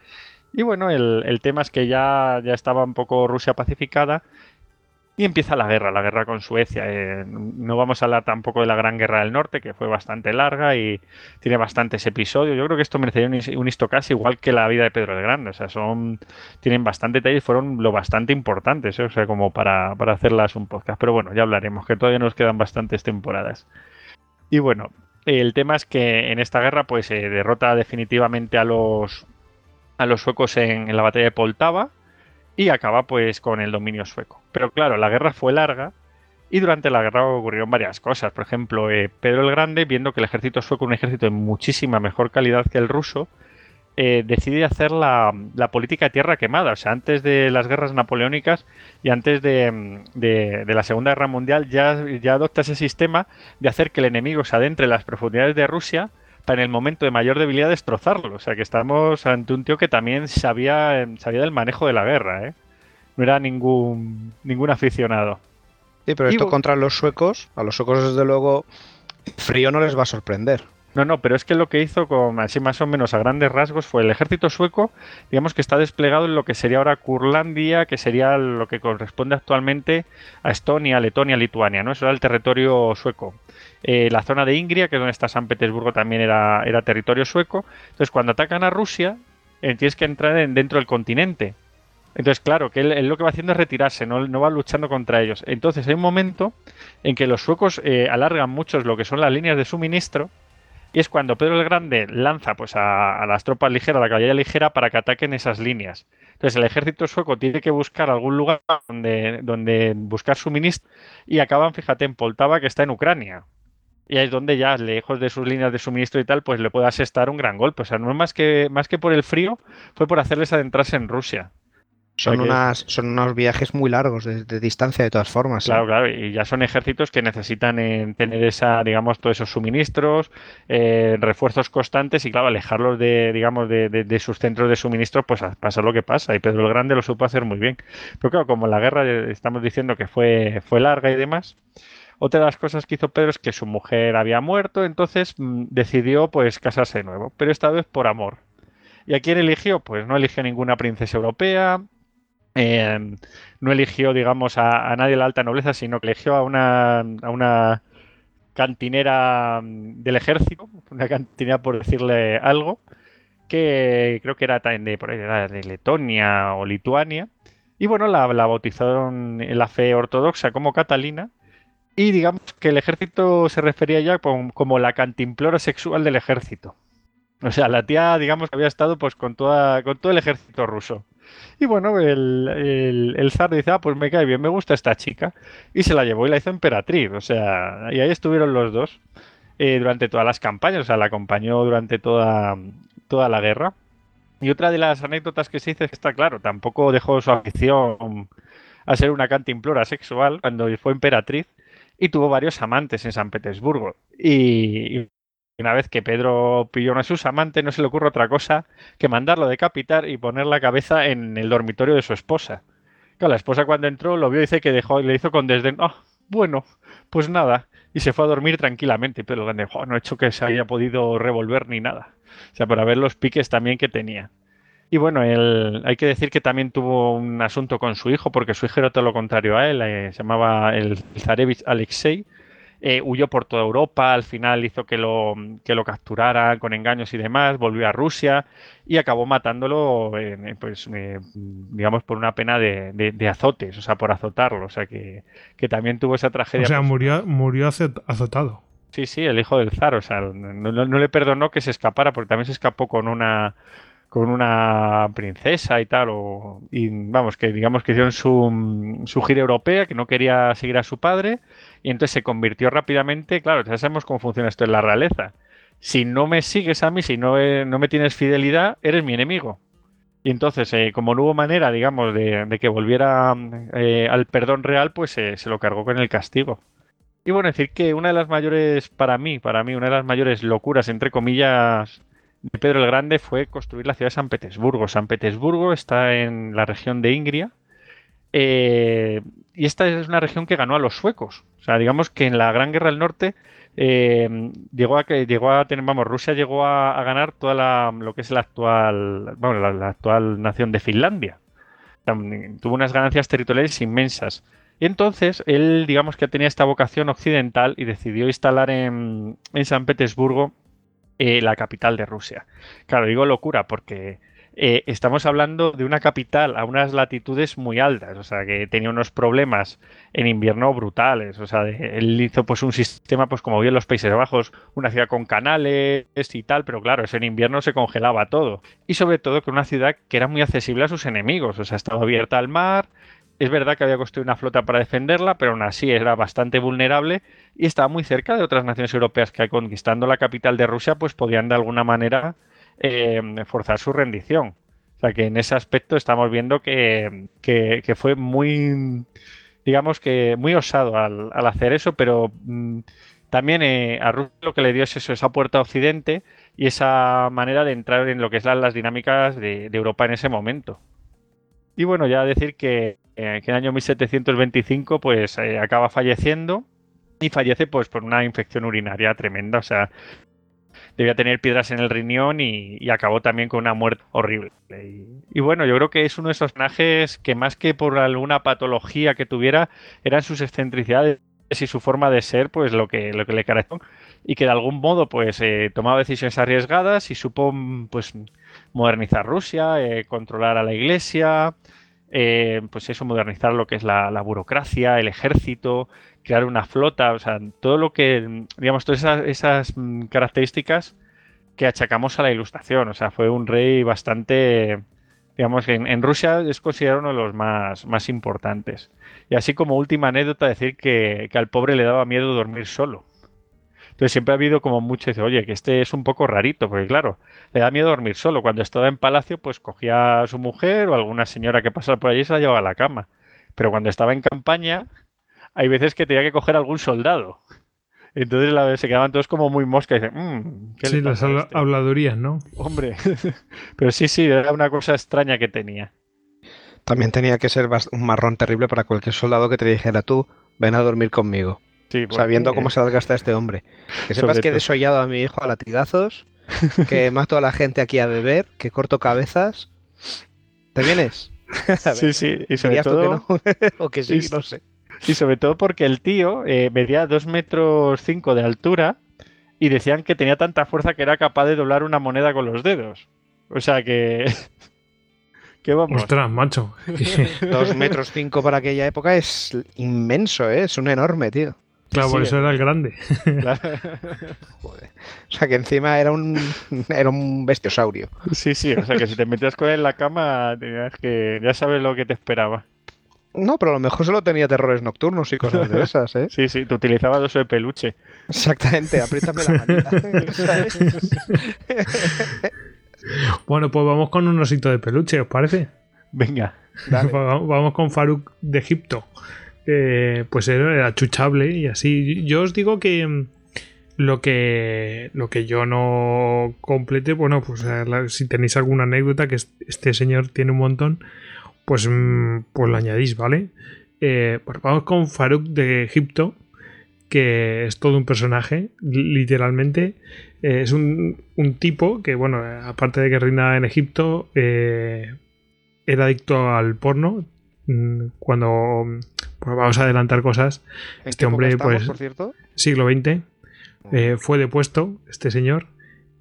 Y bueno, el, tema es que ya, ya estaba un poco Rusia pacificada y empieza la guerra, la guerra con Suecia. Eh, no vamos a hablar tampoco de la Gran Guerra del Norte, que fue bastante larga y tiene bastantes episodios. Yo creo que esto merecería un, un histocast igual que la vida de Pedro el Grande. O sea, son tienen bastante detalles, fueron lo bastante importantes, ¿eh? o sea, como para, para hacerlas un podcast. Pero bueno, ya hablaremos, que todavía nos quedan bastantes temporadas. Y bueno, el tema es que en esta guerra pues se derrota definitivamente a los a los suecos en, la batalla de Poltava y acaba pues con el dominio sueco. Pero claro, la guerra fue larga y durante la guerra ocurrieron varias cosas. Por ejemplo, eh, Pedro el Grande, viendo que el ejército sueco es un ejército de muchísima mejor calidad que el ruso, eh, decide hacer la, política de tierra quemada. O sea, antes de las guerras napoleónicas y antes de, la Segunda Guerra Mundial ya, ya adopta ese sistema de hacer que el enemigo se adentre en las profundidades de Rusia en el momento de mayor debilidad destrozarlo. O sea que estamos ante un tío que también sabía, sabía del manejo de la guerra, ¿eh? No era ningún, ningún aficionado. Sí, pero esto contra los suecos, a los suecos desde luego, frío no les va a sorprender. No, no, pero es que lo que hizo, con, así más o menos a grandes rasgos, fue el ejército sueco, digamos que está desplegado en lo que sería ahora Curlandia, que sería lo que corresponde actualmente a Estonia, Letonia, Lituania, ¿no? Eso era el territorio sueco. Eh, la zona de Ingria, que es donde está San Petersburgo, también era, era territorio sueco. Entonces, cuando atacan a Rusia, eh, tienes que entrar dentro del continente. Entonces, claro, que él, lo que va haciendo es retirarse, no, no, va luchando contra ellos. Entonces, hay un momento en que los suecos eh, alargan mucho lo que son las líneas de suministro y es cuando Pedro el Grande lanza pues, a, las tropas ligeras, a la caballería ligera, para que ataquen esas líneas. Entonces el ejército sueco tiene que buscar algún lugar donde, donde buscar suministro y acaban, fíjate, en Poltava, que está en Ucrania. Y ahí es donde ya, lejos de sus líneas de suministro y tal, pues le puede asestar un gran golpe. O sea, no es más que, más que por el frío, fue por hacerles adentrarse en Rusia. Son, unas, son unos viajes muy largos de, distancia de todas formas. Claro, claro, y ya son ejércitos que necesitan eh, tener esa, digamos, todos esos suministros, eh, refuerzos constantes y claro, alejarlos de, digamos, de, sus centros de suministro, pues pasa lo que pasa. Y Pedro el Grande lo supo hacer muy bien. Pero claro, como la guerra eh, estamos diciendo que fue, fue larga y demás, otra de las cosas que hizo Pedro es que su mujer había muerto, entonces mm, decidió pues casarse de nuevo, pero esta vez por amor. ¿Y a quién eligió? Pues no eligió ninguna princesa europea, Em, no eligió, digamos, a, nadie de la alta nobleza, sino que eligió a una, a una cantinera mm, del ejército, una cantinera por decirle algo, que creo que era de, por de Letonia o Lituania. Y bueno, la, bautizaron en la fe ortodoxa como Catalina. Y digamos que el ejército se refería ya como, la cantimplora sexual del ejército. O sea, la tía, digamos, había estado pues con, toda, con todo el ejército ruso. Y bueno, el, el, zar dice, ah, pues me cae bien, me gusta esta chica. Y se la llevó y la hizo emperatriz. O sea, y ahí estuvieron los dos eh, durante todas las campañas. O sea, la acompañó durante toda, toda la guerra. Y otra de las anécdotas que se dice es que está claro, tampoco dejó su afición a ser una cantimplora sexual cuando fue emperatriz y tuvo varios amantes en San Petersburgo. Y, una vez que Pedro pilló a sus amantes, no se le ocurre otra cosa que mandarlo decapitar y poner la cabeza en el dormitorio de su esposa. Claro, la esposa cuando entró lo vio y dice que dejó, le hizo con desdén, ah, bueno, pues nada, y se fue a dormir tranquilamente. Pero grande, no ha hecho que se haya podido revolver ni nada. O sea, para ver los piques también que tenía. Y bueno, él, hay que decir que también tuvo un asunto con su hijo, porque su hijo era todo lo contrario a él, eh, se llamaba el Zarevich Alexei, eh, huyó por toda Europa, al final hizo que lo, que lo capturaran con engaños y demás, volvió a Rusia y acabó matándolo, pues, eh, digamos, por una pena de, azotes, o sea, por azotarlo, o sea, que, también tuvo esa tragedia. O sea, murió, murió azotado. Sí, sí, el hijo del zar, o sea, no, le perdonó que se escapara, porque también se escapó con una con una princesa y tal, o, y vamos, que digamos que hicieron su, su gira europea, que no quería seguir a su padre, y entonces se convirtió rápidamente, claro, ya sabemos cómo funciona esto en la realeza. Si no me sigues a mí, si no, eh, no me tienes fidelidad, eres mi enemigo. Y entonces, eh, como no hubo manera, digamos, de, que volviera eh, al perdón real, pues se lo cargó con el castigo. Y bueno, decir que una de las mayores, para mí, para mí, una de las mayores locuras, entre comillas, de Pedro el Grande fue construir la ciudad de San Petersburgo. San Petersburgo está en la región de Ingria, eh, y esta es una región que ganó a los suecos. O sea, digamos que en la Gran Guerra del Norte eh, llegó a llegó a tener, vamos, Rusia llegó a, ganar toda la, lo que es la actual, bueno, la, actual nación de Finlandia. tuvo unas ganancias territoriales inmensas. Y entonces él, digamos que tenía esta vocación occidental y decidió instalar en, San Petersburgo eh, la capital de Rusia. Claro, digo locura porque eh, estamos hablando de una capital a unas latitudes muy altas, o sea, que tenía unos problemas en invierno brutales, o sea, él hizo pues un sistema, pues como bien los Países Bajos, una ciudad con canales y tal, pero claro, en invierno se congelaba todo. Y sobre todo que una ciudad que era muy accesible a sus enemigos, o sea, estaba abierta al mar, es verdad que había construido una flota para defenderla, pero aún así era bastante vulnerable y estaba muy cerca de otras naciones europeas que conquistando la capital de Rusia, pues podían de alguna manera eh, forzar su rendición. O sea que en ese aspecto estamos viendo que, fue muy, digamos que muy osado al, hacer eso, pero mm, también eh, a Rusia lo que le dio es eso, esa puerta a Occidente y esa manera de entrar en lo que es las, dinámicas de, Europa en ese momento. Y bueno, ya decir que, en el año 1725 pues acaba falleciendo y fallece pues por una infección urinaria tremenda, o sea, debía tener piedras en el riñón y, acabó también con una muerte horrible. Y, bueno, yo creo que es uno de esos personajes que más que por alguna patología que tuviera, eran sus excentricidades y su forma de ser, pues lo que, lo que le caracterizó y que de algún modo pues eh, tomaba decisiones arriesgadas y supo pues modernizar Rusia, eh, controlar a la iglesia, eh, pues eso, modernizar lo que es la, burocracia, el ejército, crear una flota, o sea, todo lo que, digamos, todas esas, mm, características que achacamos a la ilustración. O sea, fue un rey bastante, digamos, en, en Rusia es considerado uno de los más, más importantes. Y así como última anécdota, decir que, al pobre le daba miedo dormir solo. Entonces siempre ha habido como mucho, dice, oye, que este es un poco rarito, porque claro, le da miedo dormir solo. Cuando estaba en palacio, pues cogía a su mujer o alguna señora que pasaba por allí y se la llevaba a la cama. Pero cuando estaba en campaña, hay veces que tenía que coger algún soldado. Entonces la, se quedaban todos como muy mosca y dicen, mmm, ¿qué Sí, le las a este?". habladurías, ¿no? Hombre, [laughs] pero sí, sí, era una cosa extraña que tenía. También tenía que ser un marrón terrible para cualquier soldado que te dijera tú, ven a dormir conmigo. Sí, porque- Sabiendo cómo se gasta este hombre. Que sepas Sobre que he desollado a mi hijo a latigazos, [laughs] que mato a la gente aquí a beber, que corto cabezas. ¿Te vienes? [laughs] Sí, [laughs] sí, y sobre ¿dirías tú todo... que no? o que sí, no sé. Y sobre todo porque el tío eh, medía 2 metros 5 de altura y decían que tenía tanta fuerza que era capaz de doblar una moneda con los dedos. O sea que... que vamos. Ostras, macho. Dos metros cinco para aquella época es inmenso, ¿eh? Es un enorme, tío. Claro, por eso era el grande. [laughs] Joder. O sea que encima era un, era un bestiosaurio. Sí, sí, o sea que si te metías con él en la cama, tenías que... ya sabes lo que te esperaba. No, pero a lo mejor solo tenía terrores nocturnos y cosas de esas, ¿eh? [laughs] Sí, sí, te utilizaba oso de peluche. Exactamente, apriétame la manita. ¿sabes? [laughs] Bueno, pues vamos con un osito de peluche, ¿os parece? Venga. Dale. Va- Vamos con Faruk de Egipto. Eh, pues era, chuchable y así. Yo os digo que mm, lo que lo que yo no complete, bueno, pues eh, si tenéis alguna anécdota, que es- este señor tiene un montón, pues, mm, pues lo añadís, ¿vale? Pues vamos con Faruk de Egipto, que es todo un personaje, li- literalmente. Es un, un tipo que, bueno, aparte de que reina en Egipto, era adicto al porno. Mm, Cuando pues vamos a adelantar cosas, ¿En Este hombre, estamos, pues, por cierto? siglo XX, eh, fue depuesto este señor.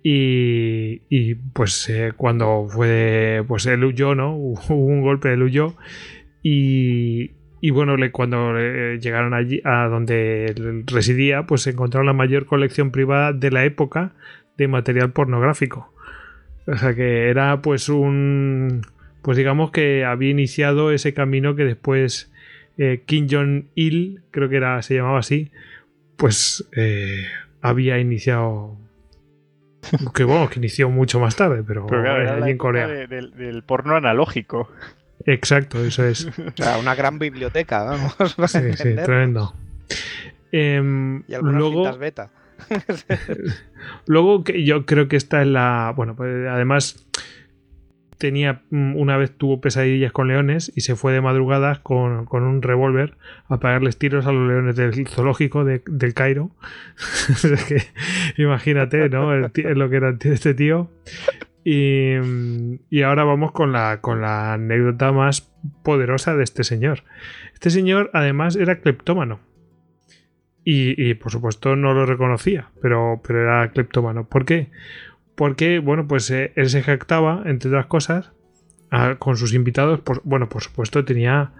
Y, y, pues eh, cuando fue, pues él huyó, ¿no? [laughs] Hubo un golpe, él huyó. Y, y bueno, le- cuando eh, llegaron allí a donde residía, pues encontraron la mayor colección privada de la época de material pornográfico. O sea que era pues un... Pues digamos que había iniciado ese camino que después eh, Kim Jong-il, creo que era, se llamaba así, pues eh, había iniciado... [laughs] Que bueno, que inició mucho más tarde, pero, Pero claro, allí en Corea. de- del, del porno analógico. Exacto, eso es. [laughs] O sea, una gran biblioteca, vamos. para Sí, sí, tremendo. Em, Y algunas luego, cintas beta. [laughs] luego que yo creo que esta es la. Bueno, pues además tenía mm, una vez tuvo pesadillas con leones y se fue de madrugadas con, con un revólver a pegarles tiros a los leones del zoológico de- del Cairo. [laughs] Imagínate, ¿no? Lo que era este tío. Y, mm, y ahora vamos con la, con la anécdota más poderosa de este señor. Este señor además era cleptómano. Y, y, por supuesto no lo reconocía, pero, pero era cleptómano. ¿Por qué? Porque, bueno, pues eh, él se jactaba, entre otras cosas, a- con sus invitados. Pues, bueno, por supuesto tenía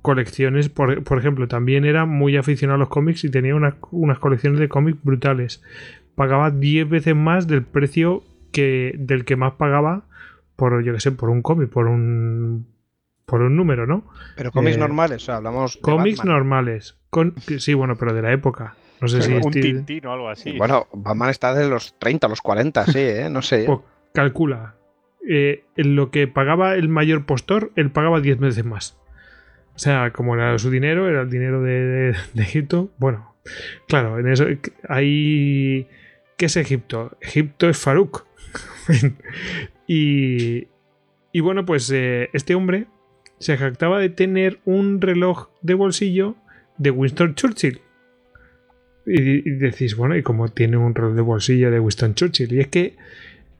colecciones, por, por ejemplo, también era muy aficionado a los cómics y tenía unas, unas colecciones de cómics brutales. Pagaba 10 veces más del precio que del que más pagaba por, yo que sé, por un cómic, por un por un número, ¿no? Pero cómics Eh, normales, o sea, hablamos. de Cómics normales. Con, sí, bueno, pero de la época. No sé si un Steve- tintín o algo así. Bueno, Batman está de los 30 a los 40, sí, ¿eh? No sé. Pues calcula. eh, en lo que pagaba el mayor postor, él pagaba 10 veces más. O sea, como era su dinero, era el dinero de, de- de Egipto. Bueno, claro, en eso hay. ¿Qué es Egipto? Egipto es Faruk. [laughs] y, y bueno, pues eh, este hombre se jactaba de tener un reloj de bolsillo de Winston Churchill. Y, decís, bueno, ¿y cómo tiene un reloj de bolsillo de Winston Churchill? Y es que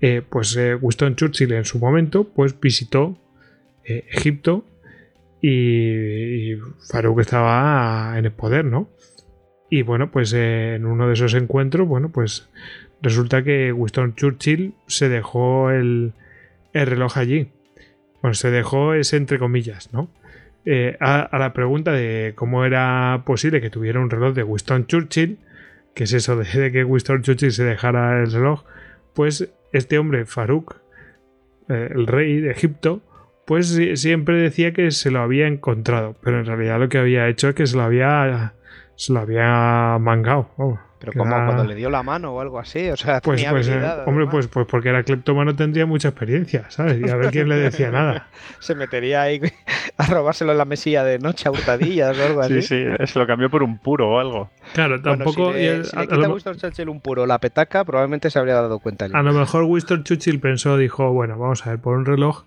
eh, pues eh, Winston Churchill en su momento pues visitó eh, Egipto y, y Farouk estaba en el poder, ¿no? Y bueno, pues en uno de esos encuentros, bueno, pues resulta que Winston Churchill se dejó el, el reloj allí. Bueno, se dejó es entre comillas, ¿no? Eh, a, la pregunta de cómo era posible que tuviera un reloj de Winston Churchill, que es eso de, de que Winston Churchill se dejara el reloj, pues este hombre, Farouk, eh, el rey de Egipto, pues si- siempre decía que se lo había encontrado, pero en realidad lo que había hecho es que se lo había, se lo había mangado. Pero como cuando le dio la mano o algo así, o sea, pues, tenía pues, eh, hombre, pues, pues porque era cleptómano tendría mucha experiencia, ¿sabes? Y a ver quién le decía nada. [laughs] Se metería ahí [laughs] a robárselo en la mesilla de noche a hurtadillas o algo así. Sí, sí, se lo cambió por un puro o algo. Claro, Bueno, tampoco. si y le, el- si a- le a quita a Winston Churchill un puro la petaca, probablemente se habría dado cuenta. A lo mejor Winston Churchill pensó, dijo, bueno, vamos a ver, por un reloj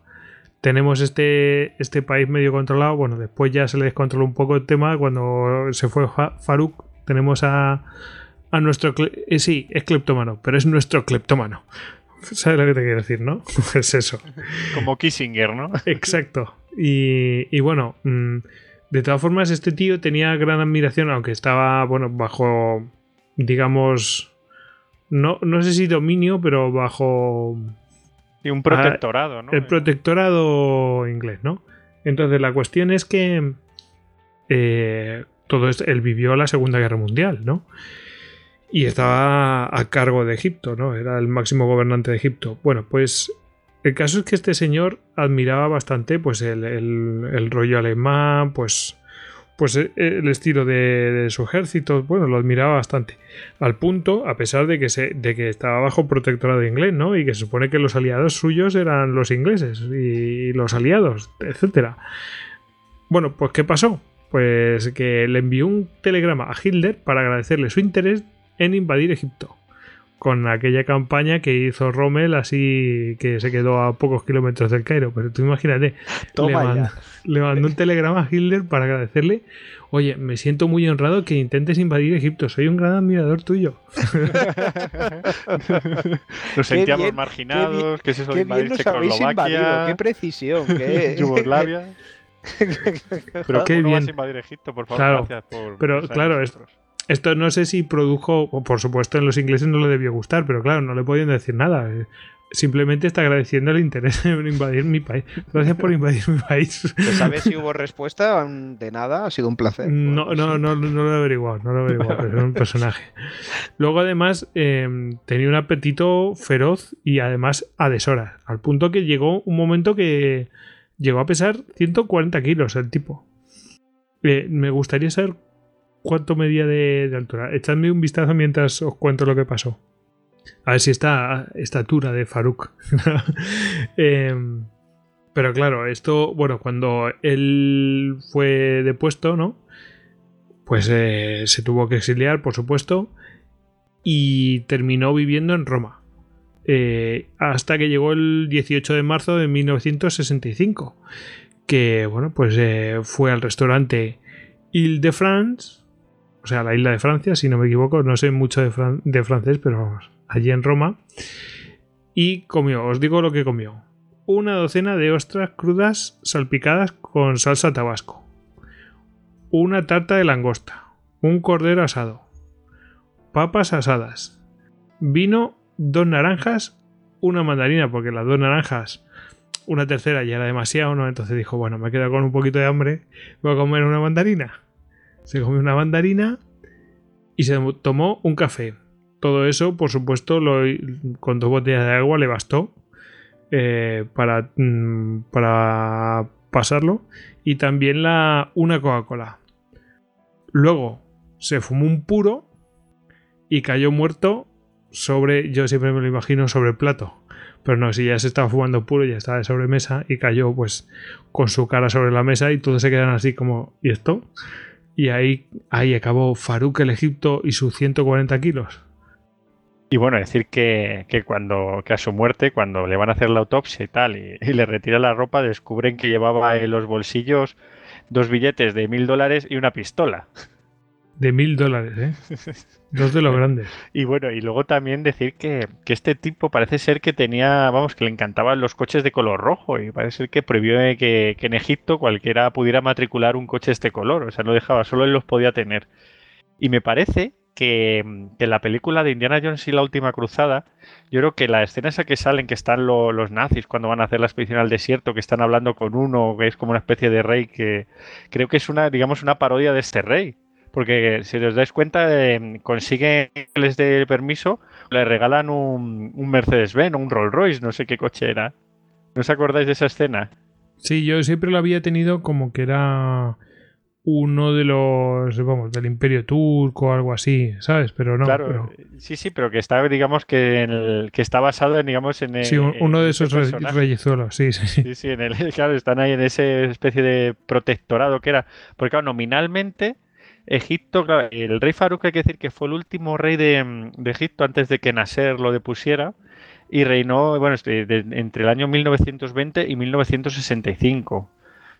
tenemos este, este país medio controlado. Bueno, después ya se le descontroló un poco el tema cuando se fue Fa- Farouk. Tenemos a, a nuestro... eh, sí, es cleptómano, pero es nuestro cleptómano. ¿Sabes lo que te quiero decir, no? [laughs] es eso. Como Kissinger, ¿no? [laughs] Exacto. Y, y bueno, mm, de todas formas, este tío tenía gran admiración, aunque estaba, bueno, bajo, digamos, no, no sé si dominio, pero bajo Y un protectorado, ¿no? el protectorado inglés, ¿no? Entonces la cuestión es que eh, todo esto, él vivió la Segunda Guerra Mundial, ¿no? Y estaba a cargo de Egipto, ¿no? Era el máximo gobernante de Egipto. Bueno, pues el caso es que este señor admiraba bastante, pues, el, el- el rollo alemán, pues, pues e- el estilo de, su ejército, bueno, lo admiraba bastante. Al punto, a pesar de que, se, de que estaba bajo protectorado inglés, ¿no? Y que se supone que los aliados suyos eran los ingleses y los aliados, etcétera. Bueno, pues ¿qué pasó? Pues que le envió un telegrama a Hitler para agradecerle su interés en invadir Egipto. Con aquella campaña que hizo Rommel, así que se quedó a pocos kilómetros del Cairo. Pero tú imagínate, [laughs] Toma le, le mandó un telegrama a Hitler para agradecerle. Oye, me siento muy honrado que intentes invadir Egipto. Soy un gran admirador tuyo. [laughs] Nos sentíamos bien, marginados, que es eso de Qué bien invadir invadido, qué Checoslovaquia, precisión. Qué... [laughs] Yugoslavia. Pero qué ¿Cómo vas bien. a invadir Egipto? Por favor, Claro, gracias por pero claro, es- nosotros. Esto no sé si produjo, por supuesto en los ingleses no le debió gustar, pero claro, no le podían decir nada. Eh, Simplemente está agradeciendo el interés [laughs] en invadir mi país. Gracias por invadir mi país. ¿Se sabe si hubo respuesta? De nada, ha sido un placer. No, no, no, no lo he averiguado, no lo he averiguado, pero era un personaje. Luego, además, eh, tenía un apetito feroz y además a deshoras, al punto que llegó un momento que llegó a pesar 140 kilos el tipo. Eh, me gustaría saber cuánto medía de, altura. Echadme un vistazo mientras os cuento lo que pasó. A ver si está estatura de Faruk. [laughs] Eh, pero claro, esto, bueno, cuando él fue depuesto, ¿no? Pues eh, se tuvo que exiliar, por supuesto, y terminó viviendo en Roma. Eh, hasta que llegó el 18 de marzo de 1965, que, bueno, pues eh, fue al restaurante Ile de France, sea, la isla de Francia, si no me equivoco, no sé mucho de, fran- de francés, pero vamos, allí en Roma, y comió, os digo lo que comió. Una docena de ostras crudas salpicadas con salsa tabasco, una tarta de langosta, un cordero asado, papas asadas, vino, dos naranjas, una mandarina, porque las dos naranjas, una tercera ya era demasiado, ¿no? Entonces dijo, bueno, me he quedado con un poquito de hambre, voy a comer una mandarina. Se comió una mandarina y se tomó un café. Todo eso, por supuesto, lo- con dos botellas de agua le bastó eh, para, mm, para pasarlo y también la, una Coca-Cola. Luego se fumó un puro y cayó muerto sobre, yo siempre me lo imagino, sobre el plato. Pero no, si ya se estaba fumando puro, ya estaba de sobremesa y cayó pues con su cara sobre la mesa y todos se quedan así como, ¿y esto? Y ahí, ahí acabó Faruk el Egipto y sus 140 kilos. Y bueno, decir que, que cuando que a su muerte, cuando le van a hacer la autopsia y tal, y, le retiran la ropa, descubren que llevaba en los bolsillos dos billetes de mil dólares y una pistola. De mil dólares, ¿eh? [laughs] Dos de los grandes. Y bueno, y luego también decir que, que este tipo parece ser que tenía, vamos, que le encantaban los coches de color rojo y parece ser que prohibió que, que en Egipto cualquiera pudiera matricular un coche de este color, o sea, no dejaba, solo él los podía tener. Y me parece que, que en la película de Indiana Jones y la última cruzada, yo creo que la escena esa que salen, que están lo- los nazis cuando van a hacer la expedición al desierto, que están hablando con uno que es como una especie de rey, que creo que es una, digamos, una parodia de este rey. Porque si os dais cuenta, eh, consiguen que les dé permiso, le regalan un, un Mercedes-Benz o un Rolls Royce, no sé qué coche era. ¿No os acordáis de esa escena? Sí, yo siempre lo había tenido como que era uno de los, vamos, del Imperio Turco o algo así, ¿sabes? Pero no. claro, pero- sí, sí, pero que está, digamos, que, en el- que está basado en, digamos, en... sí, eh, un- uno en de esos re- reyezuelos, sí, sí, sí. Sí, sí, en el, [laughs] claro, están ahí en esa especie de protectorado que era. Porque, claro, nominalmente, Egipto, claro, el rey Farouk hay que decir que fue el último rey de, mm, de Egipto antes de que Nasser lo depusiera y reinó, bueno, este, entre el año 1920 y 1965.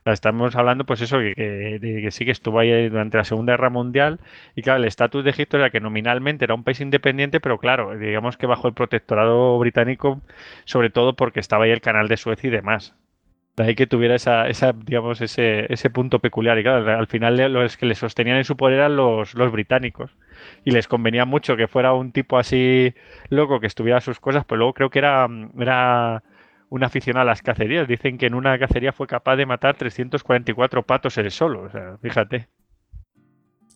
O sea, estamos hablando, pues eso, que, que sí que estuvo ahí durante la Segunda Guerra Mundial y claro, el estatus de Egipto era que nominalmente era un país independiente, pero claro, digamos que bajo el protectorado británico, sobre todo porque estaba ahí el canal de Suez y demás. De ahí que tuviera esa, esa digamos, ese, ese punto peculiar. Y claro, al final los que le sostenían en su poder eran los, los británicos. Y les convenía mucho que fuera un tipo así loco que estuviera a sus cosas, pero luego creo que era, era un aficionado a las cacerías. Dicen que en una cacería fue capaz de matar 344 patos él solo. O sea, fíjate.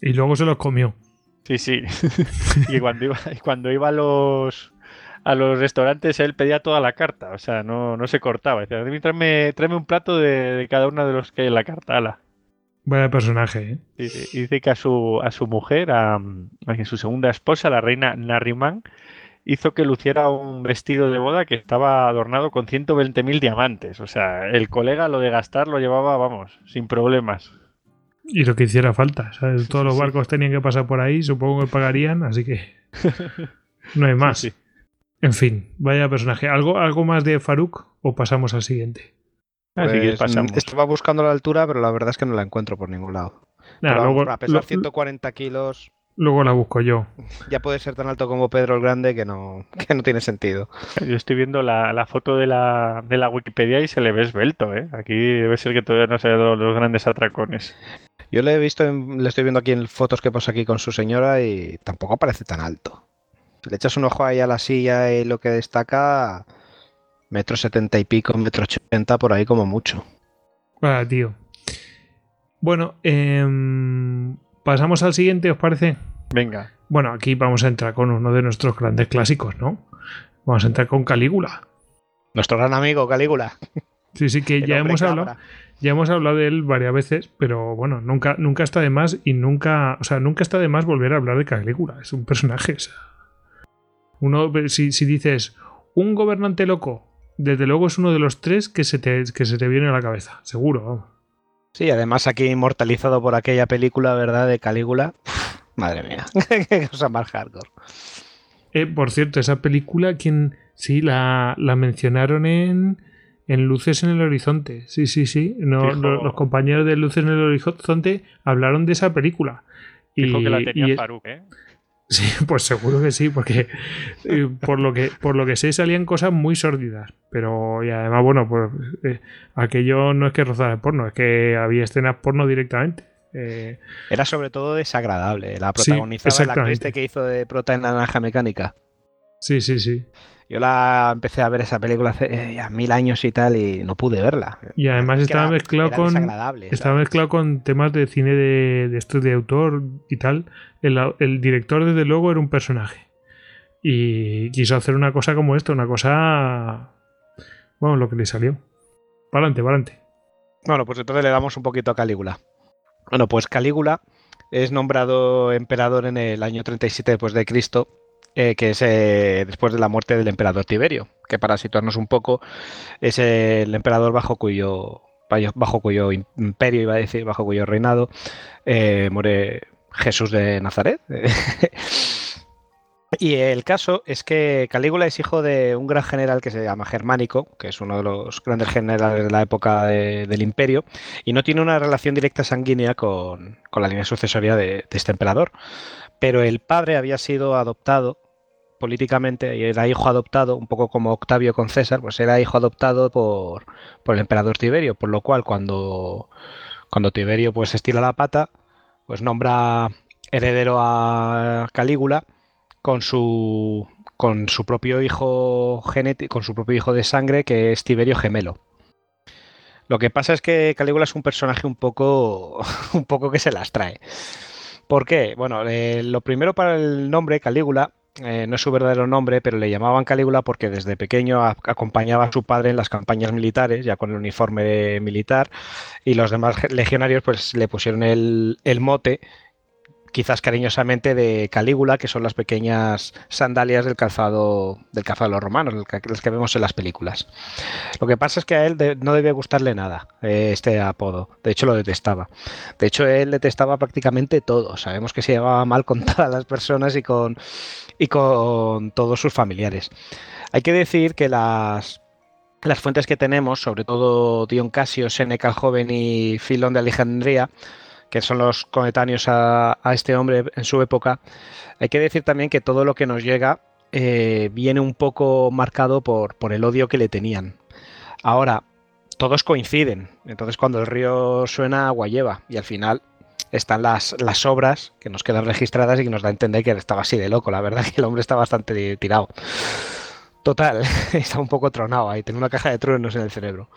Y luego se los comió. Sí, sí. [laughs] y cuando iba, y cuando iba a los a los restaurantes él pedía toda la carta, o sea, no, no se cortaba. Decía, "Dime, tráeme, tráeme un plato de, de cada uno de los que hay en la carta. ala". Vaya personaje, ¿eh? Y, y dice que a su, a su mujer, a, a su segunda esposa, la reina Narriman, hizo que luciera un vestido de boda que estaba adornado con 120.000 diamantes. O sea, el colega lo de gastar lo llevaba, vamos, sin problemas. Y lo que hiciera falta, ¿sabes? Todos Sí, los sí. barcos tenían que pasar por ahí, supongo que pagarían, así que [laughs] no hay más. Sí. En fin, vaya personaje. ¿Algo, ¿Algo más de Faruk o pasamos al siguiente? Así que Pues, pasamos. mm, Estaba buscando la altura, pero la verdad es que no la encuentro por ningún lado. Pero luego, a pesar de 140 kilos, luego la busco yo. ya puede ser tan alto como Pedro el Grande que no, que no tiene sentido. Yo estoy viendo la, la foto de la, de la Wikipedia y se le ve esbelto, ¿eh? Aquí debe ser que todavía no se ha dado los grandes atracones. Yo le he visto, en- le estoy viendo aquí en fotos que pasa aquí con su señora y tampoco parece tan alto. Si le echas un ojo ahí a la silla y lo que destaca, metro setenta y pico, metro ochenta por ahí como mucho. Ah, tío. Bueno, em, pasamos al siguiente, ¿os parece? Venga. Bueno, aquí vamos a entrar con uno de nuestros grandes clásicos, ¿no? Vamos a entrar con Calígula. Nuestro gran amigo Calígula. Sí, sí, que ya hemos hablado. Ya hemos hablado de él varias veces, pero bueno, nunca, nunca está de más y nunca, o sea, nunca está de más volver a hablar de Calígula. Es un personaje. o sea. Uno, si, si dices un gobernante loco, desde luego es uno de los tres que se te, que se te viene a la cabeza, seguro. vamos. Sí, además aquí inmortalizado por aquella película, ¿verdad? De Calígula. Uf, madre mía, [laughs] qué cosa más hardcore. Eh, por cierto, esa película, quien sí la, la mencionaron en, en Luces en el Horizonte. Sí, sí, sí. No, Dijo- los compañeros de Luces en el Horizonte hablaron de esa película. Dijo que la tenía y- Faruk, ¿eh? Sí, [laughs] pues seguro que sí, porque eh, por lo que por lo que sé salían cosas muy sórdidas, pero y además bueno, pues eh, aquello no es que rozara el porno, es que había escenas porno directamente. Eh, Era sobre todo desagradable. La protagonizaba exactamente. este que hizo de prota en la naranja mecánica. sí, sí, sí. Yo la empecé a ver esa película hace eh, ya mil años y tal y no pude verla. Y además Es estaba era- mezclado era con desagradable, estaba ¿sabes? mezclado con temas de cine de, de esto de autor y tal. El, el director desde luego era un personaje y quiso hacer una cosa como esto, una cosa bueno, lo que le salió. Para adelante, para adelante. Bueno, pues entonces le damos un poquito a Calígula. Bueno, pues Calígula es nombrado emperador en el año 37 después de Cristo, eh, que es eh, después de la muerte del emperador Tiberio, que para situarnos un poco es el emperador bajo cuyo bajo cuyo imperio iba a decir, bajo cuyo reinado eh, muere Jesús de Nazaret. [laughs] Y el caso es que Calígula es hijo de un gran general que se llama Germánico, que es uno de los grandes generales de la época de- del imperio, y no tiene una relación directa sanguínea con, con la línea sucesoria de este emperador. Pero el padre había sido adoptado políticamente y era hijo adoptado, un poco como Octavio con César, pues era hijo adoptado por, por el emperador Tiberio, por lo cual cuando, cuando Tiberio pues estira la pata, pues nombra heredero a Calígula con su con su propio hijo genético, con su propio hijo de sangre que es Tiberio gemelo. Lo que pasa es que Calígula es un personaje un poco [laughs] un poco que se las trae. ¿Por qué? Bueno, eh, lo primero para el nombre Calígula eh, no es su verdadero nombre, pero le llamaban Calígula porque desde pequeño acompañaba a su padre en las campañas militares, ya con el uniforme militar, y los demás legionarios pues le pusieron el, el mote quizás cariñosamente de Calígula, que son las pequeñas sandalias del calzado del calzado de los romanos, las que vemos en las películas. Lo que pasa es que a él no debe gustarle nada eh, este apodo. De hecho, lo detestaba. De hecho, él detestaba prácticamente todo. Sabemos que se llevaba mal con [laughs] todas las personas y con, y con todos sus familiares. Hay que decir que las las fuentes que tenemos, sobre todo Dion Casio, Seneca el joven y Filón de Alejandría, que son los coetáneos a, este hombre en su época, hay que decir también que todo lo que nos llega eh, viene un poco marcado por, el odio que le tenían. Ahora, todos coinciden. Entonces, cuando el río suena, agua lleva. Y al final están las, las obras que nos quedan registradas y que nos da a entender que estaba así de loco. La verdad [laughs] que el hombre está bastante tirado. Total, [laughs] está un poco tronado ahí, tiene una caja de truenos en el cerebro.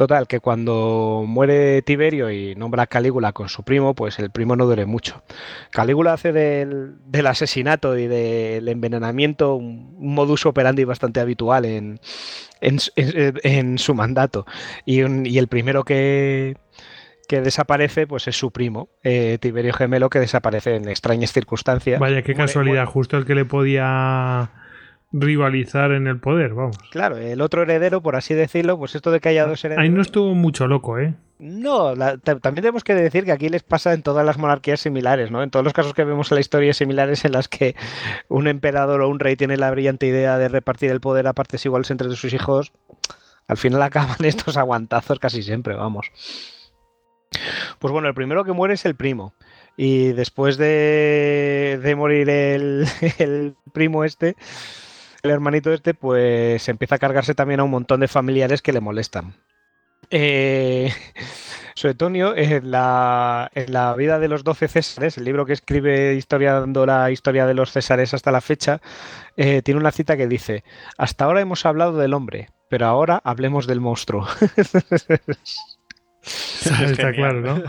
Total, que cuando muere Tiberio y nombra a Calígula con su primo, pues el primo no duele mucho. Calígula hace del, asesinato y del envenenamiento un, modus operandi bastante habitual en, en, su mandato. Y, el primero que, que desaparece, pues es su primo, eh, Tiberio Gemelo, que desaparece en extrañas circunstancias. Vaya, qué casualidad, justo el que le podía rivalizar en el poder, vamos. Claro, el otro heredero, por así decirlo, pues esto de que haya dos herederos. Ahí no estuvo mucho loco, ¿eh? No, también tenemos que decir que aquí les pasa en todas las monarquías similares, ¿no? En todos los casos que vemos en la historia similares en las que un emperador o un rey tiene la brillante idea de repartir el poder a partes iguales entre sus hijos, al final [laughs] acaban estos aguantazos casi siempre, vamos. Pues bueno, el primero que muere es el primo. Y después de, de morir el, [laughs] el primo este, el hermanito este, pues empieza a cargarse también a un montón de familiares que le molestan. Eh, [laughs] Suetonio, en la, en la vida de los doce Césares, el libro que escribe historiando la historia de los Césares hasta la fecha, eh, tiene una cita que dice: Hasta ahora hemos hablado del hombre, pero ahora hablemos del monstruo. [laughs] [laughs] Está claro, ¿no?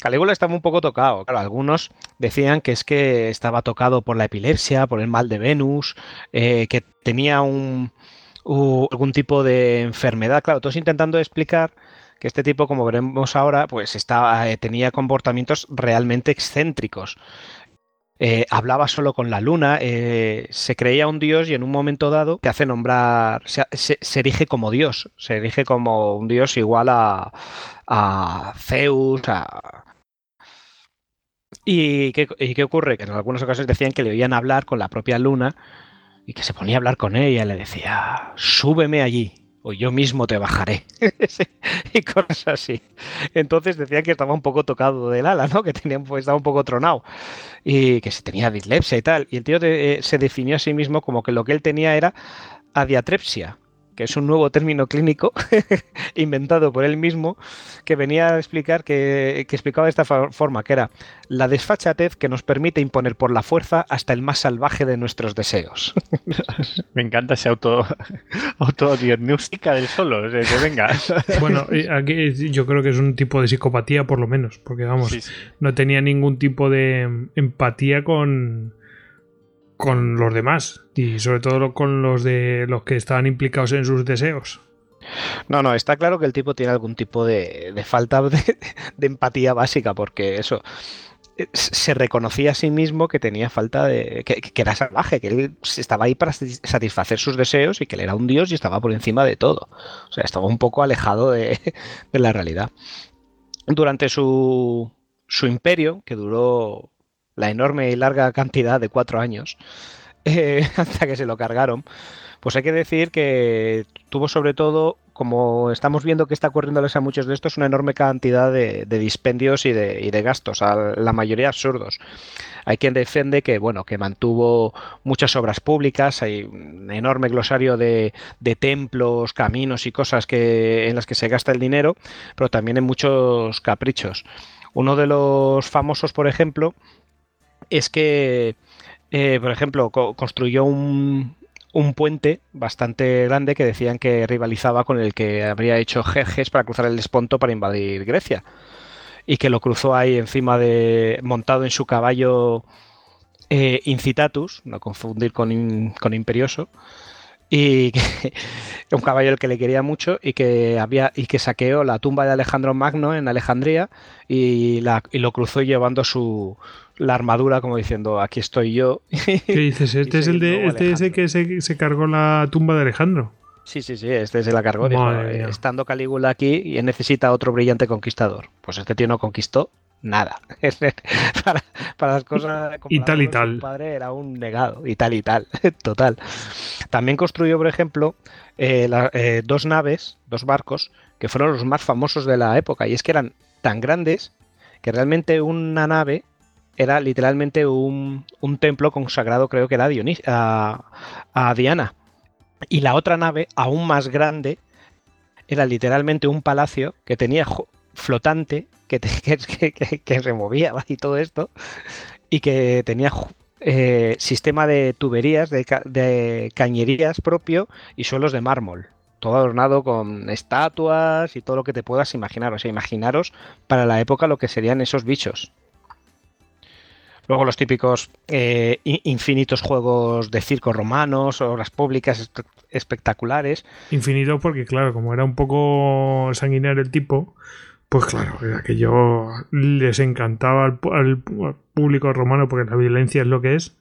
Calígula estaba un poco tocado. Claro, algunos decían que es que estaba tocado por la epilepsia, por el mal de Venus, eh, que tenía un, algún tipo de enfermedad. Claro, todos intentando explicar que este tipo, como veremos ahora, pues estaba, eh, tenía comportamientos realmente excéntricos. Eh, hablaba solo con la luna, se creía un dios y en un momento dado te hace nombrar, se, erige como dios, se erige como un dios igual a, a Zeus, a... ¿Y qué, ¿Y qué ocurre? Que en algunas ocasiones decían que le oían hablar con la propia luna y que se ponía a hablar con ella le decía, súbeme allí o yo mismo te bajaré. [laughs] y cosas así. Entonces decían que estaba un poco tocado del ala, ¿no? Que tenía, pues, estaba un poco tronado y que se tenía dislexia y tal. Y el tío eh, se definió a sí mismo como que lo que él tenía era adiatrepsia, que es un nuevo término clínico [laughs] inventado por él mismo, que venía a explicar que, explicaba de esta forma, que era la desfachatez que nos permite imponer por la fuerza hasta el más salvaje de nuestros deseos. [laughs] Me encanta ese auto [laughs] autodiagnóstica del solo, que venga. Bueno, aquí yo creo que es un tipo de psicopatía por lo menos, porque vamos, no tenía ningún tipo de empatía con con los demás y sobre todo con los de los que estaban implicados en sus deseos. No, no, está claro que el tipo tiene algún tipo de, falta de, empatía básica, porque eso eh, se reconocía a sí mismo que tenía falta de. Que, era salvaje, que él estaba ahí para satisfacer sus deseos y que él era un dios y estaba por encima de todo. O sea, estaba un poco alejado de, de la realidad. Durante su, su imperio, que duró la enorme y larga cantidad de cuatro años [laughs] eh, hasta que se lo cargaron, pues hay que decir que tuvo sobre todo, como estamos viendo que está ocurriéndoles a muchos de estos, una enorme cantidad de, dispendios y de, gastos, a la mayoría absurdos. Hay quien defiende que, bueno, que mantuvo muchas obras públicas, hay un enorme glosario de, de templos, caminos y cosas que, en las que se gasta el dinero, pero también en muchos caprichos. Uno de los famosos, por ejemplo, es que, eh, por ejemplo, construyó un, puente bastante grande que decían que rivalizaba con el que habría hecho Jerjes para cruzar el Esponto para invadir Grecia. Y que lo cruzó ahí encima de. montado en su caballo eh, Incitatus, no confundir con, con Imperioso, y [laughs] un caballero que le quería mucho y que había y que saqueó la tumba de Alejandro Magno en Alejandría y, la, y lo cruzó llevando su la armadura como diciendo aquí estoy yo. [laughs] ¿Qué dices? Este es el de este es el que se, se, cargó la tumba de Alejandro. Sí, sí, sí, este se la cargó. Dijo, estando Calígula aquí y necesita otro brillante conquistador. Pues este tío no conquistó nada. [laughs] para, para, las cosas y tal y tal. Su padre era un negado y tal y tal. [laughs] Total. También construyó, por ejemplo, eh, la, eh, dos naves, dos barcos, que fueron los más famosos de la época. Y es que eran tan grandes que realmente una nave era literalmente un, un templo consagrado, creo que era Dionís, a, Diana. Y la otra nave, aún más grande, era literalmente un palacio que tenía flotante [laughs] que, que, que, que, se movía y todo esto y que tenía eh, sistema de tuberías, de, de, cañerías propio y suelos de mármol. Todo adornado con estatuas y todo lo que te puedas imaginar. O sea, imaginaros para la época lo que serían esos bichos. Luego los típicos eh, infinitos juegos de circo romanos, obras públicas espectaculares. Infinito porque, claro, como era un poco sanguinario el tipo, pues claro, era que yo les encantaba al, al, público romano porque la violencia es lo que es.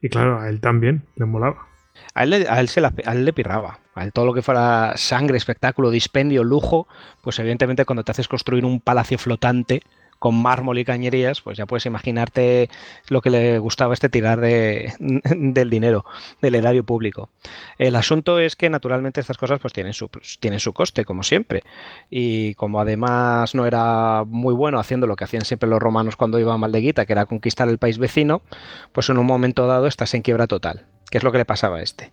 Y claro, a él también le molaba. A él, a él, se la, a él le pirraba. A él todo lo que fuera sangre, espectáculo, dispendio, lujo, pues evidentemente cuando te haces construir un palacio flotante, con mármol y cañerías, pues ya puedes imaginarte lo que le gustaba este tirar de, [laughs] del dinero, del erario público. El asunto es que naturalmente estas cosas pues tienen su, tienen su coste, como siempre. Y como además no era muy bueno haciendo lo que hacían siempre los romanos cuando iban mal de guita, que era conquistar el país vecino, pues en un momento dado estás en quiebra total. ¿Qué es lo que le pasaba a este?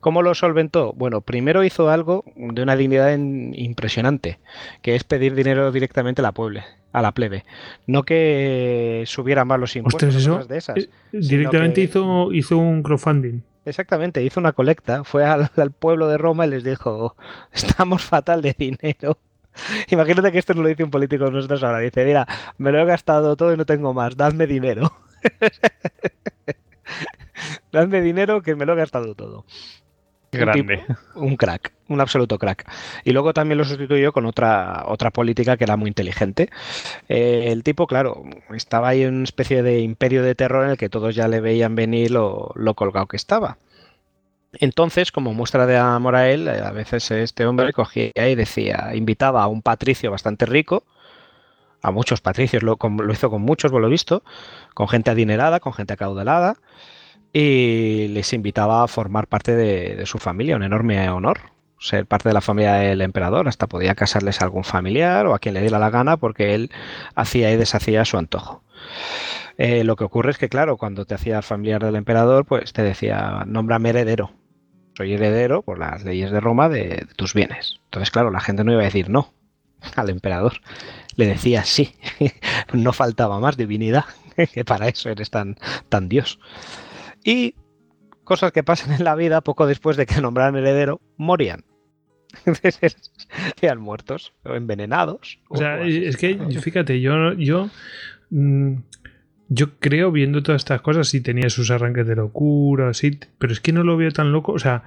¿Cómo lo solventó? Bueno, primero hizo algo de una dignidad impresionante, que es pedir dinero directamente a la pueblo a la plebe. No que subiera más los impuestos Ostras, de esas. Eh, directamente que... hizo, hizo un crowdfunding. Exactamente, hizo una colecta, fue al, al, pueblo de Roma y les dijo, estamos fatal de dinero. [laughs] Imagínate que esto no lo dice un político de nosotros ahora. Dice, mira, me lo he gastado todo y no tengo más, dadme dinero. [laughs] dadme dinero que me lo he gastado todo. Grande. Un, tipo, un, crack, un absoluto crack. Y luego también lo sustituyó con otra, otra política que era muy inteligente. Eh, el tipo, claro, estaba ahí en una especie de imperio de terror en el que todos ya le veían venir lo, lo colgado que estaba. Entonces, como muestra de amor a él, a veces este hombre cogía y decía, invitaba a un patricio bastante rico, a muchos patricios, lo, lo hizo con muchos, por lo visto, con gente adinerada, con gente acaudalada, y les invitaba a formar parte de, su familia, un enorme honor. Ser parte de la familia del emperador, hasta podía casarles a algún familiar o a quien le diera la gana, porque él hacía y deshacía a su antojo. Eh, lo que ocurre es que, claro, cuando te hacías familiar del emperador, pues te decía, nómbrame heredero. Soy heredero por las leyes de Roma de, de tus bienes. Entonces, claro, la gente no iba a decir no [laughs] al emperador. Le decía sí. [laughs] no faltaba más divinidad, [laughs] que para eso eres tan, tan Dios. Y cosas que pasan en la vida poco después de que nombraran heredero, morían. [laughs] Sean muertos o envenenados. O, sea, es que fíjate, yo, yo, yo creo viendo todas estas cosas, sí tenía sus arranques de locura, sí, pero es que no lo veo tan loco. O sea,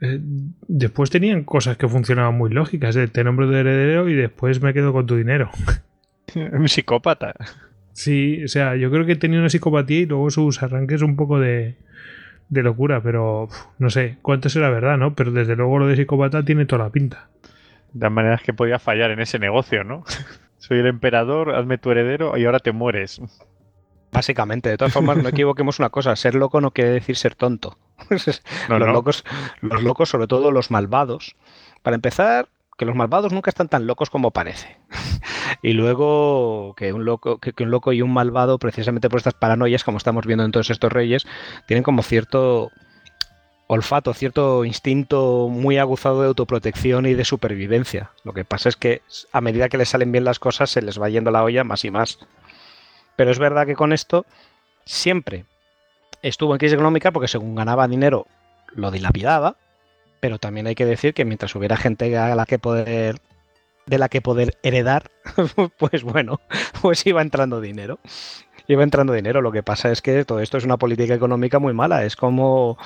eh, después tenían cosas que funcionaban muy lógicas. Eh, te nombro de heredero y después me quedo con tu dinero. [laughs] Un psicópata. Sí, o sea, yo creo que tenía una psicopatía y luego sus arranques un poco de, de locura, pero uf, no sé cuánto será verdad, ¿no? Pero desde luego lo de psicópata tiene toda la pinta. De todas maneras que podía fallar en ese negocio, ¿no? [laughs] Soy el emperador, hazme tu heredero y ahora te mueres. Básicamente, de todas formas, no [laughs] equivoquemos una cosa, ser loco no quiere decir ser tonto. [laughs] No, los, no. Locos, los locos, sobre todo los malvados, para empezar, que los malvados nunca están tan locos como parece. y luego que un loco, que, un loco y un malvado, precisamente por estas paranoias, como estamos viendo en todos estos reyes, tienen como cierto olfato, cierto instinto muy aguzado de autoprotección y de supervivencia. Lo que pasa es que a medida que les salen bien las cosas, se les va yendo la olla más y más. Pero es verdad que con esto siempre estuvo en crisis económica porque según ganaba dinero lo dilapidaba, pero también hay que decir que mientras hubiera gente que de la que poder heredar, [laughs] pues bueno, pues iba entrando dinero. iba entrando dinero. Lo que pasa es que todo esto es una política económica muy mala. Es como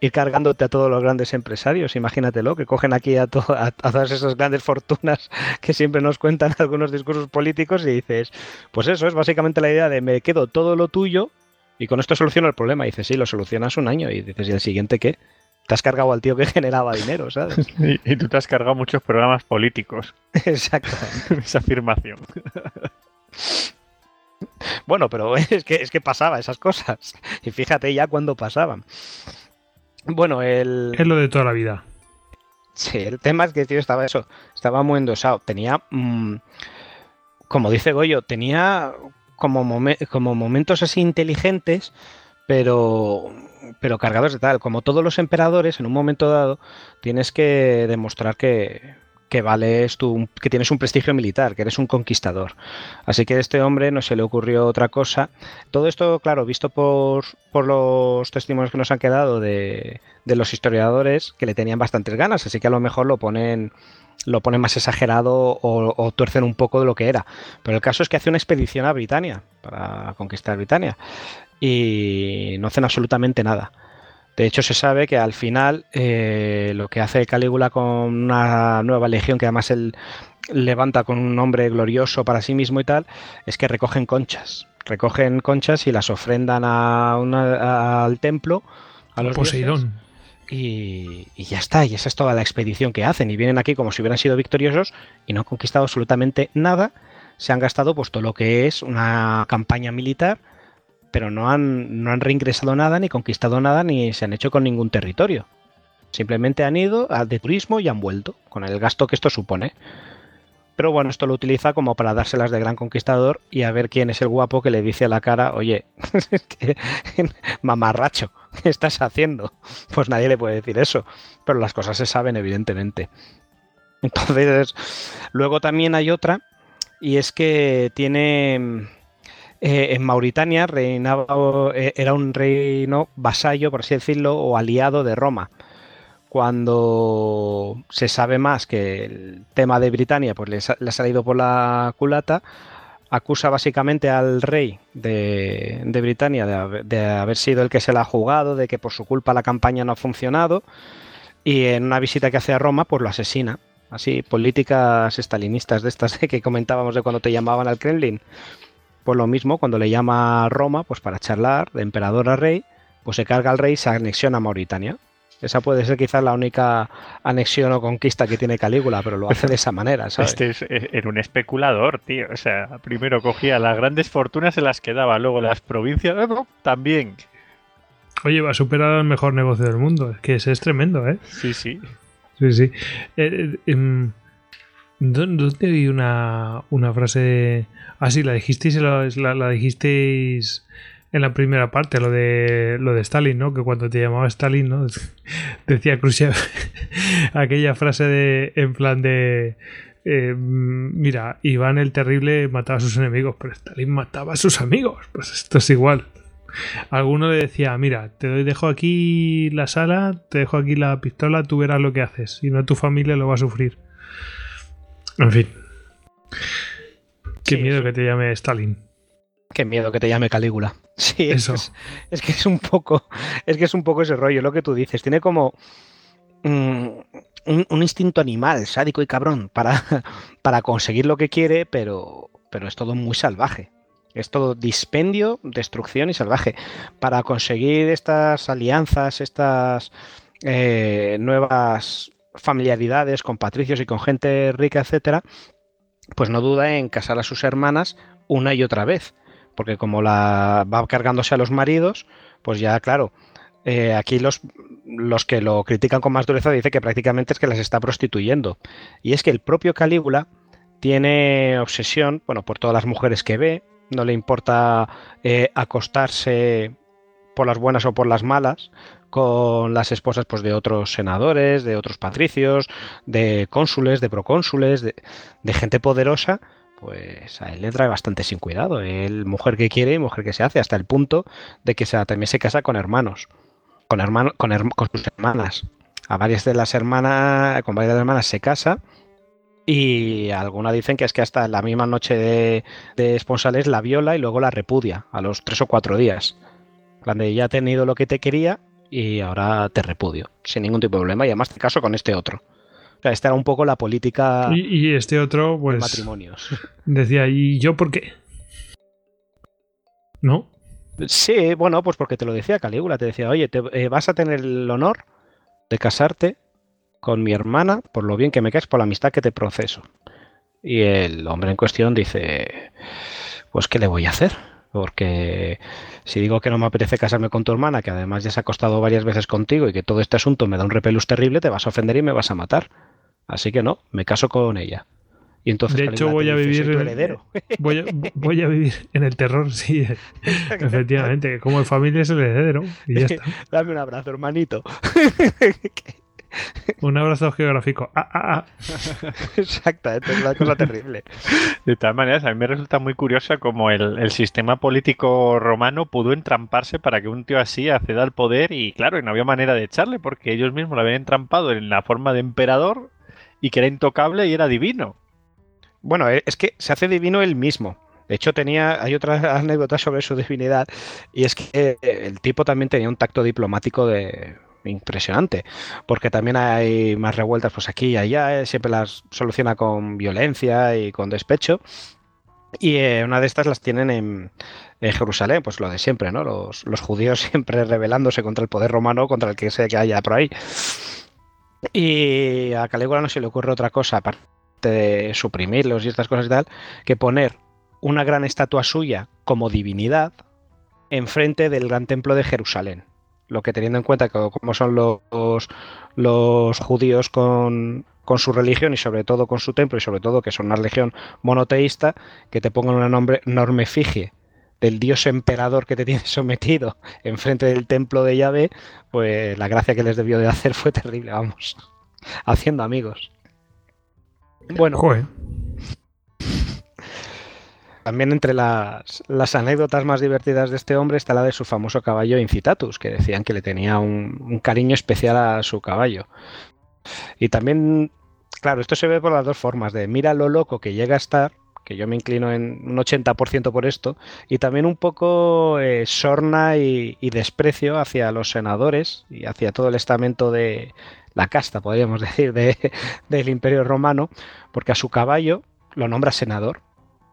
ir cargándote a todos los grandes empresarios. Imagínatelo, que cogen aquí a, a, todas esas grandes fortunas que siempre nos cuentan [laughs] algunos discursos políticos y dices, pues eso es básicamente la idea de me quedo todo lo tuyo y con esto soluciono el problema. Dices, sí, lo solucionas un año y dices, ¿y el siguiente qué? Te has cargado al tío que [laughs] generaba dinero, ¿sabes? [laughs] Y, tú te has cargado muchos programas políticos. [laughs] Exacto. Esa afirmación. Bueno, pero es que, es que pasaba esas cosas. Y fíjate ya cuando pasaban. Bueno, el. Es lo de toda la vida. Sí, el tema es que tío estaba eso. Estaba muy endosado. Tenía. Mm, como dice Goyo, tenía como, como momentos así inteligentes, pero pero cargados de tal. Como todos los emperadores, en un momento dado, tienes que demostrar que, que vales tú, que tienes un prestigio militar, que eres un conquistador. Así que a este hombre no se le ocurrió otra cosa. Todo esto, claro, visto por, por los testimonios que nos han quedado de, de, los historiadores, que le tenían bastantes ganas, así que a lo mejor lo ponen lo ponen más exagerado o, o tuercen un poco de lo que era. Pero el caso es que hace una expedición a Britania para conquistar Britania y no hacen absolutamente nada. De hecho, se sabe que al final eh, lo que hace Calígula con una nueva legión, que además él levanta con un nombre glorioso para sí mismo y tal, es que recogen conchas. Recogen conchas y las ofrendan a al templo, a los Poseidón. Y, y, ya está, y esa es toda la expedición que hacen. Y vienen aquí como si hubieran sido victoriosos y no han conquistado absolutamente nada. Se han gastado pues todo lo que es una campaña militar pero no han, no han reingresado nada, ni conquistado nada, ni se han hecho con ningún territorio. Simplemente han ido de turismo y han vuelto, con el gasto que esto supone. Pero bueno, esto lo utiliza como para dárselas de gran conquistador y a ver quién es el guapo que le dice a la cara, oye, [laughs] [laughs] mamarracho, ¿qué estás haciendo? Pues nadie le puede decir eso, pero las cosas se saben evidentemente. Entonces, luego también hay otra, y es que tiene eh, en Mauritania reinaba, eh, era un reino vasallo, por así decirlo, o aliado de Roma. Cuando se sabe más que el tema de Britania pues le, ha salido por la culata, acusa básicamente al rey de, de Britania de, de, haber sido el que se la ha jugado, de que por su culpa la campaña no ha funcionado, y en una visita que hace a Roma, pues lo asesina. Así, políticas estalinistas de estas que comentábamos de cuando te llamaban al Kremlin. Pues lo mismo, cuando le llama a Roma, pues para charlar de emperador a rey, pues se carga al rey y se anexiona a Mauritania. Esa puede ser quizás la única anexión o conquista que tiene Calígula, pero lo hace de esa manera, ¿sabes? Este es, eh, era un especulador, tío. O sea, primero cogía las grandes fortunas, se las quedaba, luego las provincias, también. Oye, va a superar el mejor negocio del mundo. Es que ese es tremendo, ¿eh? Sí, sí. Sí, sí. Eh, eh, em, ¿Dónde vi una, una frase? Ah, sí, la dijisteis, la, la, dijisteis en la primera parte, lo de lo de Stalin, ¿no? Que cuando te llamaba Stalin, ¿no? [laughs] Decía Khrushchev [laughs] aquella frase de en plan de eh, mira, Iván el Terrible mataba a sus enemigos, pero Stalin mataba a sus amigos. Pues esto es igual. Alguno le decía, mira, te doy, dejo aquí la sala, te dejo aquí la pistola, tú verás lo que haces, y no tu familia lo va a sufrir. En fin. Qué miedo que te llame Stalin. Qué miedo que te llame Calígula. [laughs] Sí, eso. Es, que es un poco. Es que es un poco ese rollo, lo que tú dices. Tiene como. Mm, un, instinto animal, sádico y cabrón, para, [laughs] para conseguir lo que quiere, pero, pero es todo muy salvaje. Es todo dispendio, destrucción y salvaje. Para conseguir estas alianzas, estas eh, nuevas familiaridades con patricios y con gente rica, etcétera, pues no duda en casar a sus hermanas una y otra vez, porque como la va cargándose a los maridos, pues ya claro, eh, aquí los, los que lo critican con más dureza dice que prácticamente es que las está prostituyendo. Y es que el propio Calígula tiene obsesión, bueno, por todas las mujeres que ve, no le importa eh, acostarse por las buenas o por las malas, con las esposas pues, de otros senadores, de otros patricios, de cónsules, de procónsules, de, gente poderosa, pues a él le trae bastante sin cuidado. Él, mujer que quiere y mujer que se hace, hasta el punto de que se, también se casa con hermanos, con, hermano, con, sus hermanas. A varias de las hermanas, con varias de las hermanas se casa Y algunas dicen que es que hasta la misma noche de, de esponsales la viola y luego la repudia a los tres o cuatro días. Cuando ya ha tenido lo que te quería y ahora te repudio, sin ningún tipo de problema. Y además te caso con este otro. O sea, esta era un poco la política Y, y este otro, de pues, matrimonios. [laughs] decía, ¿y yo por qué? ¿No? Sí, bueno, pues porque te lo decía Calígula, te decía, oye, te, eh, vas a tener el honor de casarte con mi hermana por lo bien que me caes, por la amistad que te proceso. Y el hombre en cuestión dice, pues ¿qué le voy a hacer? Porque si digo que no me apetece casarme con tu hermana, que además ya se ha acostado varias veces contigo y que todo este asunto me da un repelús terrible, te vas a ofender y me vas a matar. Así que no, me caso con ella. Y entonces De hecho, voy a vivir "Soy tu en- heredero. [laughs] Voy a, voy a vivir en el terror, [laughs] sí, efectivamente. Como en familia es el heredero. Y ya está. Dame un abrazo, hermanito. [laughs] [laughs] Un abrazo geográfico. Ah, ah, ah. [laughs] Exactamente, es una cosa terrible. De todas maneras, a mí me resulta muy curiosa cómo el, el sistema político romano pudo entramparse para que un tío así acceda al poder y claro, y no había manera de echarle porque ellos mismos lo habían entrampado en la forma de emperador y que era intocable y era divino. Bueno, eh, es que se hace divino él mismo. De hecho, tenía, hay otras [laughs] anécdotas sobre su divinidad, y es que eh, el tipo también tenía un tacto diplomático de impresionante, porque también hay más revueltas pues aquí y allá, eh, siempre las soluciona con violencia y con despecho. Y eh, una de estas las tienen en, Jerusalén, pues lo de siempre, ¿no? Los, los judíos [laughs] siempre rebelándose contra el poder romano, contra el que sea que haya por ahí. Y a Calígula no se le ocurre otra cosa, aparte de suprimirlos y estas cosas y tal, que poner una gran estatua suya como divinidad enfrente del gran templo de Jerusalén. Lo que teniendo en cuenta que como son los, los judíos con, con su religión y sobre todo con su templo y sobre todo que son una religión monoteísta, que te pongan una nombre, enorme efigie del dios emperador que te tiene [laughs] sometido enfrente del templo de Yahvé, pues la gracia que les debió de hacer fue terrible, vamos, [laughs] haciendo amigos. Bueno, Joder. También entre las, anécdotas más divertidas de este hombre está la de su famoso caballo Incitatus, que decían que le tenía un, cariño especial a su caballo. Y también, claro, esto se ve por las dos formas, de mira lo loco que llega a estar, que yo me inclino en un 80% por esto, y también un poco eh, sorna y, desprecio hacia los senadores y hacia todo el estamento de la casta, podríamos [laughs] decir, de, del Imperio Romano, porque a su caballo lo nombra senador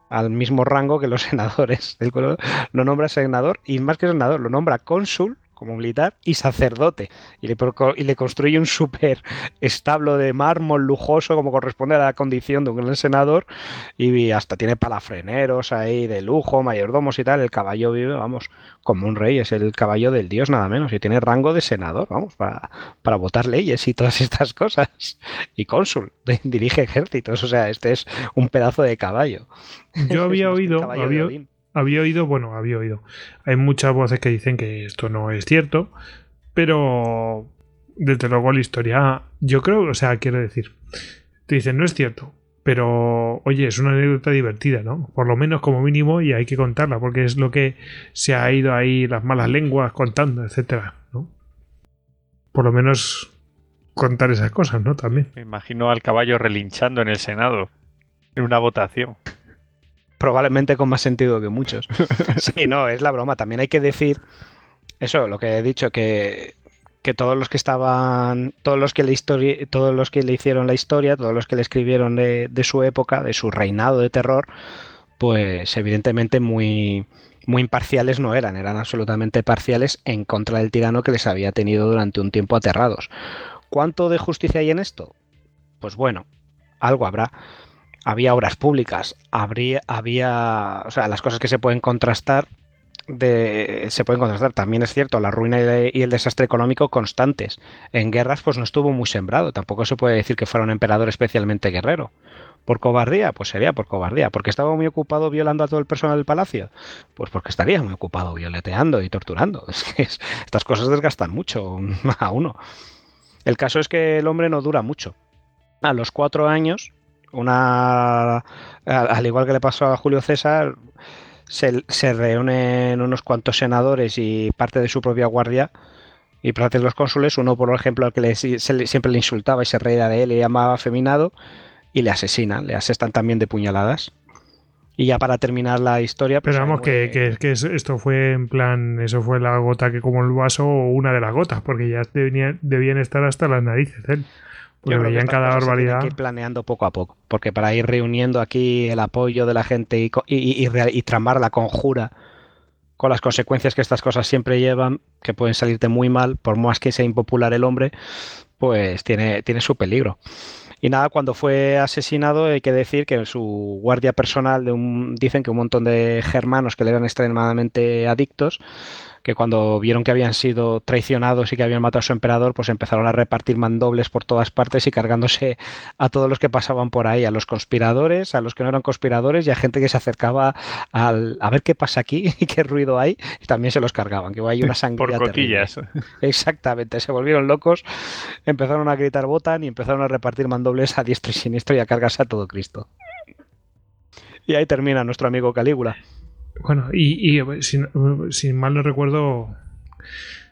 al mismo rango que los [laughs] senadores. color- Lo nombra senador y más que senador, lo nombra cónsul como militar y sacerdote. Y le, y le construye un súper establo de mármol lujoso como corresponde a la condición de un gran senador. Y hasta tiene palafreneros ahí de lujo, mayordomos y tal. El caballo vive, vamos, como un rey. Es el caballo del dios nada menos. Y tiene rango de senador, vamos, para, para votar leyes y todas estas cosas. Y cónsul, [laughs] dirige ejércitos. O sea, este es un pedazo de caballo. Yo [laughs] había oído, había, oído, bueno, había oído. Hay muchas voces que dicen que esto no es cierto, pero desde luego la historia, yo creo, o sea, quiero decir, te dicen no es cierto, pero oye, es una anécdota divertida, ¿no? Por lo menos como mínimo y hay que contarla porque es lo que se ha ido ahí las malas lenguas contando, etcétera, ¿no? Por lo menos contar esas cosas, ¿no? También. Me imagino al caballo relinchando en el Senado, en una votación. Probablemente con más sentido que muchos. [laughs] Sí, no, es la broma. También hay que decir eso, lo que he dicho, que, que todos los que estaban, todos los que le histori- todos los que le hicieron la historia, todos los que le escribieron de, de su época, de su reinado de terror, pues evidentemente muy, muy imparciales no eran, eran absolutamente parciales en contra del tirano que les había tenido durante un tiempo aterrados. ¿Cuánto de justicia hay en esto? Pues bueno, algo habrá había obras públicas, habría, había, o sea, las cosas que se pueden contrastar, se pueden contrastar. También es cierto, la ruina y el- desastre económico constantes. En guerras, pues no estuvo muy sembrado. Tampoco se puede decir que fuera un emperador especialmente guerrero. ¿Por cobardía? Pues sería por cobardía. ¿Porque estaba muy ocupado violando a todo el personal del palacio? Pues porque estaría muy ocupado violeteando y torturando. [laughs] Es que es- estas cosas desgastan mucho [laughs] a uno. El caso es que el hombre no dura mucho. A los cuatro años, una al al igual que le pasó a Julio César, se, se reúnen unos cuantos senadores y parte de su propia guardia y parte de los cónsules, uno por ejemplo al que le- se le- siempre le insultaba y se reía de él y llamaba afeminado, y le asesinan, le asestan también de puñaladas. Y ya para terminar la historia. Pues Pero vamos, que, que, esto fue en plan, eso fue la gota que como el vaso o una de las gotas, porque ya debían estar hasta las narices él. Porque veían cada barbaridad. Que ir planeando poco a poco, porque para ir reuniendo aquí el apoyo de la gente y, y, y, tramar la conjura con las consecuencias que estas cosas siempre llevan, que pueden salirte muy mal, por más que sea impopular el hombre, pues tiene, tiene su peligro. Y nada, cuando fue asesinado hay que decir que su guardia personal, de un, dicen que un montón de germanos que le eran extremadamente adictos, que cuando vieron que habían sido traicionados y que habían matado a su emperador, pues empezaron a repartir mandobles por todas partes y cargándose a todos los que pasaban por ahí, a los conspiradores, a los que no eran conspiradores y a gente que se acercaba al, a ver qué pasa aquí [laughs] y qué ruido hay, y también se los cargaban, que hay una [laughs] sangre. Por cotillas. Exactamente, se volvieron locos, empezaron a gritar botan y empezaron a repartir mandobles a diestro y siniestro y a cargarse a todo Cristo. Y ahí termina nuestro amigo Calígula. Bueno, y, sin, mal no recuerdo,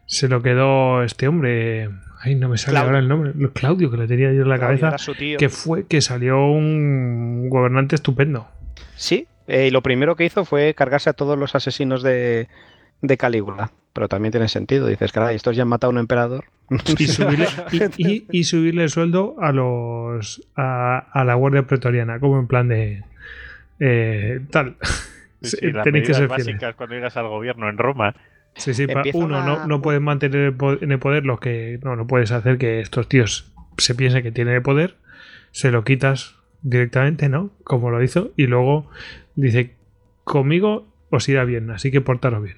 se lo quedó este hombre. Ay, no me sale ahora el nombre. Claudio, que le tenía yo en la cabeza. Que fue que salió un gobernante estupendo. Sí, eh, y lo primero que hizo fue cargarse a todos los asesinos de, de Calígula. Pero también tiene sentido. Dices, caray, estos ya han matado a un emperador. [laughs] Y subirle, y, subirle el sueldo a los a, la Guardia Pretoriana, como en plan de eh, tal. Sí, las que ser básicas cuando llegas al gobierno en Roma. Sí, sí, uno, no, no puedes mantener en el poder lo que no, no puedes hacer que estos tíos se piensen que tienen el poder, se lo quitas directamente, ¿no? Como lo hizo, y luego dice, conmigo os irá bien, así que portaros bien.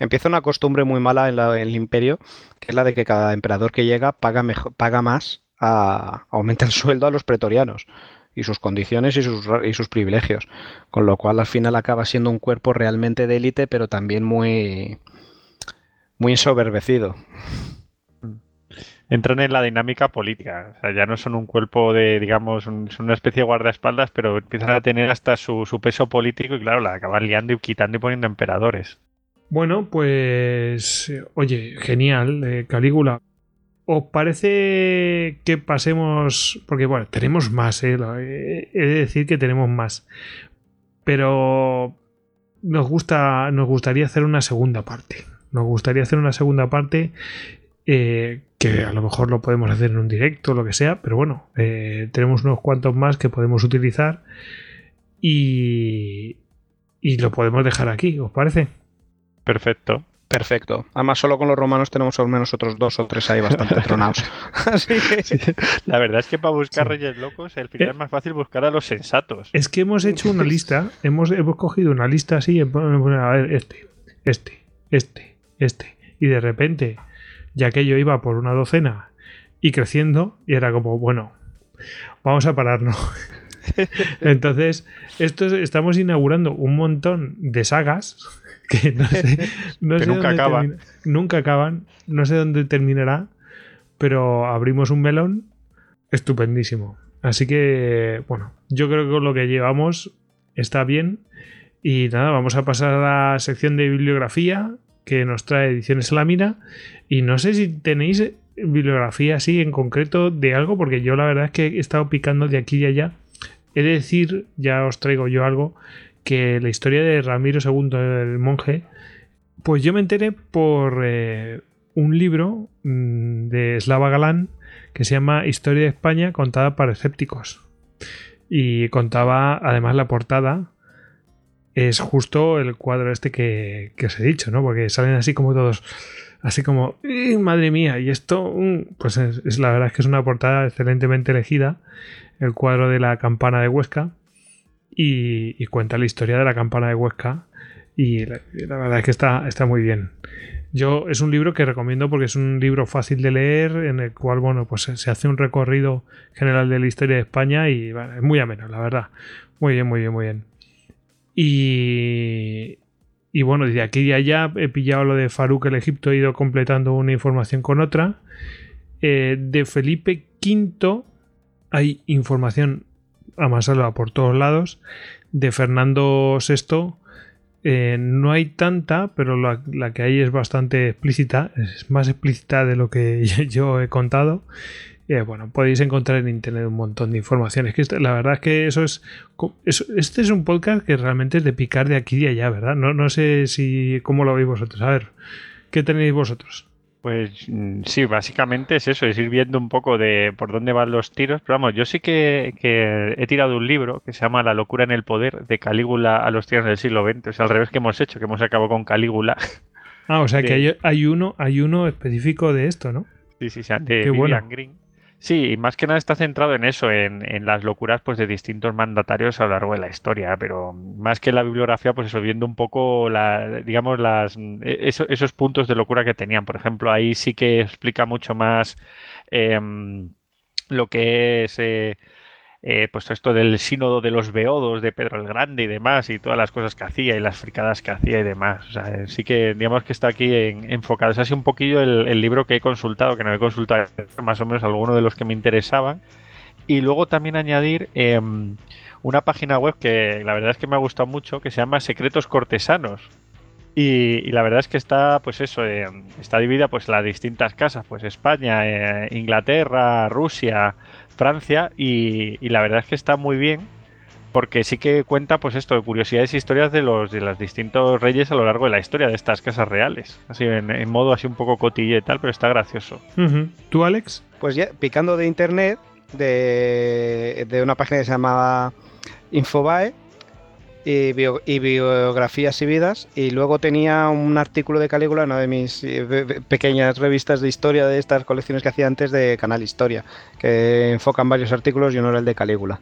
Empieza una costumbre muy mala en, el imperio, que es la de que cada emperador que llega paga, mejor, paga más, a, aumenta el sueldo a los pretorianos y sus condiciones y sus, y sus privilegios. Con lo cual al final acaba siendo un cuerpo realmente de élite, pero también muy, muy ensoberbecido. Entran en la dinámica política. O sea, ya no son un cuerpo de, digamos, son una especie de guardaespaldas, pero empiezan a tener hasta su, peso político y claro, la acaban liando y quitando y poniendo emperadores. Bueno, pues, oye, genial, eh, Calígula. ¿Os parece que pasemos? Porque bueno, tenemos más, ¿eh? he de decir que tenemos más. Pero nos gusta, nos gustaría hacer una segunda parte. Nos gustaría hacer una segunda parte eh, que a lo mejor lo podemos hacer en un directo, lo que sea, pero bueno, eh, tenemos unos cuantos más que podemos utilizar y, y lo podemos dejar aquí, ¿os parece? Perfecto. Perfecto. Además, solo con los romanos tenemos al menos otros dos o tres ahí bastante [laughs] tronados. [laughs] La verdad es que para buscar reyes locos, el final es más fácil buscar a los sensatos. Es que hemos hecho una [laughs] lista, hemos, hemos cogido una lista así, a ver, este, este, este, este. Y de repente, ya que yo iba por una docena y creciendo, y era como, bueno, vamos a pararnos. Entonces, esto estamos inaugurando un montón de sagas que no sé, [laughs] nunca acaban. nunca acaban, no sé dónde terminará, pero abrimos un melón estupendísimo. Así que, bueno, yo creo que con lo que llevamos está bien. Y nada, vamos a pasar a la sección de bibliografía que nos trae Ediciones Lámina. Y no sé si tenéis bibliografía así en concreto de algo, porque yo la verdad es que he estado picando de aquí y allá. He de decir, ya os traigo yo algo, que la historia de Ramiro II, el monje, pues yo me enteré por eh, un libro mm, de Slava Galán que se llama Historia de España contada para escépticos. Y contaba, además, la portada es justo el cuadro este que, os he dicho, ¿no? Porque salen así como todos, así como, madre mía, y esto, mm", pues es, la verdad es que es una portada excelentemente elegida, el cuadro de la campana de Huesca, y, cuenta la historia de la campana de Huesca y la, verdad es que está, está muy bien. Yo es un libro que recomiendo porque es un libro fácil de leer en el cual bueno pues se hace un recorrido general de la historia de España y es muy ameno la verdad. Muy bien muy bien muy bien. Y y bueno desde aquí y allá he pillado lo de Farouk el Egipto he ido completando una información con otra. Eh, de Felipe V hay información a por todos lados. De Fernando VI eh, no hay tanta, pero la, que hay es bastante explícita, es más explícita de lo que [laughs] yo he contado. eh, bueno, podéis encontrar en internet un montón de informaciones. Que la verdad es que eso es, Este es un podcast que realmente es de picar de aquí y de allá, ¿verdad? No, no sé si. ¿Cómo lo veis vosotros? A ver, ¿qué tenéis vosotros? Pues mm, sí, básicamente es eso, es ir viendo un poco de por dónde van los tiros. Pero vamos, yo sí que, he tirado un libro que se llama La locura en el poder, de Calígula a los tiros del siglo XX. Es al revés que hemos hecho, que hemos acabado con Calígula. Ah, o sea que [laughs] hay, uno, hay uno específico de esto, ¿no? Sí, sí, de William Green. Sí, más que nada está centrado en eso, en, las locuras pues de distintos mandatarios a lo largo de la historia, pero más que la bibliografía, pues eso, viendo un poco digamos, e, esos puntos de locura que tenían. Por ejemplo, ahí sí que explica mucho más em, lo que es eh, eh, pues esto del sínodo de los beodos de Pedro el Grande y demás, y todas las cosas que hacía y las fricadas que hacía y demás. O sea, sí que digamos que está aquí enfocado. Es así un poquillo el, libro que he consultado, que no he consultado más o menos alguno de los que me interesaban. Y luego también añadir em, una página web que la verdad es que me ha gustado mucho, que se llama Secretos Cortesanos. Y, la verdad es que está, pues eso, em, está dividida pues en las distintas casas, pues España, eh, Inglaterra, Rusia, Francia y, la verdad es que está muy bien porque sí que cuenta pues esto de curiosidades e historias de los de los distintos reyes a lo largo de la historia de estas casas reales. Así en, modo así un poco cotille y tal pero está gracioso. Tú Alex pues ya picando de internet de, de una página que se llamaba Infobae y, biografías y vidas. Y luego tenía un artículo de Calígula, una de mis eh, pequeñas revistas de historia de estas colecciones que hacía antes de Canal Historia, que enfocan varios artículos y uno era el de Calígula.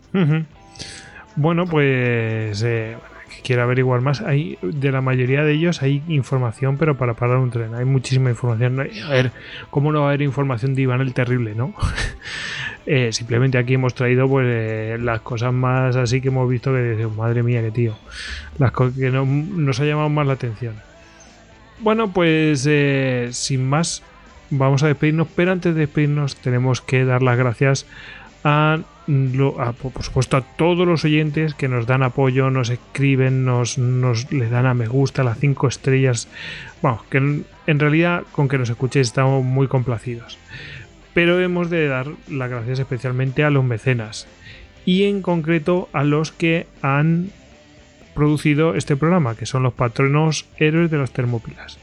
Bueno, pues eh, quiero averiguar más. Hay, de la mayoría de ellos hay información, pero para parar un tren. Hay muchísima información. A ver, ¿cómo no va a haber información de Iván el Terrible, no? [laughs] Eh, simplemente aquí hemos traído pues eh, las cosas más así que hemos visto que decimos, madre mía, qué tío. Las cosas que nos ha llamado más la atención. Bueno, pues eh, sin más, vamos a despedirnos, pero antes de despedirnos tenemos que dar las gracias a, por supuesto a todos los oyentes que nos dan apoyo, nos escriben, nos, nos le dan a me gusta, las cinco estrellas. Bueno, que en realidad con que nos escuchéis estamos muy complacidos pero hemos de dar las gracias especialmente a los mecenas y en concreto a los que han producido este programa, que son los patronos héroes de los Termópilas,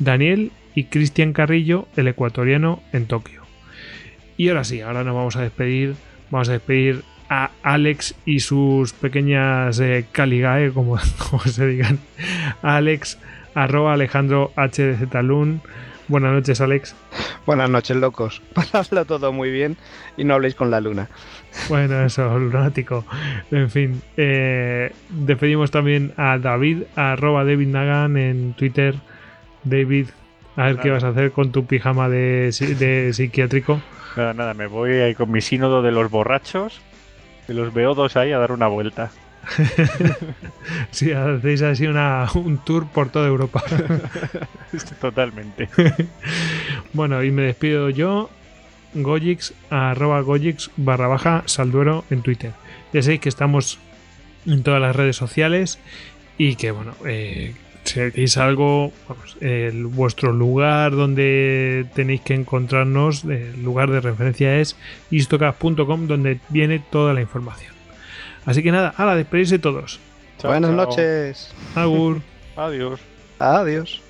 Daniel y Cristian Carrillo, el ecuatoriano en Tokio. Y ahora sí, ahora nos vamos a despedir, vamos a despedir a Alex y sus pequeñas eh, caligae, como, [laughs] se digan, Alex, arroba Alejandro HDZ Lun, Buenas noches, Alex. Buenas noches, locos. [laughs] Pasadlo todo muy bien y no habléis con la luna. Bueno, eso, lunático. En fin, eh, despedimos también a David, a arroba David Nagan en Twitter. David, a ver qué vas a hacer con tu pijama de, de psiquiátrico. Nada, nada, me voy ahí con mi sínodo de los borrachos, que los veo dos ahí a dar una vuelta. [laughs] sí, hacéis así una, un tour por toda Europa. [laughs] Totalmente. [laughs] bueno, y me despido yo, Gojix, arroba Gojix barra baja Salduero en Twitter. Ya sabéis que estamos en todas las redes sociales y que, bueno, eh, si queréis algo, el, vuestro lugar donde tenéis que encontrarnos, el lugar de referencia es istocast.com donde viene toda la información. Así que nada, a la despedirse todos. Buenas noches. Agur. Adiós. Adiós.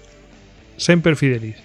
Semper Fidelis.